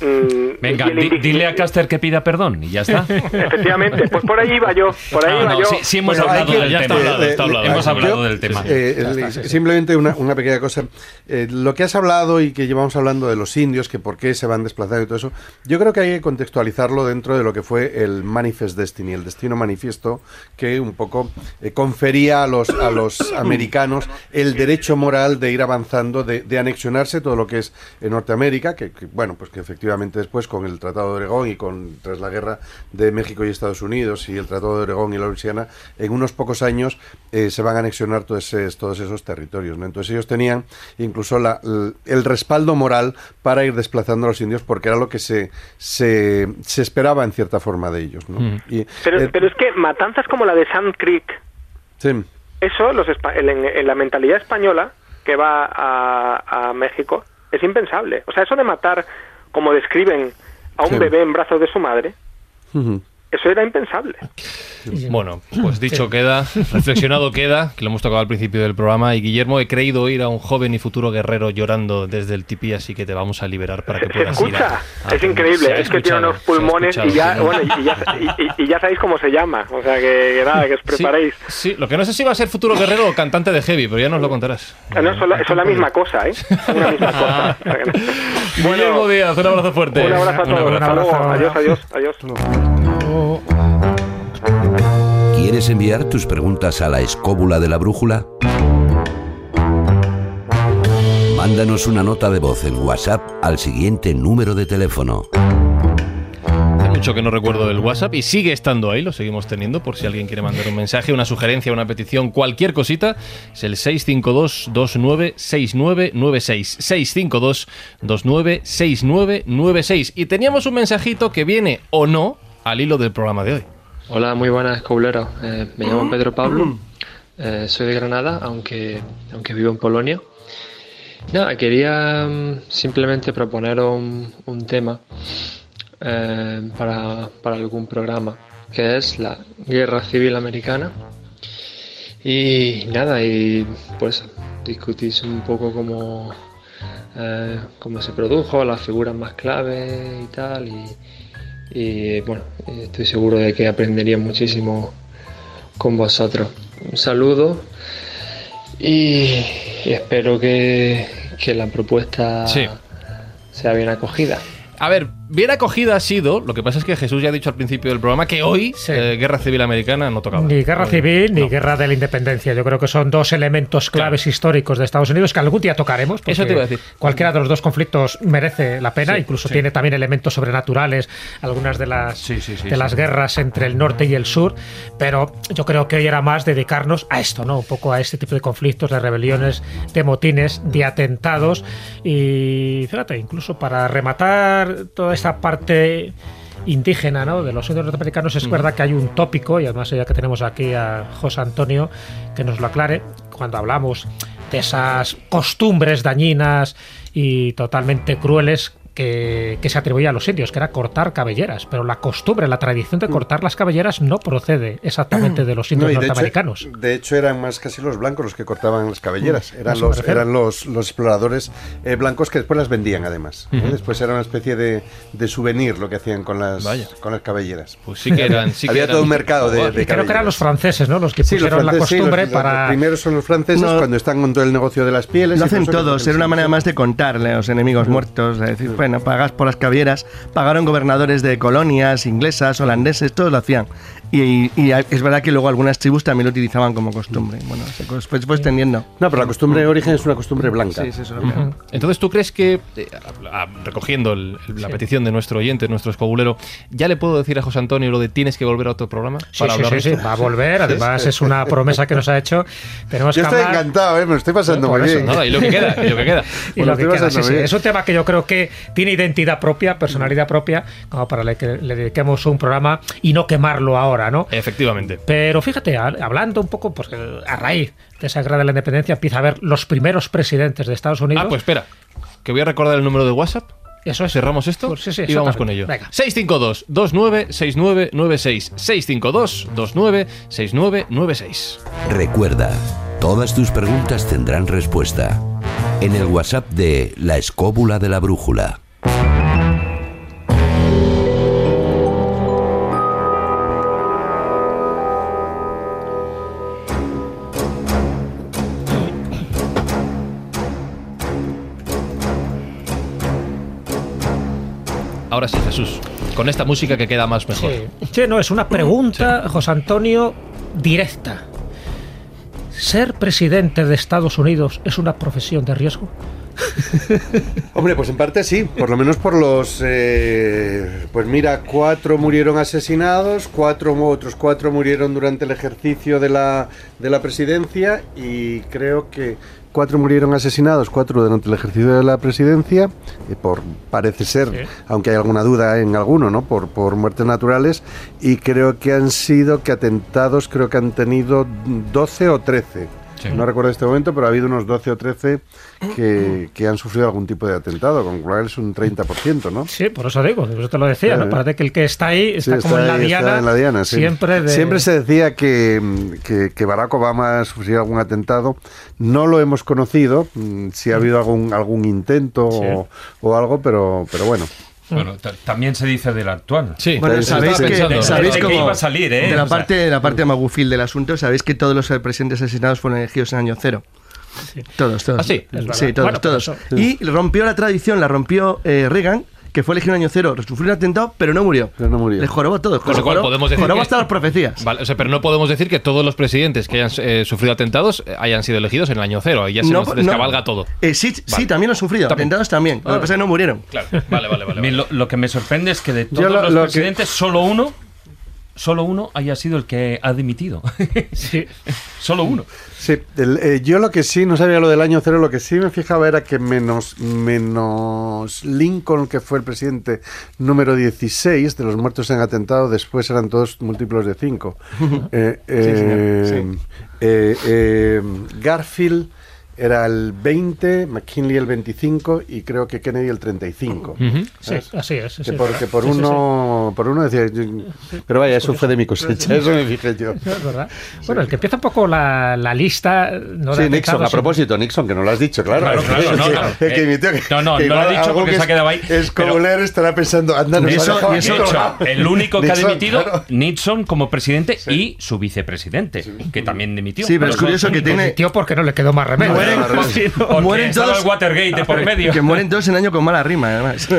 mm, Venga, di- dile a Caster que pida perdón y ya está. Efectivamente, pues por ahí iba yo, por ahí No, iba no, yo. sí, sí hemos Bueno, hablado que- del tema. hablado, está hablado. Hemos hablado del tema. eh, simplemente una, una pequeña cosa. Eh, lo que has hablado y que llevamos hablando de los indios, que por qué se van desplazando y todo eso, yo creo que hay que contextualizarlo dentro de lo que fue el Manifest Destiny, el destino manifiesto que un poco eh, confería a los, a los americanos el derecho moral de ir avanzando, de, de anexionarse todo lo que es en Norteamérica, que, que, bueno, pues que efectivamente después con el Tratado de Oregón y con tras la guerra de México y Estados Unidos y el Tratado de Oregón y la Luisiana, en unos pocos años eh, se van a anexionar todos, esos- todos esos territorios. ¿no? Entonces ellos tenían incluso la- el, respaldo moral para ir desplazando a los indios porque era lo que se, se, se esperaba en cierta forma de ellos. ¿no? Mm. Y, Pero, eh, pero es que matanzas como la de Sand Creek, sí. eso los espa- en, en la mentalidad española que va a, a México es impensable. O sea, eso de matar, como describen, a un Sí. bebé en brazos de su madre. Eso era impensable. Bueno, pues dicho queda, reflexionado queda, que lo hemos tocado al principio del programa. Y Guillermo, he creído oír a un joven y futuro guerrero llorando desde el tipí, así que te vamos a liberar para que Se puedas ir a- escucha, a es increíble, es que tiene unos pulmones y ya, bueno, y ya, y, y- y ya sabéis cómo se llama, o sea que, que nada, que os preparéis. Sí, lo que no sé si va a ser futuro guerrero o cantante de heavy, pero ya nos lo contarás. Ah, No, son la, son la misma cosa, ¿eh? Son la misma cosa. Guillermo Díaz, un abrazo fuerte. Un abrazo a Un todos. abrazo. Hasta luego. abrazo. Adiós, adiós, adiós. ¿Quieres enviar tus preguntas a la escóbula de la brújula? Mándanos una nota de voz en WhatsApp al siguiente número de teléfono. Hace mucho que no recuerdo el WhatsApp y sigue estando ahí, lo seguimos teniendo por si alguien quiere mandar un mensaje, una sugerencia, una petición, cualquier cosita. Es el 652-296996. 652-296996. Y teníamos un mensajito que viene o no al hilo del programa de hoy. Hola, muy buenas, escobuleros. Eh, me llamo Pedro Pablo, eh, soy de Granada, aunque, aunque vivo en Polonia. Nada, quería mm, simplemente proponer un, un tema eh, para, para algún programa, que es la Guerra Civil Americana. Y nada, y pues discutís un poco cómo, eh, cómo se produjo, las figuras más clave y tal. Y, y bueno, estoy seguro de que aprendería muchísimo con vosotros. Un saludo y, espero que, que la propuesta Sí. sea bien acogida. A ver, bien acogida ha sido, lo que pasa es que Jesús ya ha dicho al principio del programa que hoy Sí. eh, Guerra Civil Americana no tocaba. Ni guerra civil ni guerra de la independencia. Yo creo que son dos elementos claves históricos de Estados Unidos que algún día tocaremos. Eso te iba a decir. Cualquiera de los dos conflictos merece la pena. Sí, Incluso sí. tiene también elementos sobrenaturales, algunas de las, de las guerras entre el norte y el sur. Pero yo creo que hoy era más dedicarnos a esto, ¿no? Un poco a este tipo de conflictos, de rebeliones, de motines, de atentados. Y fíjate, incluso para rematar toda esta parte indígena ¿no? de los indios norteamericanos es verdad que hay un tópico y además ya que tenemos aquí a José Antonio que nos lo aclare cuando hablamos de esas costumbres dañinas y totalmente crueles que, que se atribuía a los indios, que era cortar cabelleras, pero la costumbre, la tradición de cortar las cabelleras no procede exactamente de los indios No, hecho- norteamericanos. De hecho, eran más casi los blancos los que cortaban las cabelleras. Mm, Eran los, refiero. eran los, los exploradores eh, blancos que después las vendían, además. ¿eh? Después era una especie de, de souvenir lo que hacían con las, Vaya. con las cabelleras. Pues sí que eran. Sí que Había eran- todo un mercado de, de Y creo que eran los franceses, ¿no? Los que Sí, los pusieron la sí, costumbre los- para... primeros son los franceses No. cuando están con todo el negocio de las pieles. Lo hacen todos, era una manera más de contarle a los enemigos muertos, de decir, pagas por las cabieras, pagaron gobernadores de colonias, inglesas, holandeses, todos lo hacían. Y, y es verdad que luego algunas tribus también lo utilizaban como costumbre. Bueno, se fue, se fue extendiendo. No, pero la costumbre de origen es una costumbre blanca. Sí, sí, eso es Entonces, ¿tú crees que, eh, recogiendo el- el- la petición de nuestro oyente, nuestro escobulero, ya le puedo decir a José Antonio lo de tienes que volver a otro programa Sí, para sí, hablar sí, de sí, va a volver. Además, es una promesa que nos ha hecho. Tenemos Yo que estoy hablar- encantado, ¿eh? me lo estoy pasando muy eso, bien. Nada, y lo que queda, y lo que queda. Y lo que queda, sí, sí. Es un tema que yo creo que tiene identidad propia, personalidad propia, como para que le dediquemos un programa y no quemarlo ahora, ¿no? Efectivamente. Pero fíjate, hablando un poco, pues eh, a raíz de esa guerra de la independencia empieza a ver los primeros presidentes de Estados Unidos. Ah, pues espera, que voy a recordar el número de WhatsApp. Eso es. ¿Cerramos esto? Pues sí, sí, y vamos con ello. Venga. 652-296996. 652-296996. Recuerda, todas tus preguntas tendrán respuesta en el WhatsApp de La Escóbula de la Brújula. Ahora sí, Jesús, con esta música que queda más mejor. Sí, Sí, no, es una pregunta, José Antonio, directa. ¿Ser presidente de Estados Unidos es una profesión de riesgo? Hombre, pues en parte sí, por lo menos por los... eh, pues mira, cuatro murieron asesinados, cuatro otros cuatro murieron durante el ejercicio de la, de la presidencia y creo que cuatro murieron asesinados, cuatro durante el ejercicio de la presidencia, eh, por parece ser, Sí. aunque hay alguna duda en alguno, ¿no? Por, por muertes naturales y creo que han sido que atentados, creo que han tenido 12 o 13. Sí. No recuerdo este momento, pero ha habido unos 12 o 13 que, que han sufrido algún tipo de atentado, con lo cual es un 30%, ¿no? Sí, por eso digo, por eso te lo decía, Sí. ¿no? Parece que el que está ahí está, Sí, como en la diana, en la diana, sí. siempre de... Siempre se decía que, que, que Barack Obama sufrió algún atentado. No lo hemos conocido, mm, si ha habido algún, algún intento o, o algo, pero, pero bueno. Bueno, ta- también se dice del actual. Sí, Bueno, sabéis que, pensando, ¿no? sabéis De que cómo- iba a salir, ¿eh? De la parte, de la parte magufil del asunto, sabéis que todos los presidentes asesinados fueron elegidos en año cero. Todos, todos. ¿Ah, sí? Todos, Bueno, todos. por Y rompió la tradición, la rompió eh, Reagan, que fue elegido en año cero, sufrió un atentado, pero no murió. Pero no murió. Le jorobó todo. Con lo cual podemos decir jorobó que- hasta las profecías. Vale, o sea, pero no podemos decir que todos los presidentes que hayan eh, sufrido atentados eh, hayan sido elegidos en el año cero. Ahí ya se No, nos no. descabalga todo. Eh, sí, sí, también lo han sufrido. También. Atentados también. Lo Ah. que pasa es que no murieron. Claro, vale, vale, vale. Lo, lo que me sorprende es que de todos lo- los lo que- presidentes, solo uno, solo uno haya sido el que ha dimitido. Sí. solo uno. Sí, el- eh, yo lo que sí, no sabía lo del año cero, lo que sí me fijaba era que menos, menos Lincoln, que fue el presidente número 16 de los muertos en atentado, después eran todos múltiplos de 5. señor, eh, Garfield era el 20, McKinley el 25 y creo que Kennedy el 35. Ujú. Sí, ¿sabes? así es. sí, Que sí. por, que por Sí, sí, sí. uno, por uno decía, yo- pero vaya, eso fue de mi cosecha, eso me fijé yo. Es verdad. Bueno, el que empieza un poco la, la lista. No Sí, Nixon, a propósito, Nixon, que no lo has dicho, claro. Claro, claro, no, no. El que Eh, que- no, no, que no lo he dicho algo porque que se ha quedado ahí, Es pero- como leer, estará pensando, anda, nos ha eso, aquí. el único que ha Nixon, dimitido, claro. Nixon como presidente y su vicepresidente, que también dimitió. Sí, pero es curioso que tiene- Tío, porque no le quedó más remedio. Mueren- Sí, no. Porque mueren estaba todos- el Watergate de por medio. Que mueren todos en año con mala rima, además.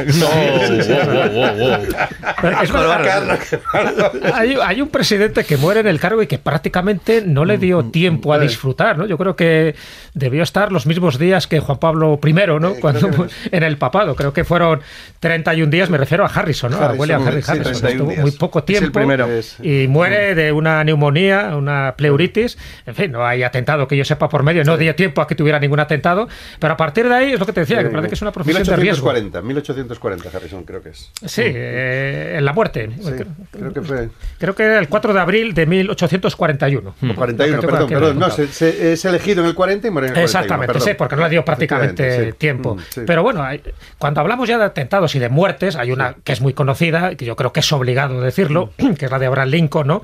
Hay, hay un presidente que muere en el cargo y que prácticamente no le dio tiempo a disfrutar, ¿no? Yo creo que debió estar los mismos días que Juan Pablo I, ¿no? Cuando en el papado. Creo que fueron 31 días, me refiero a Harrison, ¿no? a Harrison, William Henry sí, Harrison. 31 Estuvo muy poco Es el tiempo. primero. Y muere de una neumonía, una pleuritis. En fin, no hay atentado que yo sepa por medio. No dio tiempo a que tuviera ningún atentado. Pero a partir de ahí es lo que te decía, que parece que es una profesión de riesgo. 1840, 1840, Harrison, creo que es. Sí, eh, en la muerte. Sí, creo que fue. Creo que era el 4 de abril de 1841. O 41, Lo que tengo perdón, aquí perdón. No, se, se- es elegido en el 40 y muere en el 41. Exactamente, perdón. sí, porque no le dio prácticamente sí. tiempo. Mm, sí. Pero bueno, hay- cuando hablamos ya de atentados y de muertes, hay una que es muy conocida, que yo creo que es obligado decirlo, Mm. que es la de Abraham Lincoln, ¿no?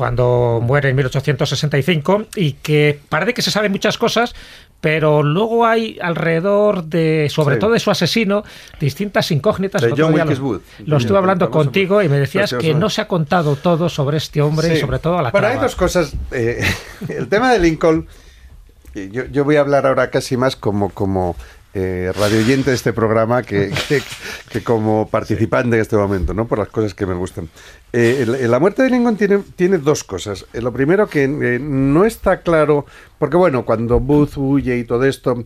Cuando muere en 1865 y que parece que se saben muchas cosas, pero luego hay alrededor de, sobre Sí. todo de su asesino, distintas incógnitas. De John lo-. Lo estuve hablando contigo y me decías que no se ha contado todo sobre este hombre y sobre todo a la Bueno, hay trama. dos cosas. eh, el tema de Lincoln, yo, yo voy a hablar ahora casi más como, como eh, radioyente de este programa que, que- como participante en este momento, ¿no? Por las cosas que me gustan. Eh, la muerte de Lincoln tiene, tiene dos cosas. Eh, lo primero que eh, no está claro, porque bueno, cuando Booth huye y todo esto,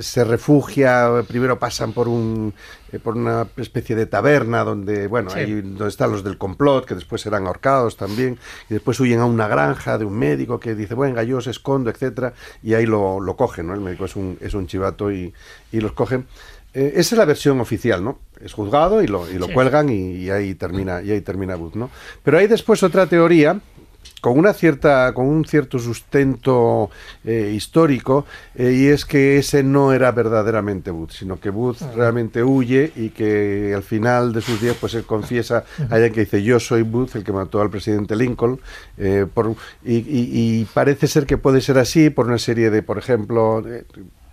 se refugia, primero pasan por un eh, por una especie de taberna donde, bueno, Sí. ahí donde están los del complot, que después serán ahorcados también, y después huyen a una granja de un médico que dice, bueno, yo os escondo, etcétera, y ahí lo, lo cogen, ¿no? El médico es un, es un chivato y, y los cogen. Eh, esa es la versión oficial, ¿no? Es juzgado y lo, y lo Sí. cuelgan y, y ahí termina, y ahí termina Booth, ¿no? Pero hay después otra teoría con una cierta con un cierto sustento eh, histórico eh, y es que ese no era verdaderamente Booth sino que Booth realmente huye y que al final de sus días pues él confiesa allá que dice yo soy Booth el que mató al presidente Lincoln eh, por, y, y- y parece ser que puede ser así por una serie de por ejemplo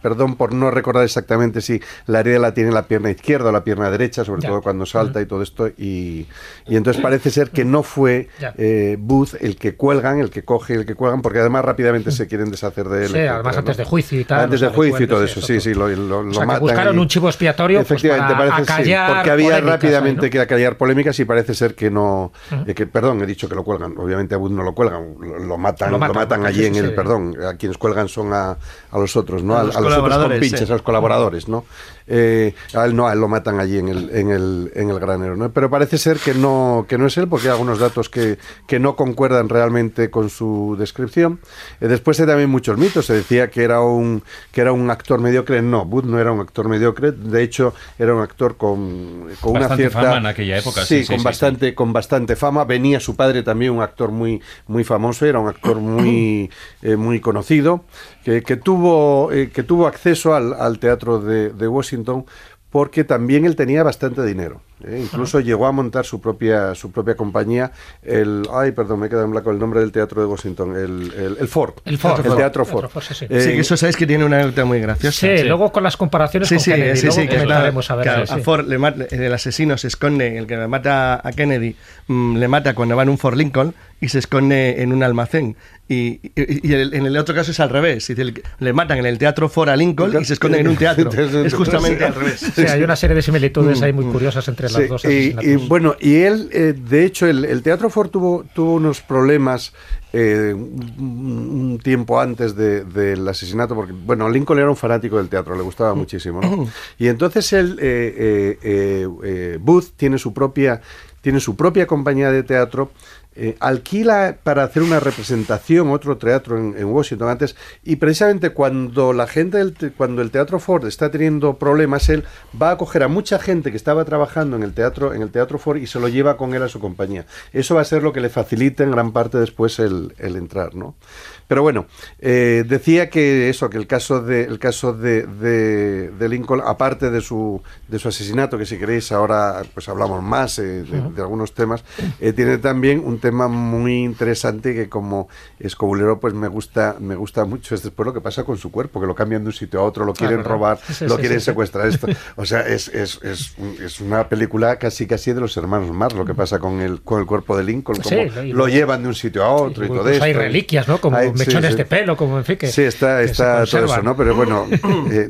perdón por no recordar exactamente si la herida la tiene en la pierna izquierda o la pierna derecha, sobre Ya. todo cuando salta y todo esto. Y, y entonces parece ser que no fue eh, Booth el que cuelgan, el que coge, el que cuelgan, porque además rápidamente se quieren deshacer de él. Sí, etcétera, además ¿no? antes de juicio y tal. Antes de juicio y todo eso, eso, sí, todo. sí, lo, lo, O lo sea, que matan. buscaron y- un chivo expiatorio pues, Efectivamente, para parece sí, porque había rápidamente ¿no? que acallar polémicas y parece ser que no, eh, que perdón, he dicho que lo cuelgan, obviamente a Booth no lo cuelgan, lo, lo matan, Lo lo matan, matan, lo allí en el, perdón, a quienes cuelgan son a, a los otros, ¿no? A A, los a los colaboradores, ¿no? Eh, a él no, a él lo matan allí en el, en el, en el granero, ¿no? Pero parece ser que no, que no es él, porque hay algunos datos que, que no concuerdan realmente con su descripción. Eh, después hay también muchos mitos, se decía que era un, que era un actor mediocre, no, Booth no era un actor mediocre, de hecho era un actor con, con una Bastante cierta... fama en aquella época, Sí, sí, sí, con, sí, bastante, con bastante fama, venía su padre también, un actor muy, muy famoso, era un actor muy, eh, muy conocido, que, que tuvo, eh, que tuvo acceso al, al teatro de, de Washington porque también él tenía bastante dinero. ¿Eh? Incluso llegó a montar su propia, su propia compañía, el, ay, perdón, me he quedado en blanco el nombre del teatro de Washington, el, el, el Ford. El Ford. El Teatro Teatro Ford. Ford, sí, sí. Eh, Sí, que eso sabéis que tiene una anécdota muy graciosa. Sí, luego con las comparaciones Sí, con sí, Kennedy, sí, luego sí, que comentaremos claro, a ver. sí, a sí. Ford le mata- el asesino se esconde, el que mata a Kennedy mm, le mata cuando va en un Ford Lincoln y se esconde en un almacén. Y, y- y el- en el otro caso es al revés, el- le matan en el teatro Ford a Lincoln y se esconden en un teatro. es justamente al revés. Sí, hay una serie de similitudes ahí muy curiosas entre las Sí, dos y, asesinatos. y, bueno, y él, eh, de hecho, el, el Teatro Ford tuvo, tuvo unos problemas eh, un, un tiempo antes de- del asesinato, porque, bueno, Lincoln era un fanático del teatro, le gustaba muchísimo, ¿no? Y entonces él, eh, eh, eh, eh, Booth, tiene su propia, tiene su propia compañía de teatro. Eh, alquila para hacer una representación otro teatro en, Washington antes y precisamente cuando la gente del cuando el teatro Ford está teniendo problemas él va a coger a mucha gente que estaba trabajando en el teatro en el teatro Ford y se lo lleva con él a su compañía. Eso va a ser lo que le facilite en gran parte después el, el entrar no pero bueno eh, decía que eso que el caso de el caso de, de, de Lincoln aparte de su de su asesinato que si queréis ahora pues hablamos más eh, de, de algunos temas eh, tiene también un tema muy interesante que como escobulero pues me gusta me gusta mucho. Es después lo que pasa con su cuerpo que lo cambian de un sitio a otro lo quieren claro. robar Sí, lo sí, quieren sí, secuestrar. Esto o sea es, es, es, es una película casi casi de los hermanos más lo que pasa con el con el cuerpo de Lincoln como lo llevan de un sitio a otro y, todo esto hay reliquias, ¿no? Como Hay- sí, mechones sí. de pelo, como en fin que sí está que está todo eso no pero bueno eh,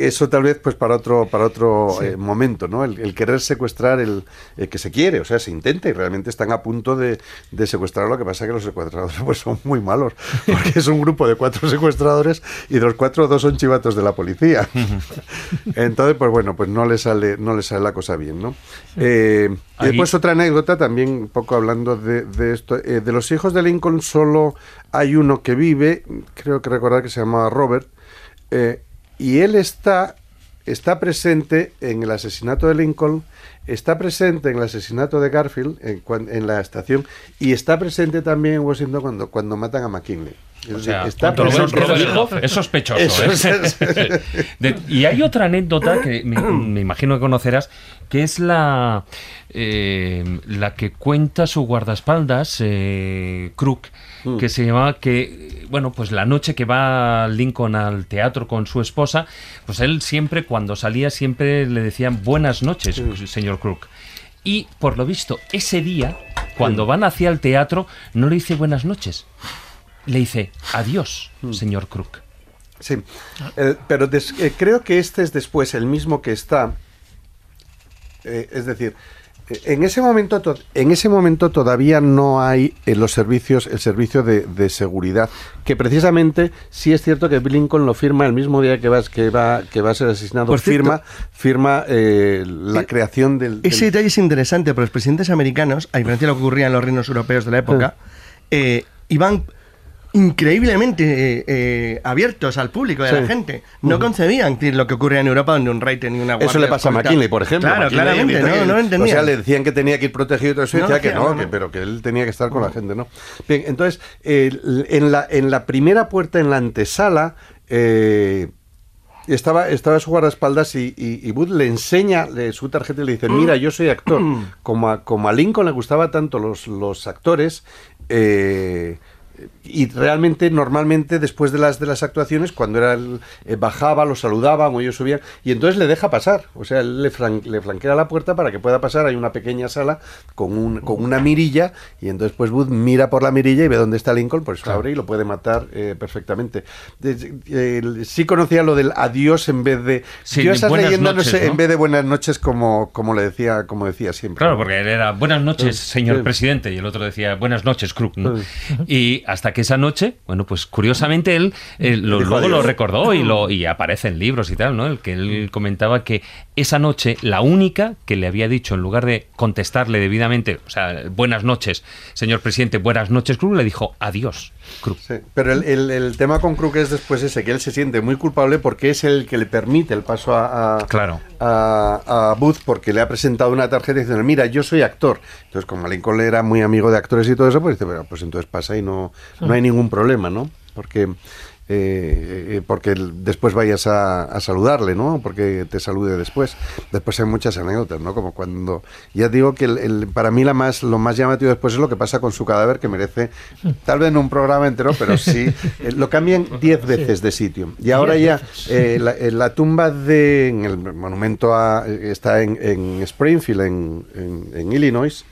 eso tal vez pues para otro para otro Sí. eh, momento no el, el querer secuestrar el, el que se quiere o sea se intenta y realmente están a punto de, de secuestrar lo que pasa que los secuestradores pues son muy malos porque es un grupo de cuatro secuestradores y de los cuatro dos son chivatos de la policía. Entonces pues bueno pues no le sale no le sale la cosa bien no Eh, y después otra anécdota también un poco hablando de, de esto eh, de los hijos de Lincoln solo hay uno que vive creo que recordar que se llama Robert eh, y él está está presente en el asesinato de Lincoln, está presente en el asesinato de Garfield en la estación y está presente también en Washington cuando, cuando matan a McKinley. Es O sea, está Robert es sospechoso. Eso ¿eh? De- y hay otra anécdota que me, me imagino que conocerás, que es la, eh, la que cuenta su guardaespaldas, eh, Crook, Mm. que se llamaba que, bueno, pues la noche que va Lincoln al teatro con su esposa, pues él siempre, cuando salía, siempre le decían buenas noches, señor Crook. Y por lo visto, ese día, cuando van hacia el teatro, no le dice buenas noches. Le dice adiós, señor Crook. Sí, Eh, pero des- eh, creo que este es después el mismo que está. eh, es decir, en ese momento, to- en ese momento todavía no hay en los servicios el servicio de, de seguridad, que precisamente sí es cierto que Lincoln lo firma el mismo día que va, que va, que va a ser asesinado. Por cierto- firma firma eh, la Eh, creación del, del- Ese detalle es interesante, porque los presidentes americanos, a diferencia de lo que ocurría en los reinos europeos de la época, eh, iban increíblemente eh, eh, abiertos al público y a la gente. No concebían lo que ocurría en Europa donde un rey tenía una guardia Eso le pasa a. McKinley, por ejemplo. Claro, McKinley, claramente, no, que- no lo entendía. O sea, le decían que tenía que ir protegido y todo eso, No decía que no, no, que, pero que él tenía que estar con la gente, ¿no? Bien, entonces, en, la, en la primera puerta, en la antesala, eh, estaba, estaba su guardaespaldas y, y, y Booth le enseña su tarjeta y le dice, mira, yo soy actor. Como a, como a Lincoln le gustaba tanto los, los actores, eh, y realmente normalmente después de las de las actuaciones cuando era el- eh, bajaba lo saludaban o ellos subían y entonces le deja pasar o sea él le, fran- le flanquea la puerta para que pueda pasar hay una pequeña sala con un con una mirilla y entonces pues Booth mira por la mirilla y ve dónde está Lincoln pues abre y lo puede matar eh, perfectamente eh, sí conocía lo del adiós en vez de Sí, yo esas leyendas noches, no sé ¿no? en vez de buenas noches como como le decía como decía siempre Claro, porque él era buenas noches, Sí, señor presidente, y el otro decía buenas noches, Crook. ¿no? Y hasta que esa noche, bueno, pues curiosamente él eh, lo- luego lo recordó y, lo, y aparece en libros y tal, ¿no? El que él comentaba que esa noche, la única que le había dicho, en lugar de contestarle debidamente, o sea, buenas noches, señor presidente, buenas noches, Crook, le dijo adiós. Sí, pero el, el- el tema con Crook es después ese, que él se siente muy culpable porque es el que le permite el paso a, a, Claro. a, a Booth porque le ha presentado una tarjeta diciendo, mira, yo soy actor. Entonces, como Lincoln era muy amigo de actores y todo eso, pues dice, bueno, pues entonces pasa y no, no hay ningún problema, ¿no? Porque... eh, eh, porque después vayas a, a saludarle, ¿no? Porque te salude después. Después hay muchas anécdotas, ¿no? Como cuando... Ya digo que el- el- para mí la más, lo más llamativo después es lo que pasa con su cadáver, que merece, tal vez no un programa entero, pero sí, eh, lo cambian diez veces de sitio. Y ahora ya la, la tumba de... En el monumento a, está en, en Springfield, en, en- en Illinois.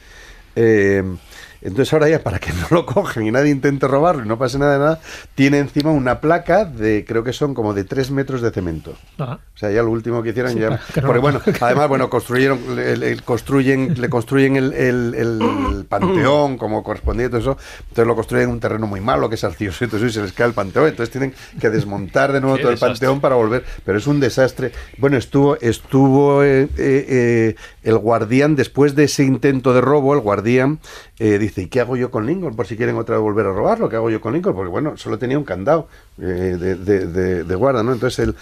Entonces ahora ya para que no lo cojan y nadie intente robarlo y no pase nada de nada, tiene encima una placa de, creo que son como de tres metros de cemento. Ah. O sea, ya lo último que hicieron Sí, ya... no porque bueno, además, bueno, construyeron, le, le construyen, le construyen el, el- el panteón como correspondía y todo eso, entonces lo construyen en un terreno muy malo, que es arcilloso, y todo eso, y se les cae el panteón, entonces tienen que desmontar de nuevo Qué todo el panteón para volver, pero es un desastre. Bueno, estuvo, estuvo eh, eh, eh, el guardián, después de ese intento de robo, el guardián eh, dice, ¿y qué hago yo con Lincoln? Por si quieren otra vez volver a robarlo, ¿qué hago yo con Lincoln? Porque bueno, solo tenía un candado eh, de, de- de- guarda, ¿no? Entonces el,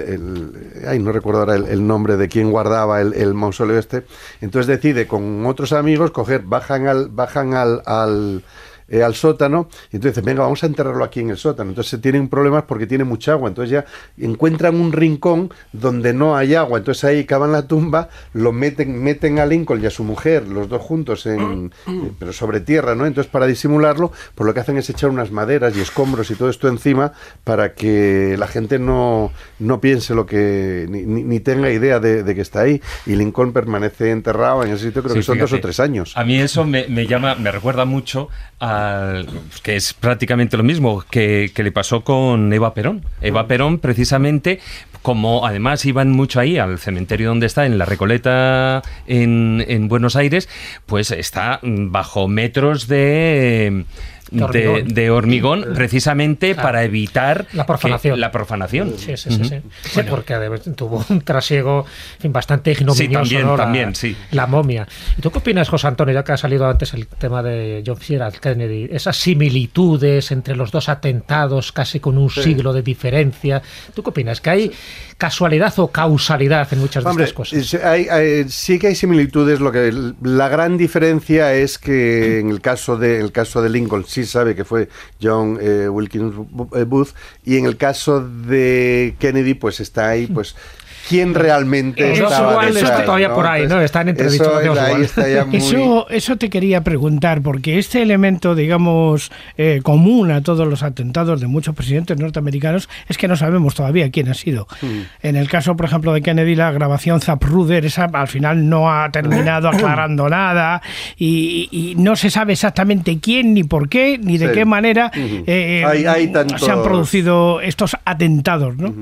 el, ay, no recuerdo ahora el, nombre de quién guardaba el, mausoleo este, entonces decide con otros amigos coger, bajan al, bajan al eh, al sótano, y entonces venga, vamos a enterrarlo aquí en el sótano. Entonces tienen problemas porque tiene mucha agua, entonces ya encuentran un rincón donde no hay agua, entonces ahí cavan la tumba, lo meten, meten a Lincoln y a su mujer, los dos juntos, en, eh, pero sobre tierra, ¿no? Entonces para disimularlo, pues lo que hacen es echar unas maderas y escombros y todo esto encima para que la gente no, no piense lo que, ni, ni- tenga idea de, de que está ahí. Y Lincoln permanece enterrado en ese sitio, creo Sí, que son dos o fíjate. tres años. A mí eso me, me llama, me recuerda mucho al que es prácticamente lo mismo que, que le pasó con Eva Perón. Eva Perón, precisamente, como además iban mucho ahí al cementerio donde está, en la Recoleta, en, en Buenos Aires, pues está mm, bajo metros de. De hormigón. de hormigón, precisamente Claro. para evitar La profanación. que- la profanación. Sí, sí, sí. sí. Porque tuvo un trasiego bastante ignominioso. Sí, también, ¿no? La- también, sí. La momia. ¿Y tú qué opinas, José Antonio, ya que ha salido antes el tema de John Fitzgerald Kennedy? Esas similitudes entre los dos atentados, casi con un siglo de diferencia. ¿Tú qué opinas? ¿Que hay casualidad o causalidad en muchas de Hombre, estas cosas? es- hay- hay- sí que hay similitudes. Lo que la gran diferencia es que en el caso de el caso de Lincoln sí sabe que fue John eh, Wilkins Booth y en el caso de Kennedy pues está ahí pues quién realmente Eso estaba igual detrás, está todavía por ahí, ¿no? Está en entredicho, eso no ahí está ya muy- Eso, eso te quería preguntar, porque este elemento, digamos, eh, común a todos los atentados de muchos presidentes norteamericanos es que no sabemos todavía quién ha sido. Hmm. En el caso, por ejemplo, de Kennedy, la grabación Zapruder, esa al final no ha terminado aclarando nada y, y no se sabe exactamente quién, ni por qué, ni de Sí. qué manera eh, Hay- hay se han producido estos atentados, ¿no?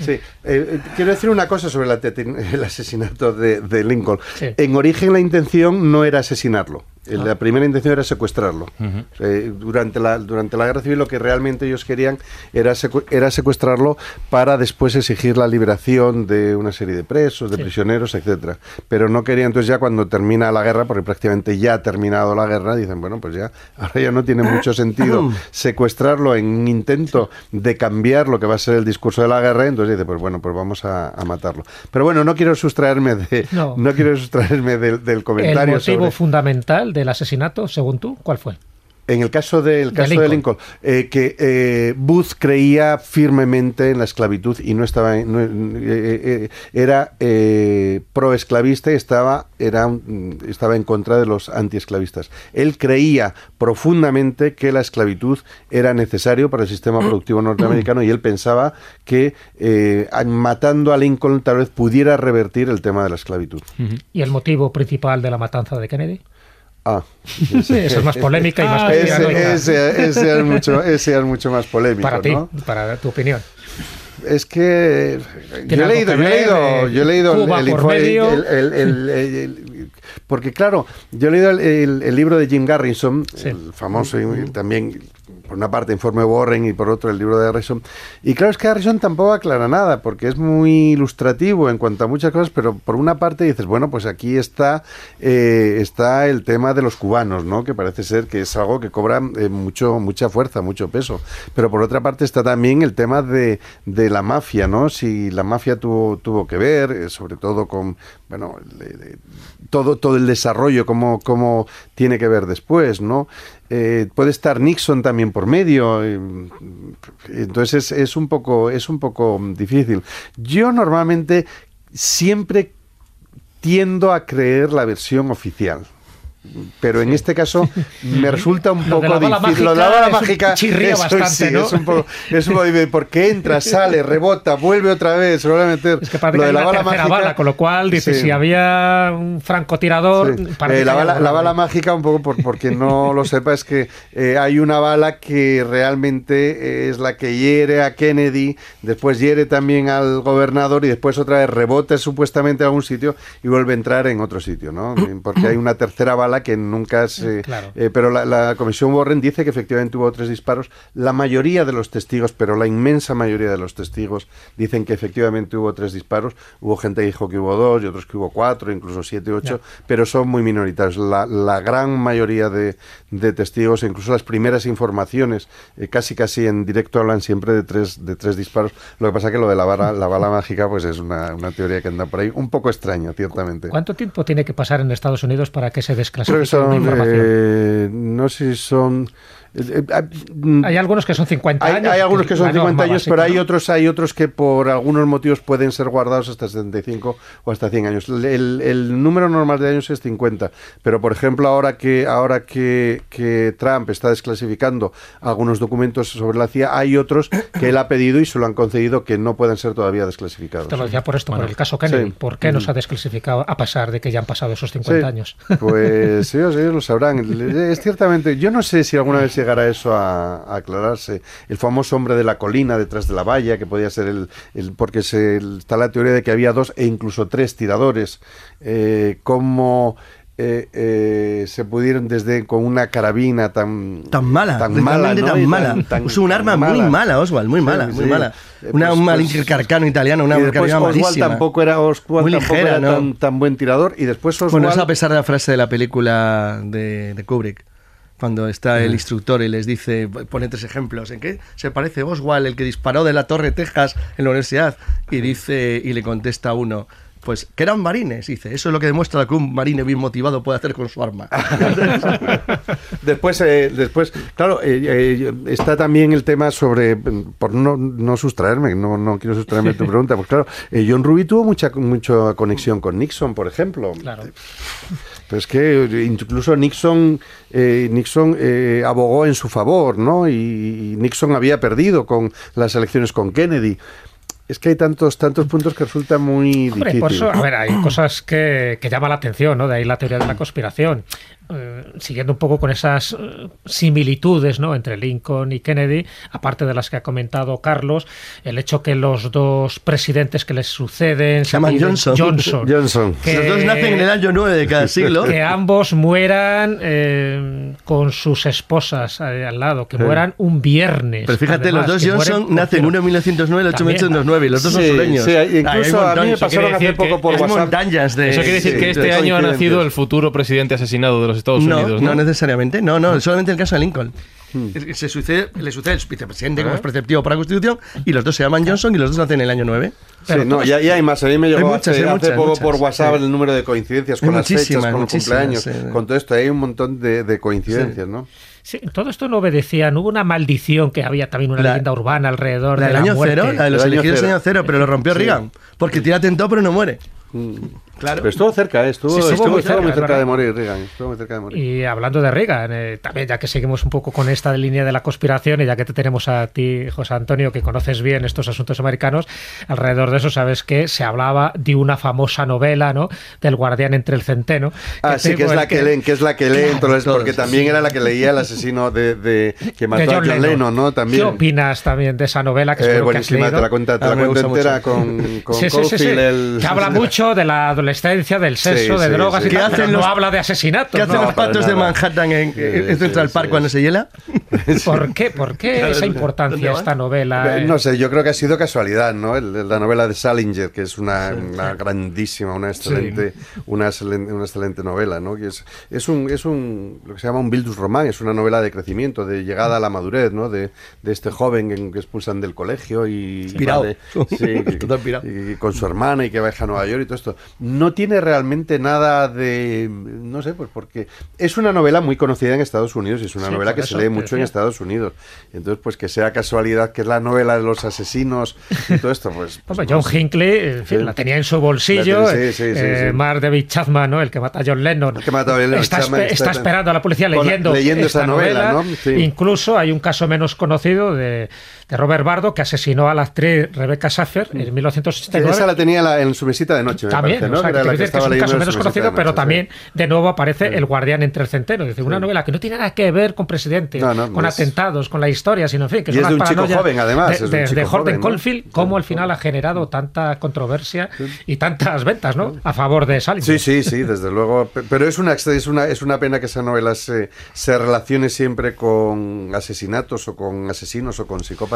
Sí, eh, eh, quiero decir una cosa sobre el, asesinato de, de Lincoln. Sí. En origen la intención no era asesinarlo. Eh, La primera intención era secuestrarlo. Eh, durante, la, durante la guerra civil lo que realmente ellos querían era, secu- era secuestrarlo para después exigir la liberación de una serie de presos, de prisioneros, etcétera. Pero no querían, entonces ya cuando termina la guerra, porque prácticamente ya ha terminado la guerra, dicen, bueno, pues ya, ahora ya no tiene mucho sentido secuestrarlo en un intento de cambiar lo que va a ser el discurso de la guerra, entonces dice, pues bueno, pues vamos a, a matarlo. Pero bueno, no quiero sustraerme de, No. no. quiero sustraerme del, del ¿El comentario motivo sobre- fundamental del asesinato, según tú, cuál fue? En el caso, del caso Lincoln. de Lincoln, eh, que eh, Booth creía firmemente en la esclavitud y no estaba, no, eh, eh, eh, era pro-esclavista y estaba, era, estaba en contra de los antiesclavistas. Él creía profundamente que la esclavitud era necesario para el sistema productivo norteamericano y él pensaba que matando a Lincoln tal vez pudiera revertir el tema de la esclavitud. ¿Y el motivo principal de la matanza de Kennedy? Ah, Eso es más polémica y más Ah, ese, conspiranoica. ese- ese es mucho, ese es mucho más polémico. Para ti, ¿no? para tu opinión. Es que yo he leído, que yo he leído, yo he leído el- Cuba el, porque claro, yo he leído el, libro de Jim Garrison, Sí. el famoso y también por una parte informe Warren y por otro el libro de Garrison. Y claro, es que Garrison tampoco aclara nada, porque es muy ilustrativo en cuanto a muchas cosas, pero por una parte dices, bueno, pues aquí está, eh, está el tema de los cubanos, ¿no? Que parece ser que es algo que cobra eh, mucho, mucha fuerza, mucho peso. Pero por otra parte está también el tema de, de la mafia, ¿no? Si la mafia tuvo, tuvo que ver, eh, sobre todo con, bueno, todo, todo el desarrollo, cómo, cómo tiene que ver después, ¿no? Eh, puede estar Nixon también por medio, eh, entonces es, es un poco, es un poco difícil. Yo normalmente siempre tiendo a creer la versión oficial. Pero en este caso me resulta un Lo de poco la difícil. Lo de la bala mágica chirría eso bastante, sí, ¿no? es un poco, es un poco de- porque entra, sale, rebota, vuelve otra vez, se vuelve a meter. Es que Lo de la bala mágica- bala, con lo cual, dice, Sí. si había un francotirador... Sí. Eh, la, bala, la bala mágica, un poco por, porque no lo sepa, es que eh, hay una bala que realmente es la que hiere a Kennedy, después hiere también al gobernador y después otra vez rebota supuestamente a algún sitio y vuelve a entrar en otro sitio, ¿no? Porque hay una tercera bala que nunca se... Claro. eh, pero la, la comisión Warren dice que efectivamente hubo tres disparos. La mayoría de los testigos, pero la inmensa mayoría de los testigos dicen que efectivamente hubo tres disparos. Hubo gente que dijo que hubo dos y otros que hubo cuatro, incluso siete, ocho, pero son muy minoritarios. La, la gran mayoría de, de testigos, incluso las primeras informaciones, eh, casi casi en directo hablan siempre de tres, de tres disparos. Lo que pasa que lo de la bala, la bala mágica, pues es una, una teoría que anda por ahí, un poco extraña, ciertamente. ¿Cuánto tiempo tiene que pasar en Estados Unidos para que se Creo que son, eh, no sé si son... eh, eh, ah, mm, Hay algunos que son 50 hay, años. hay algunos que son la 50 norma años, pero hay otros, hay otros que por algunos motivos pueden ser guardados hasta 75 o hasta 100 años. El, el número normal de años es 50, pero por ejemplo ahora que ahora que, que Trump está desclasificando algunos documentos sobre la CIA, hay otros que él ha pedido y se lo han concedido que no pueden ser todavía desclasificados. Te lo decía por esto, Bueno, por el caso Kennedy. sí. ¿Por qué no se ha desclasificado a pesar de que ya han pasado esos 50 Sí, años? Pues ellos, ellos lo sabrán. Es ciertamente, yo no sé si alguna vez llegará eso a, a aclararse. El famoso hombre de la colina detrás de la valla, que podía ser el, el- porque se, está la teoría de que había dos e incluso tres tiradores, eh, como eh, eh, se pudieron desde con una carabina tan Tan mala, tan mala, ¿no? tan mala. tan- Usó un tan arma muy mala, Oswald, muy Sí, mala, muy sí. mala. Eh, Una, pues- un pues- carcano italiano, una carabina Oswald malísima. tampoco era, Oswald Muy tampoco ligera, era ¿no? tan, tan buen tirador y después Oswald Bueno, a pesar de la frase de la película de, de Kubrick, cuando está el instructor y les dice, pone tres ejemplos, ¿en qué se parece Oswald, el que disparó de la Torre Texas en la universidad? Y dice, y le contesta uno, pues que eran marines. Dice, eso es lo que demuestra que un marine bien motivado puede hacer con su arma. Después, eh, después claro, eh, eh, está también el tema sobre, por no, no sustraerme, no, no quiero sustraerme de tu pregunta, pues claro, eh, John Ruby tuvo mucha, mucha conexión con Nixon, por ejemplo. Claro. Pero es que eh, incluso Nixon, eh, Nixon eh, abogó en su favor, ¿no? Y, y Nixon había perdido con las elecciones con Kennedy. Es que hay tantos, tantos puntos que resulta muy Hombre, difícil. por eso, a ver, hay cosas que, que llaman la atención, ¿no? De ahí la teoría de la conspiración. Eh, siguiendo un poco con esas eh, similitudes, ¿no? Entre Lincoln y Kennedy, aparte de las que ha comentado Carlos, el hecho que los dos presidentes que les suceden Se llaman Johnson. Johnson. Johnson. que- Los dos nacen en el año 9 de cada siglo. que ambos mueran eh, con sus esposas al lado, que mueran un viernes. Pero fíjate, además, los dos Johnson nacen uno en 1909 y el otro en También. 1909 y los dos son Sí, sureños. sí, hay- incluso un a mí me Eso pasaron quiere hace decir poco que por WhatsApp. de... Eso quiere decir sí, que este año ha nacido el futuro presidente asesinado de los Estados no, Unidos, no, ¿no? necesariamente, no, no, solamente el caso de Lincoln. Es- Se sucede, le sucede el vicepresidente como es preceptivo para la Constitución y los dos se llaman Johnson y los dos nacen en el año 9. Sí, no, ya, ya hay más. A mí me llegó Hay muchas, hace, muchas, poco muchas, por WhatsApp sí. el número de coincidencias con las fechas, con los cumpleaños, sí. con todo esto. Hay un montón de, de coincidencias, Sí. ¿no? Sí, todo esto no obedecía, no hubo una maldición que había también una La- leyenda urbana alrededor La de del la año muerte. cero, la de los Del año elegidos cero. año cero, pero lo rompió Sí. Reagan. Porque tira atentado, pero no muere. Claro. Pero estuvo cerca, ¿eh? estuvo, Sí, estuvo estuvo- muy cerca, muy cerca de morir, Reagan. Estuvo muy cerca de morir. Y hablando de Reagan, eh, también ya que seguimos un poco con esta línea de la conspiración y ya que te tenemos a ti, José Antonio, que conoces bien estos asuntos americanos, alrededor de eso sabes que se hablaba de una famosa novela, ¿no? Del guardián entre el centeno. Ah, sí, que es la el que leen, que es la que leen, entonces, porque también era la que leía el asesino de, de- que mató de a John Lennon, ¿no? ¿Qué También. opinas también de esa novela que Eh, seguro que has buenísima, te leído? la cuenta, te la cuento entera mucho. con, con Sí, sí, sí, sí. Caulfield, el- Que habla mucho de la adolescencia, del sexo, Sí, de sí, drogas sí. y ¿Qué tal, pero hacen no los- habla de asesinatos. ¿Qué hacen ¿no? los patos de. Manhattan en, en Central sí, Park sí. cuando se hiela? ¿Por qué? ¿Por qué Claro, esa ¿dónde- importancia esta novela? eh? No sé, yo creo que ha sido casualidad, ¿no? El- la novela de Salinger, que es una, una grandísima, una excelente, una, excelente, una excelente novela, ¿no? Que es, es un, es un, lo que se llama un Bildus Roman, es una novela de crecimiento, de llegada a la madurez, ¿no? De, de este joven en- que expulsan del colegio y... Pirao. va de- sí, pirao. y con su hermana y que viaja a Nueva York y todo esto. No tiene realmente nada de... No sé, pues porque es una novela muy conocida en Estados Unidos y es una Sí, novela que se lee mucho en. Estados Unidos. Entonces, pues que sea casualidad que es la novela de los asesinos y todo esto, pues... pues, John Hinckley, en fin, Sí. la tenía en su bolsillo. La tenía- sí, sí, sí, eh, sí. Mark David Chapman, ¿no? el que mata a John Lennon, El que mata a Lennon, está, Chapman, espe- está- está esperando a la policía la- leyendo, leyendo esta esa novela, ¿no? Sí. Incluso hay un caso menos conocido de, de Robert Bardo que asesinó a la actriz Rebecca Saffer en 1969. Esa la tenía la- en su mesita de noche, me También, parece, o ¿no? sea, Que es un caso en menos conocido, pero sí. también de nuevo aparece el guardián entre el centeno. Es decir, una novela que no tiene nada que ver con presidente, No, no, con es- atentados, con la historia, sino en fin, que Y es de un chico joven, además, de, Holden joven. Caulfield, cómo al final ha generado tanta controversia y tantas ventas, ¿no? A favor de Salinger. Sí, sí, sí, desde luego. Pe- Pero es una, es una, es una pena que esa novela se, se relacione siempre con asesinatos o con asesinos o con psicópatas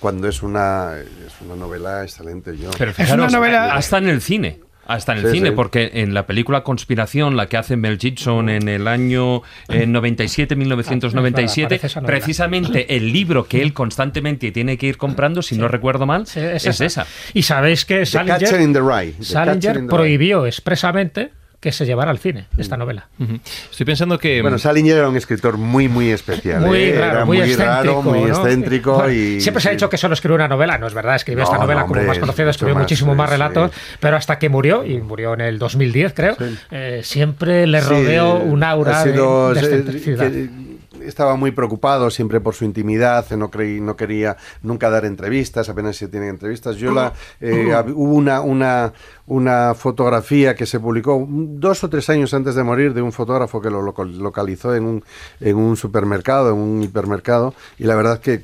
cuando es una, es una novela excelente. Yo. Pero Es una fijaros, novela- hasta en el cine. Hasta en el Sí, cine, sí. porque en la película Conspiración, la que hace Mel Gibson en el año eh, 97, Ah, 1997, aparece esa novela. precisamente el libro que él constantemente tiene que ir comprando, si no recuerdo mal, Sí, es, es esa. esa. Y sabéis que Salinger, Catcher in the Rye. The Catcher Salinger in the Rye. prohibió expresamente que se llevara al cine esta novela. Ujú. Estoy pensando que. Bueno, Salinger era un escritor muy, muy especial. Muy ¿eh? raro, era muy, muy raro, muy ¿no? excéntrico. Bueno, y, siempre se ha dicho que solo escribió una novela, no es verdad, escribió No, esta novela no, como más conocida, escribió más, muchísimo sí, más relatos, sí. pero hasta que murió, y murió en el 2010 creo, eh, siempre le Sí, rodeó un aura ha de- sido- de, eh, excentricidad. que estaba muy preocupado siempre por su intimidad, no, creí, no quería nunca dar entrevistas, apenas se tienen entrevistas. Yo la, eh, hubo una, una, una fotografía que se publicó dos o tres años antes de morir de un fotógrafo que lo localizó en un, en un supermercado, en un hipermercado, y la verdad que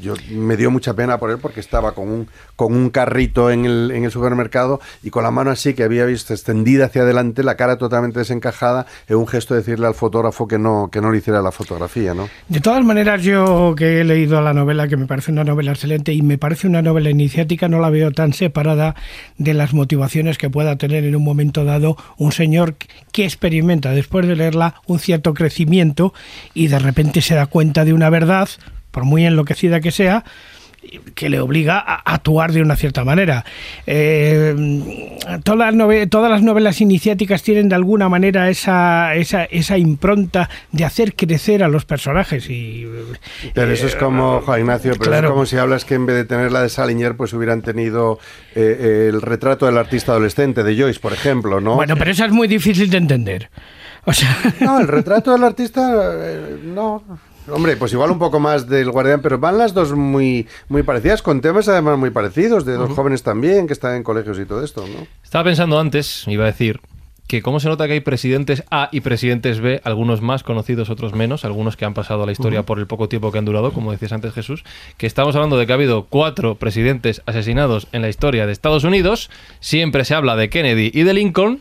yo me dio mucha pena por él porque estaba con un, con un carrito en el, en el supermercado y con la mano así que había visto extendida hacia adelante, la cara totalmente desencajada, en un gesto de decirle al fotógrafo que no, que no le hiciera la fotografía, De todas maneras, yo que he leído la novela, que me parece una novela excelente y me parece una novela iniciática, no la veo tan separada de las motivaciones que pueda tener en un momento dado un señor que experimenta después de leerla un cierto crecimiento y de repente se da cuenta de una verdad, por muy enloquecida que sea, que le obliga a actuar de una cierta manera. Eh, todas, las nove- todas las novelas iniciáticas tienen de alguna manera esa, esa, esa impronta de hacer crecer a los personajes y Pero eso es como, Juan Ignacio, pero claro. es como si hablas que en vez de tener la de Salinger, pues hubieran tenido eh, eh, el retrato del artista adolescente de Joyce, por ejemplo, ¿no? bueno, pero esa es muy difícil de entender. O sea, No, el retrato del artista, eh, no. Hombre, pues igual un poco más del Guardián, pero van las dos muy, muy parecidas, con temas además muy parecidos, de dos jóvenes también que están en colegios y todo esto, ¿no? Estaba pensando antes, iba a decir, que cómo se nota que hay presidentes A y presidentes B, algunos más conocidos, otros menos, algunos que han pasado a la historia por el poco tiempo que han durado, como decías antes Jesús, que estamos hablando de que ha habido cuatro presidentes asesinados en la historia de Estados Unidos, siempre se habla de Kennedy y de Lincoln,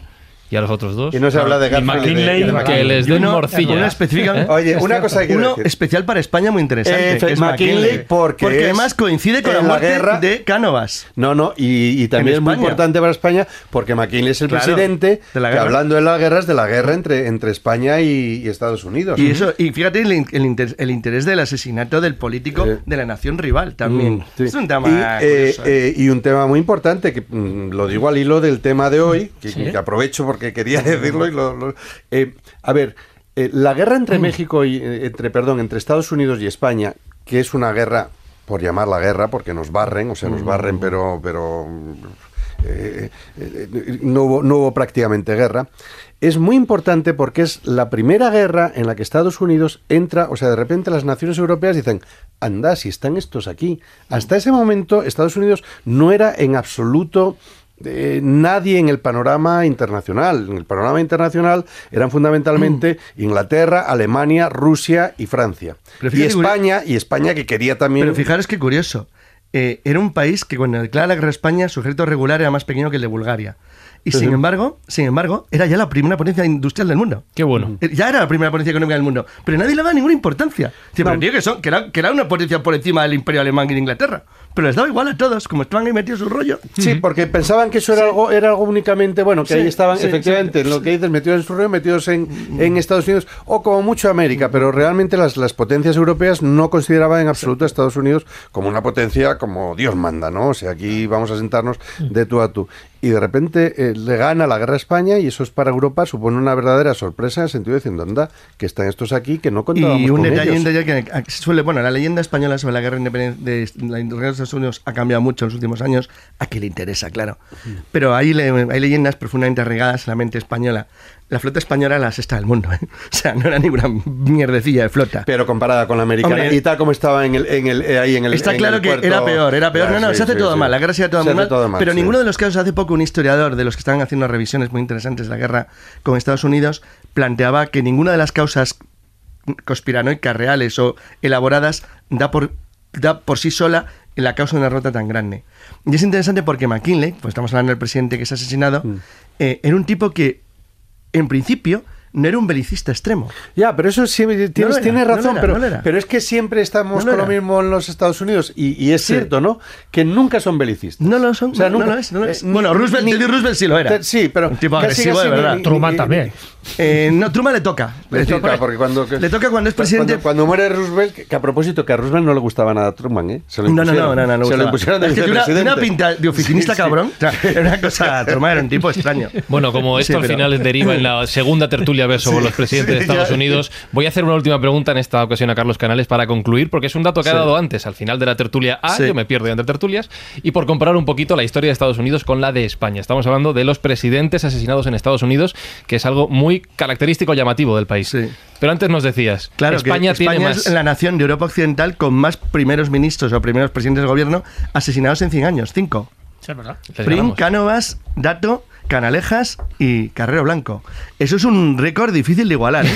y a los otros dos. Y no se habla de Y Garfield y de- McKinley, y de que les den uno- morcilla. uno específicamente- Oye, Es una cosa que quiero Uno decir. especial para España muy interesante. Eh, que es McKinley, porque es además coincide con la muerte guerra- de Cánovas. No, no, y, y también es muy importante para España porque McKinley es el Claro, presidente de la que guerra. hablando de las guerras, de la guerra entre, entre España y, y Estados Unidos. Y eso, y fíjate el, in- el inter- el interés del asesinato del político Eh. de la nación rival también. Mm, sí. Es un tema y, eh, curioso, ¿eh? eh, y un tema muy importante, que mm, lo digo al hilo del tema de hoy, que, Sí. que aprovecho porque quería decirlo. Y lo- lo- eh, a ver, Eh, la guerra entre México y eh, entre, perdón, entre Estados Unidos y España, que es una guerra por llamarla guerra, porque nos barren, o sea, nos barren, pero, pero eh, no, hubo, no hubo prácticamente guerra, es muy importante porque es la primera guerra en la que Estados Unidos entra, o sea, de repente las naciones europeas dicen, anda, si están estos aquí. Hasta ese momento Estados Unidos no era en absoluto eh, nadie en el panorama internacional. En el panorama internacional eran fundamentalmente Inglaterra, Alemania, Rusia y Francia. Pero y España, y España que quería también... Pero fijaros qué curioso. Eh, era un país que cuando declara la guerra a España, su ejército regular era más pequeño que el de Bulgaria. Y sin embargo, sin embargo, era ya la primera potencia industrial del mundo. Qué bueno. Eh, Ya era la primera potencia económica del mundo. Pero nadie le daba ninguna importancia. Pero tío, que, son, que, era, que era una potencia por encima del imperio alemán y de Inglaterra. Pero les daba igual a todos, como estaban ahí metidos en su rollo. Sí, porque pensaban que eso era algo, era algo únicamente, bueno, que Sí, ahí estaban sí, efectivamente, sí. lo que dices, metidos en su rollo, metidos en, en Estados Unidos, o como mucho América, pero realmente las, las potencias europeas no consideraban en absoluto a Estados Unidos como una potencia como Dios manda, ¿no? O sea, aquí vamos a sentarnos de tú a tú. Y de repente eh, le gana la guerra a España y eso es para Europa, supone una verdadera sorpresa en el sentido de diciendo, anda, que están estos aquí que no contábamos Y un con detalle, ellos. un detalle que que suele, bueno, la leyenda española sobre la guerra independiente de la guerra de Estados Unidos ha cambiado mucho en los últimos años, a quien le interesa, claro. Pero hay, le- hay leyendas profundamente arraigadas en la mente española. La flota española era la sexta del mundo, ¿eh? o sea, no era ninguna mierdecilla de flota. Pero comparada con la americana Hombre, y tal como estaba en el, en el, eh, ahí en el Está en claro el que puerto. era peor, era peor. No, no, sí, se hace sí, todo sí. mal. La guerra se hace todo Se hace mal. todo mal, pero ninguno de los casos, hace poco un historiador de los que estaban haciendo revisiones muy interesantes de la guerra con Estados Unidos planteaba que ninguna de las causas conspiranoicas reales o elaboradas da por, da por sí sola la causa de una derrota tan grande. Y es interesante porque McKinley, pues estamos hablando del presidente que es asesinado, Mm. eh, era un tipo que, en principio, no era un belicista extremo. Ya, pero eso sí, tienes, No lo era, tienes no lo razón, era, pero, no pero es que siempre estamos con lo mismo en los Estados Unidos y, y es Sí. cierto, ¿no? Que nunca son belicistas. No lo son, O sea, no, nunca- no lo es, no lo es. eh, bueno, Roosevelt, ni- Teddy Roosevelt sí lo era. Te- Sí, pero Un tipo agresivo casi de verdad. ni- Truman ni- también. Eh, no, Truman le toca. Le toca, porque cuando, Le toca cuando es presidente. Cuando, cuando muere Roosevelt, que, que a propósito, que a Roosevelt no le gustaba nada a Truman, ¿eh? Se lo No, no, no, no, no, Se lo impusieron de tiene una, vicepresidente. pinta de oficinista cabrón. Era una cosa. Truman era un tipo extraño. Bueno, como esto al final deriva en la segunda tertulia ver sobre los presidentes de Estados ya. Unidos, voy a hacer una última pregunta en esta ocasión a Carlos Canales para concluir, porque es un dato que ha dado antes, al final de la tertulia A, Sí. yo me pierdo entre tertulias, y por comparar un poquito la historia de Estados Unidos con la de España. Estamos hablando de los presidentes asesinados en Estados Unidos, que es algo muy característico, llamativo del país. Sí. Pero antes nos decías, Claro, España, que tiene España más... es la nación de Europa Occidental con más primeros ministros o primeros presidentes de gobierno asesinados en 100 años. Cinco. Sí, es verdad. Les Prim. Cánovas, Dato, Canalejas y Carrero Blanco. Eso es un récord difícil de igualar. ¿eh?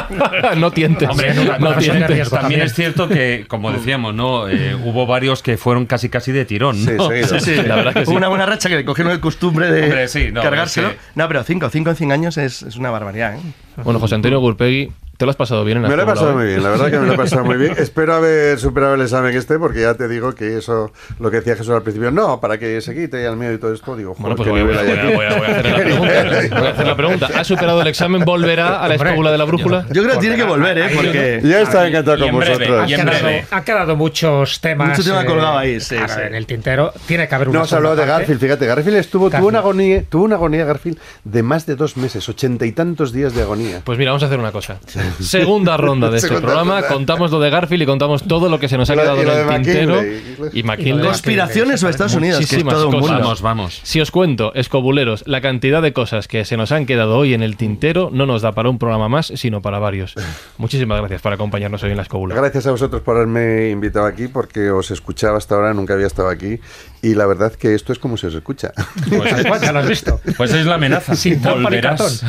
no tientes. Hombre, no También también. es cierto que, como decíamos, ¿no? Eh, hubo varios que fueron casi casi de tirón. ¿no? seguido. Sí, sí. La verdad que sí. Hubo una buena racha que le cogieron el costumbre de Hombre, sí, no, cargárselo. es que- No, pero cinco, cinco en 100 años es, es una barbaridad. ¿eh? Bueno, José Antonio Gurpegui, ¿te lo has pasado bien en la Me lo he pasado hoy? muy bien, la verdad que me lo he pasado muy bien. Espero haber superado el examen este, porque ya te digo que eso, lo que decía Jesús al principio, no, para que se quite el miedo y todo esto, digo, Bueno, pues voy, a- voy voy voy hacer la pregunta. Voy a hacer la pregunta. ¿Ha superado el examen? ¿Volverá a la escóbula de la brújula? Yo creo que tiene que volver, ¿eh? Porque. Ya está encantado con vosotros. en quedado, muchos temas. Mucho tema eh, colgado ahí, sí. En el tintero tiene que haber una No os habló de. Garfield, fíjate, Garfield estuvo, tuvo una agonía, tuvo una agonía Garfield de más de dos meses, ochenta y tantos días de agonía. Pues mira, vamos a hacer una cosa. Segunda ronda de este Segunda programa. ronda. Contamos lo de Garfield y contamos todo lo que se nos ha Y lo- quedado en el tintero. McKinley. Y McKinley. Conspiraciones sobre Estados Unidos, que es Muchísimas todo un cosas. mundo. Vamos, vamos. Si os cuento, escobuleros, la cantidad de cosas que se nos han quedado hoy en el tintero no nos da para un programa más, sino para varios. Muchísimas gracias por acompañarnos hoy en la escobula. Gracias a vosotros por haberme invitado aquí, porque os escuchaba hasta ahora, nunca había estado aquí, y la verdad que esto es como se os escucha. Cual, ya lo has visto. Pues es la amenaza. Sin Volverás.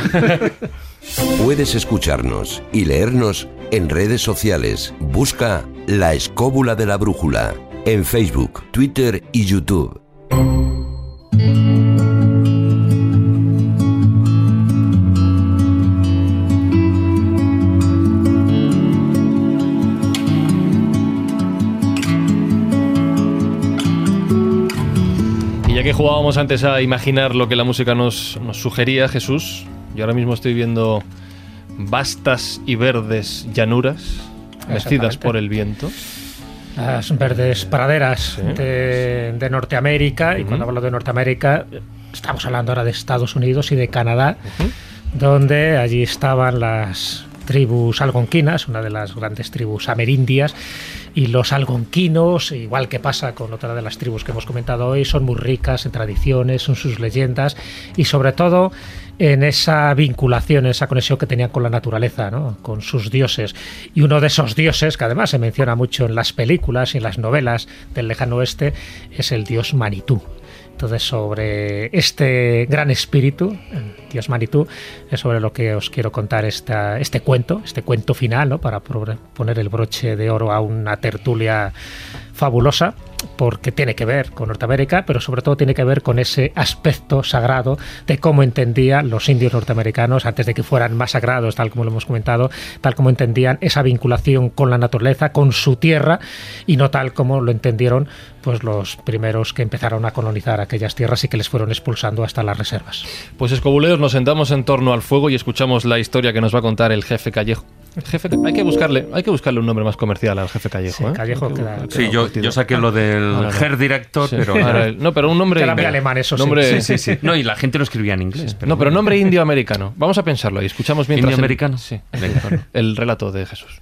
Puedes escucharnos y leernos en redes sociales. Busca La Escóbula de la Brújula en Facebook, Twitter y YouTube. Y ya que jugábamos antes a imaginar lo que la música nos, sugería, Jesús, yo ahora mismo estoy viendo vastas y verdes llanuras vestidas Exactamente. por el viento. Las verdes praderas de, de Norteamérica. Y cuando hablo de Norteamérica, estamos hablando ahora de Estados Unidos y de Canadá, donde allí estaban las tribus algonquinas, una de las grandes tribus amerindias, y los algonquinos, igual que pasa con otra de las tribus que hemos comentado hoy, son muy ricas en tradiciones, en sus leyendas y sobre todo en esa vinculación, esa conexión que tenían con la naturaleza, ¿no? con sus dioses. Y uno de esos dioses, que además se menciona mucho en las películas y en las novelas del lejano oeste, es el dios Manitú. Entonces, sobre este gran espíritu, Dios Manitú, es sobre lo que os quiero contar esta, este cuento, este cuento final, ¿no? para poner el broche de oro a una tertulia fabulosa porque tiene que ver con Norteamérica, pero sobre todo tiene que ver con ese aspecto sagrado de cómo entendían los indios norteamericanos antes de que fueran más sagrados, tal como lo hemos comentado, tal como entendían esa vinculación con la naturaleza, con su tierra, y no tal como lo entendieron pues los primeros que empezaron a colonizar aquellas tierras y que les fueron expulsando hasta las reservas. Pues escobuleos, nos sentamos en torno al fuego y escuchamos la historia que nos va a contar el jefe Callejo. Jefe, hay que buscarle, hay que buscarle un nombre más comercial al jefe Callejo. Sí, ¿eh? Callejo sí, yo, yo, saqué lo del Herr Director, pero no, pero un nombre que alemán, eso nombre, sí. sí, sí, No, y la gente lo escribía en inglés. Pero no, pero nombre indio americano. Vamos a pensarlo y escuchamos mientras indio americano. Sí, el relato de Jesús.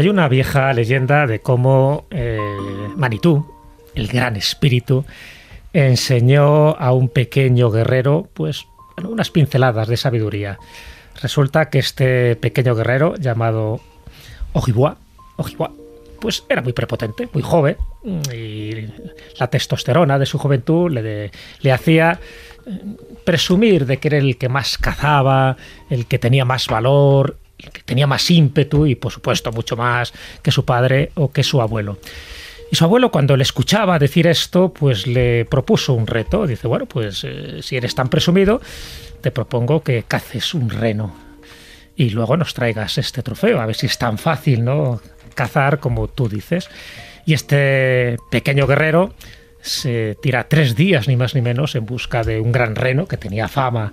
Hay una vieja leyenda de cómo eh, Manitú, el gran espíritu, enseñó a un pequeño guerrero, pues, unas pinceladas de sabiduría. Resulta que este pequeño guerrero, llamado Ojibwa, Ojibwa, pues era muy prepotente, muy joven, y la testosterona de su juventud le, le hacía eh, presumir de que era el que más cazaba, el que tenía más valor, el que tenía más ímpetu y por supuesto mucho más que su padre o que su abuelo. Y su abuelo cuando le escuchaba decir esto, pues le propuso un reto. Dice, bueno, pues eh, si eres tan presumido, te propongo que caces un reno y luego nos traigas este trofeo, a ver si es tan fácil, ¿no? Cazar como tú dices. Y este pequeño guerrero se tira tres días, ni más ni menos, en busca de un gran reno que tenía fama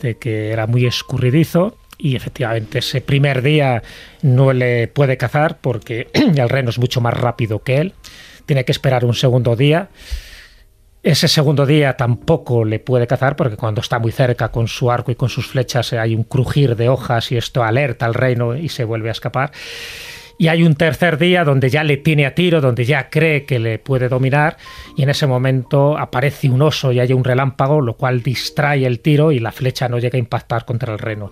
de que era muy escurridizo y efectivamente ese primer día no le puede cazar porque el reno es mucho más rápido que él. Tiene que esperar un segundo día. Ese segundo día tampoco le puede cazar porque cuando está muy cerca con su arco y con sus flechas hay un crujir de hojas y esto alerta al reino y se vuelve a escapar. Y hay un tercer día donde ya le tiene a tiro, donde ya cree que le puede dominar y en ese momento aparece un oso y hay un relámpago, lo cual distrae el tiro y la flecha no llega a impactar contra el reno.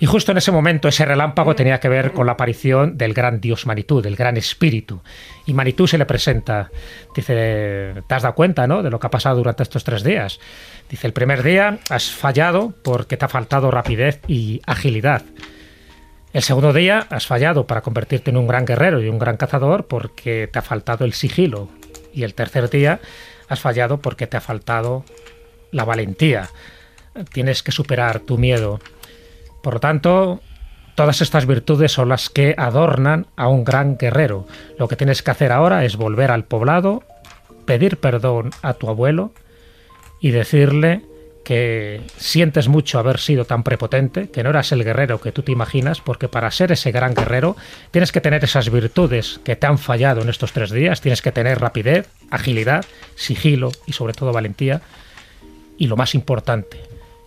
Y justo en ese momento ese relámpago tenía que ver con la aparición del gran dios Manitú, del gran espíritu. Y Manitú se le presenta, dice, ¿te has dado cuenta ¿no? de lo que ha pasado durante estos tres días? Dice, el primer día has fallado porque te ha faltado rapidez y agilidad. El segundo día has fallado para convertirte en un gran guerrero y un gran cazador porque te ha faltado el sigilo. Y el tercer día has fallado porque te ha faltado la valentía. Tienes que superar tu miedo. Por lo tanto, todas estas virtudes son las que adornan a un gran guerrero. Lo que tienes que hacer ahora es volver al poblado, pedir perdón a tu abuelo y decirle que sientes mucho haber sido tan prepotente, que no eras el guerrero que tú te imaginas, porque para ser ese gran guerrero tienes que tener esas virtudes que te han fallado en estos tres días, tienes que tener rapidez, agilidad, sigilo y sobre todo valentía. Y lo más importante,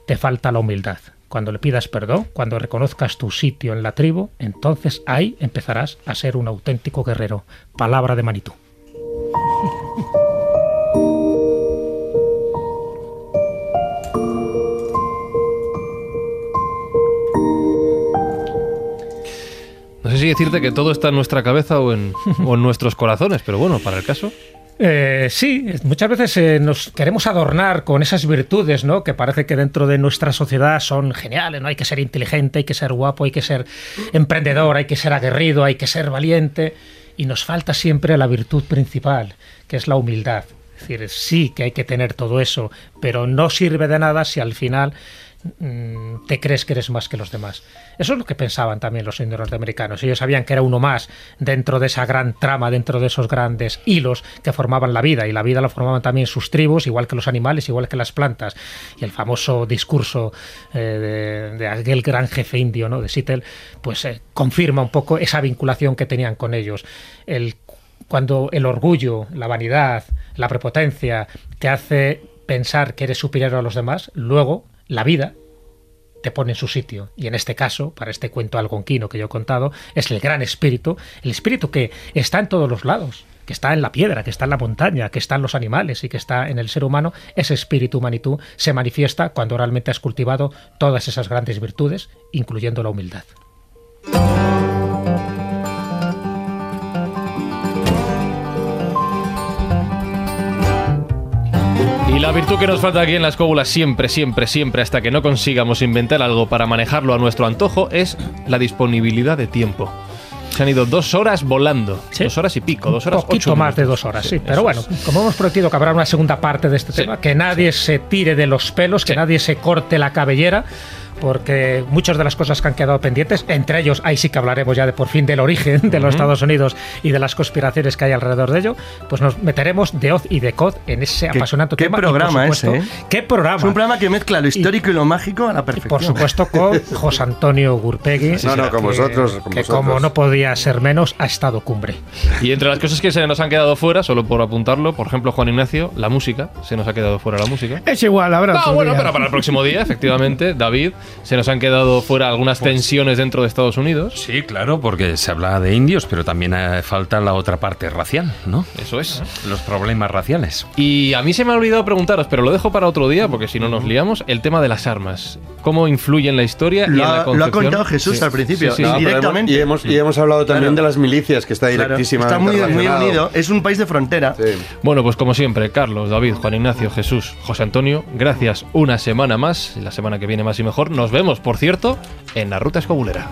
te falta la humildad. Cuando le pidas perdón, cuando reconozcas tu sitio en la tribu, entonces ahí empezarás a ser un auténtico guerrero. Palabra de Manitú. No sé si decirte que todo está en nuestra cabeza o en, o en nuestros corazones, pero bueno, para el caso. Eh, sí, muchas veces eh, nos queremos adornar con esas virtudes, ¿no? Que parece que dentro de nuestra sociedad son geniales, ¿no? Hay que ser inteligente, hay que ser guapo, hay que ser emprendedor, hay que ser aguerrido, hay que ser valiente. Y nos falta siempre la virtud principal, que es la humildad. Es decir, sí que hay que tener todo eso, pero no sirve de nada si al final te crees que eres más que los demás. Eso es lo que pensaban también los indios norteamericanos. Ellos sabían que era uno más dentro de esa gran trama, dentro de esos grandes hilos que formaban la vida. Y la vida la formaban también sus tribus, igual que los animales, igual que las plantas. Y el famoso discurso eh, de, aquel gran jefe indio, ¿no? de Seattle, pues eh, confirma un poco esa vinculación que tenían con ellos. El cuando el orgullo, la vanidad, la prepotencia te hace pensar que eres superior a los demás, luego la vida te pone en su sitio. Y en este caso, para este cuento algonquino que yo he contado, es el gran espíritu, el espíritu que está en todos los lados, que está en la piedra, que está en la montaña, que está en los animales y que está en el ser humano, ese espíritu humanitú se manifiesta cuando realmente has cultivado todas esas grandes virtudes, incluyendo la humildad. Y la virtud que nos falta aquí en la escóbula siempre, siempre, siempre, hasta que no consigamos inventar algo para manejarlo a nuestro antojo, es la disponibilidad de tiempo. Se han ido dos horas volando. Dos horas y pico, dos horas Un poquito ocho más de dos horas, sí. eso Pero bueno, es. como hemos prometido que habrá una segunda parte de este tema, que nadie se tire de los pelos, que nadie se corte la cabellera, porque muchas de las cosas que han quedado pendientes, entre ellos, ahí sí que hablaremos ya de por fin del origen de los Estados Unidos y de las conspiraciones que hay alrededor de ello, pues nos meteremos de hoz y de cod en ese Qué- apasionante qué tema. y, por programa supuesto, ese, ¿eh? ¿Qué programa? Es un programa que mezcla lo histórico y, lo mágico a la perfección. Por supuesto, con José Antonio Gurpegui. No, no, con que- vosotros, con que vosotros. como no podía ser menos, ha estado cumbre. Y entre las cosas que se nos han quedado fuera, solo por apuntarlo, por ejemplo, Juan Ignacio, la música, se nos ha quedado fuera la música. Es igual, habrá No, otro bueno, día. pero para el próximo día, efectivamente, David, se nos han quedado fuera algunas tensiones dentro de Estados Unidos. Sí, claro, porque se habla de indios, pero también eh, falta la otra parte racial, ¿no? Eso es. Los problemas raciales. Y a mí se me ha olvidado preguntaros, pero lo dejo para otro día, porque si no nos liamos, el tema de las armas. ¿Cómo influye en la historia y Lo en la ha, lo ha concepción? contado Jesús Sí. al principio, Sí, sí. No, pero hemos- indirectamente. y, hemos, y hemos hablado también Claro. de las milicias, que está Claro, directísimamente está muy, unido. Es un país de frontera. Sí. Bueno, pues como siempre, Carlos, David, Juan Ignacio, Jesús, José Antonio, gracias una semana más. La semana que viene más y mejor. Nos vemos, por cierto, en la ruta escobulera.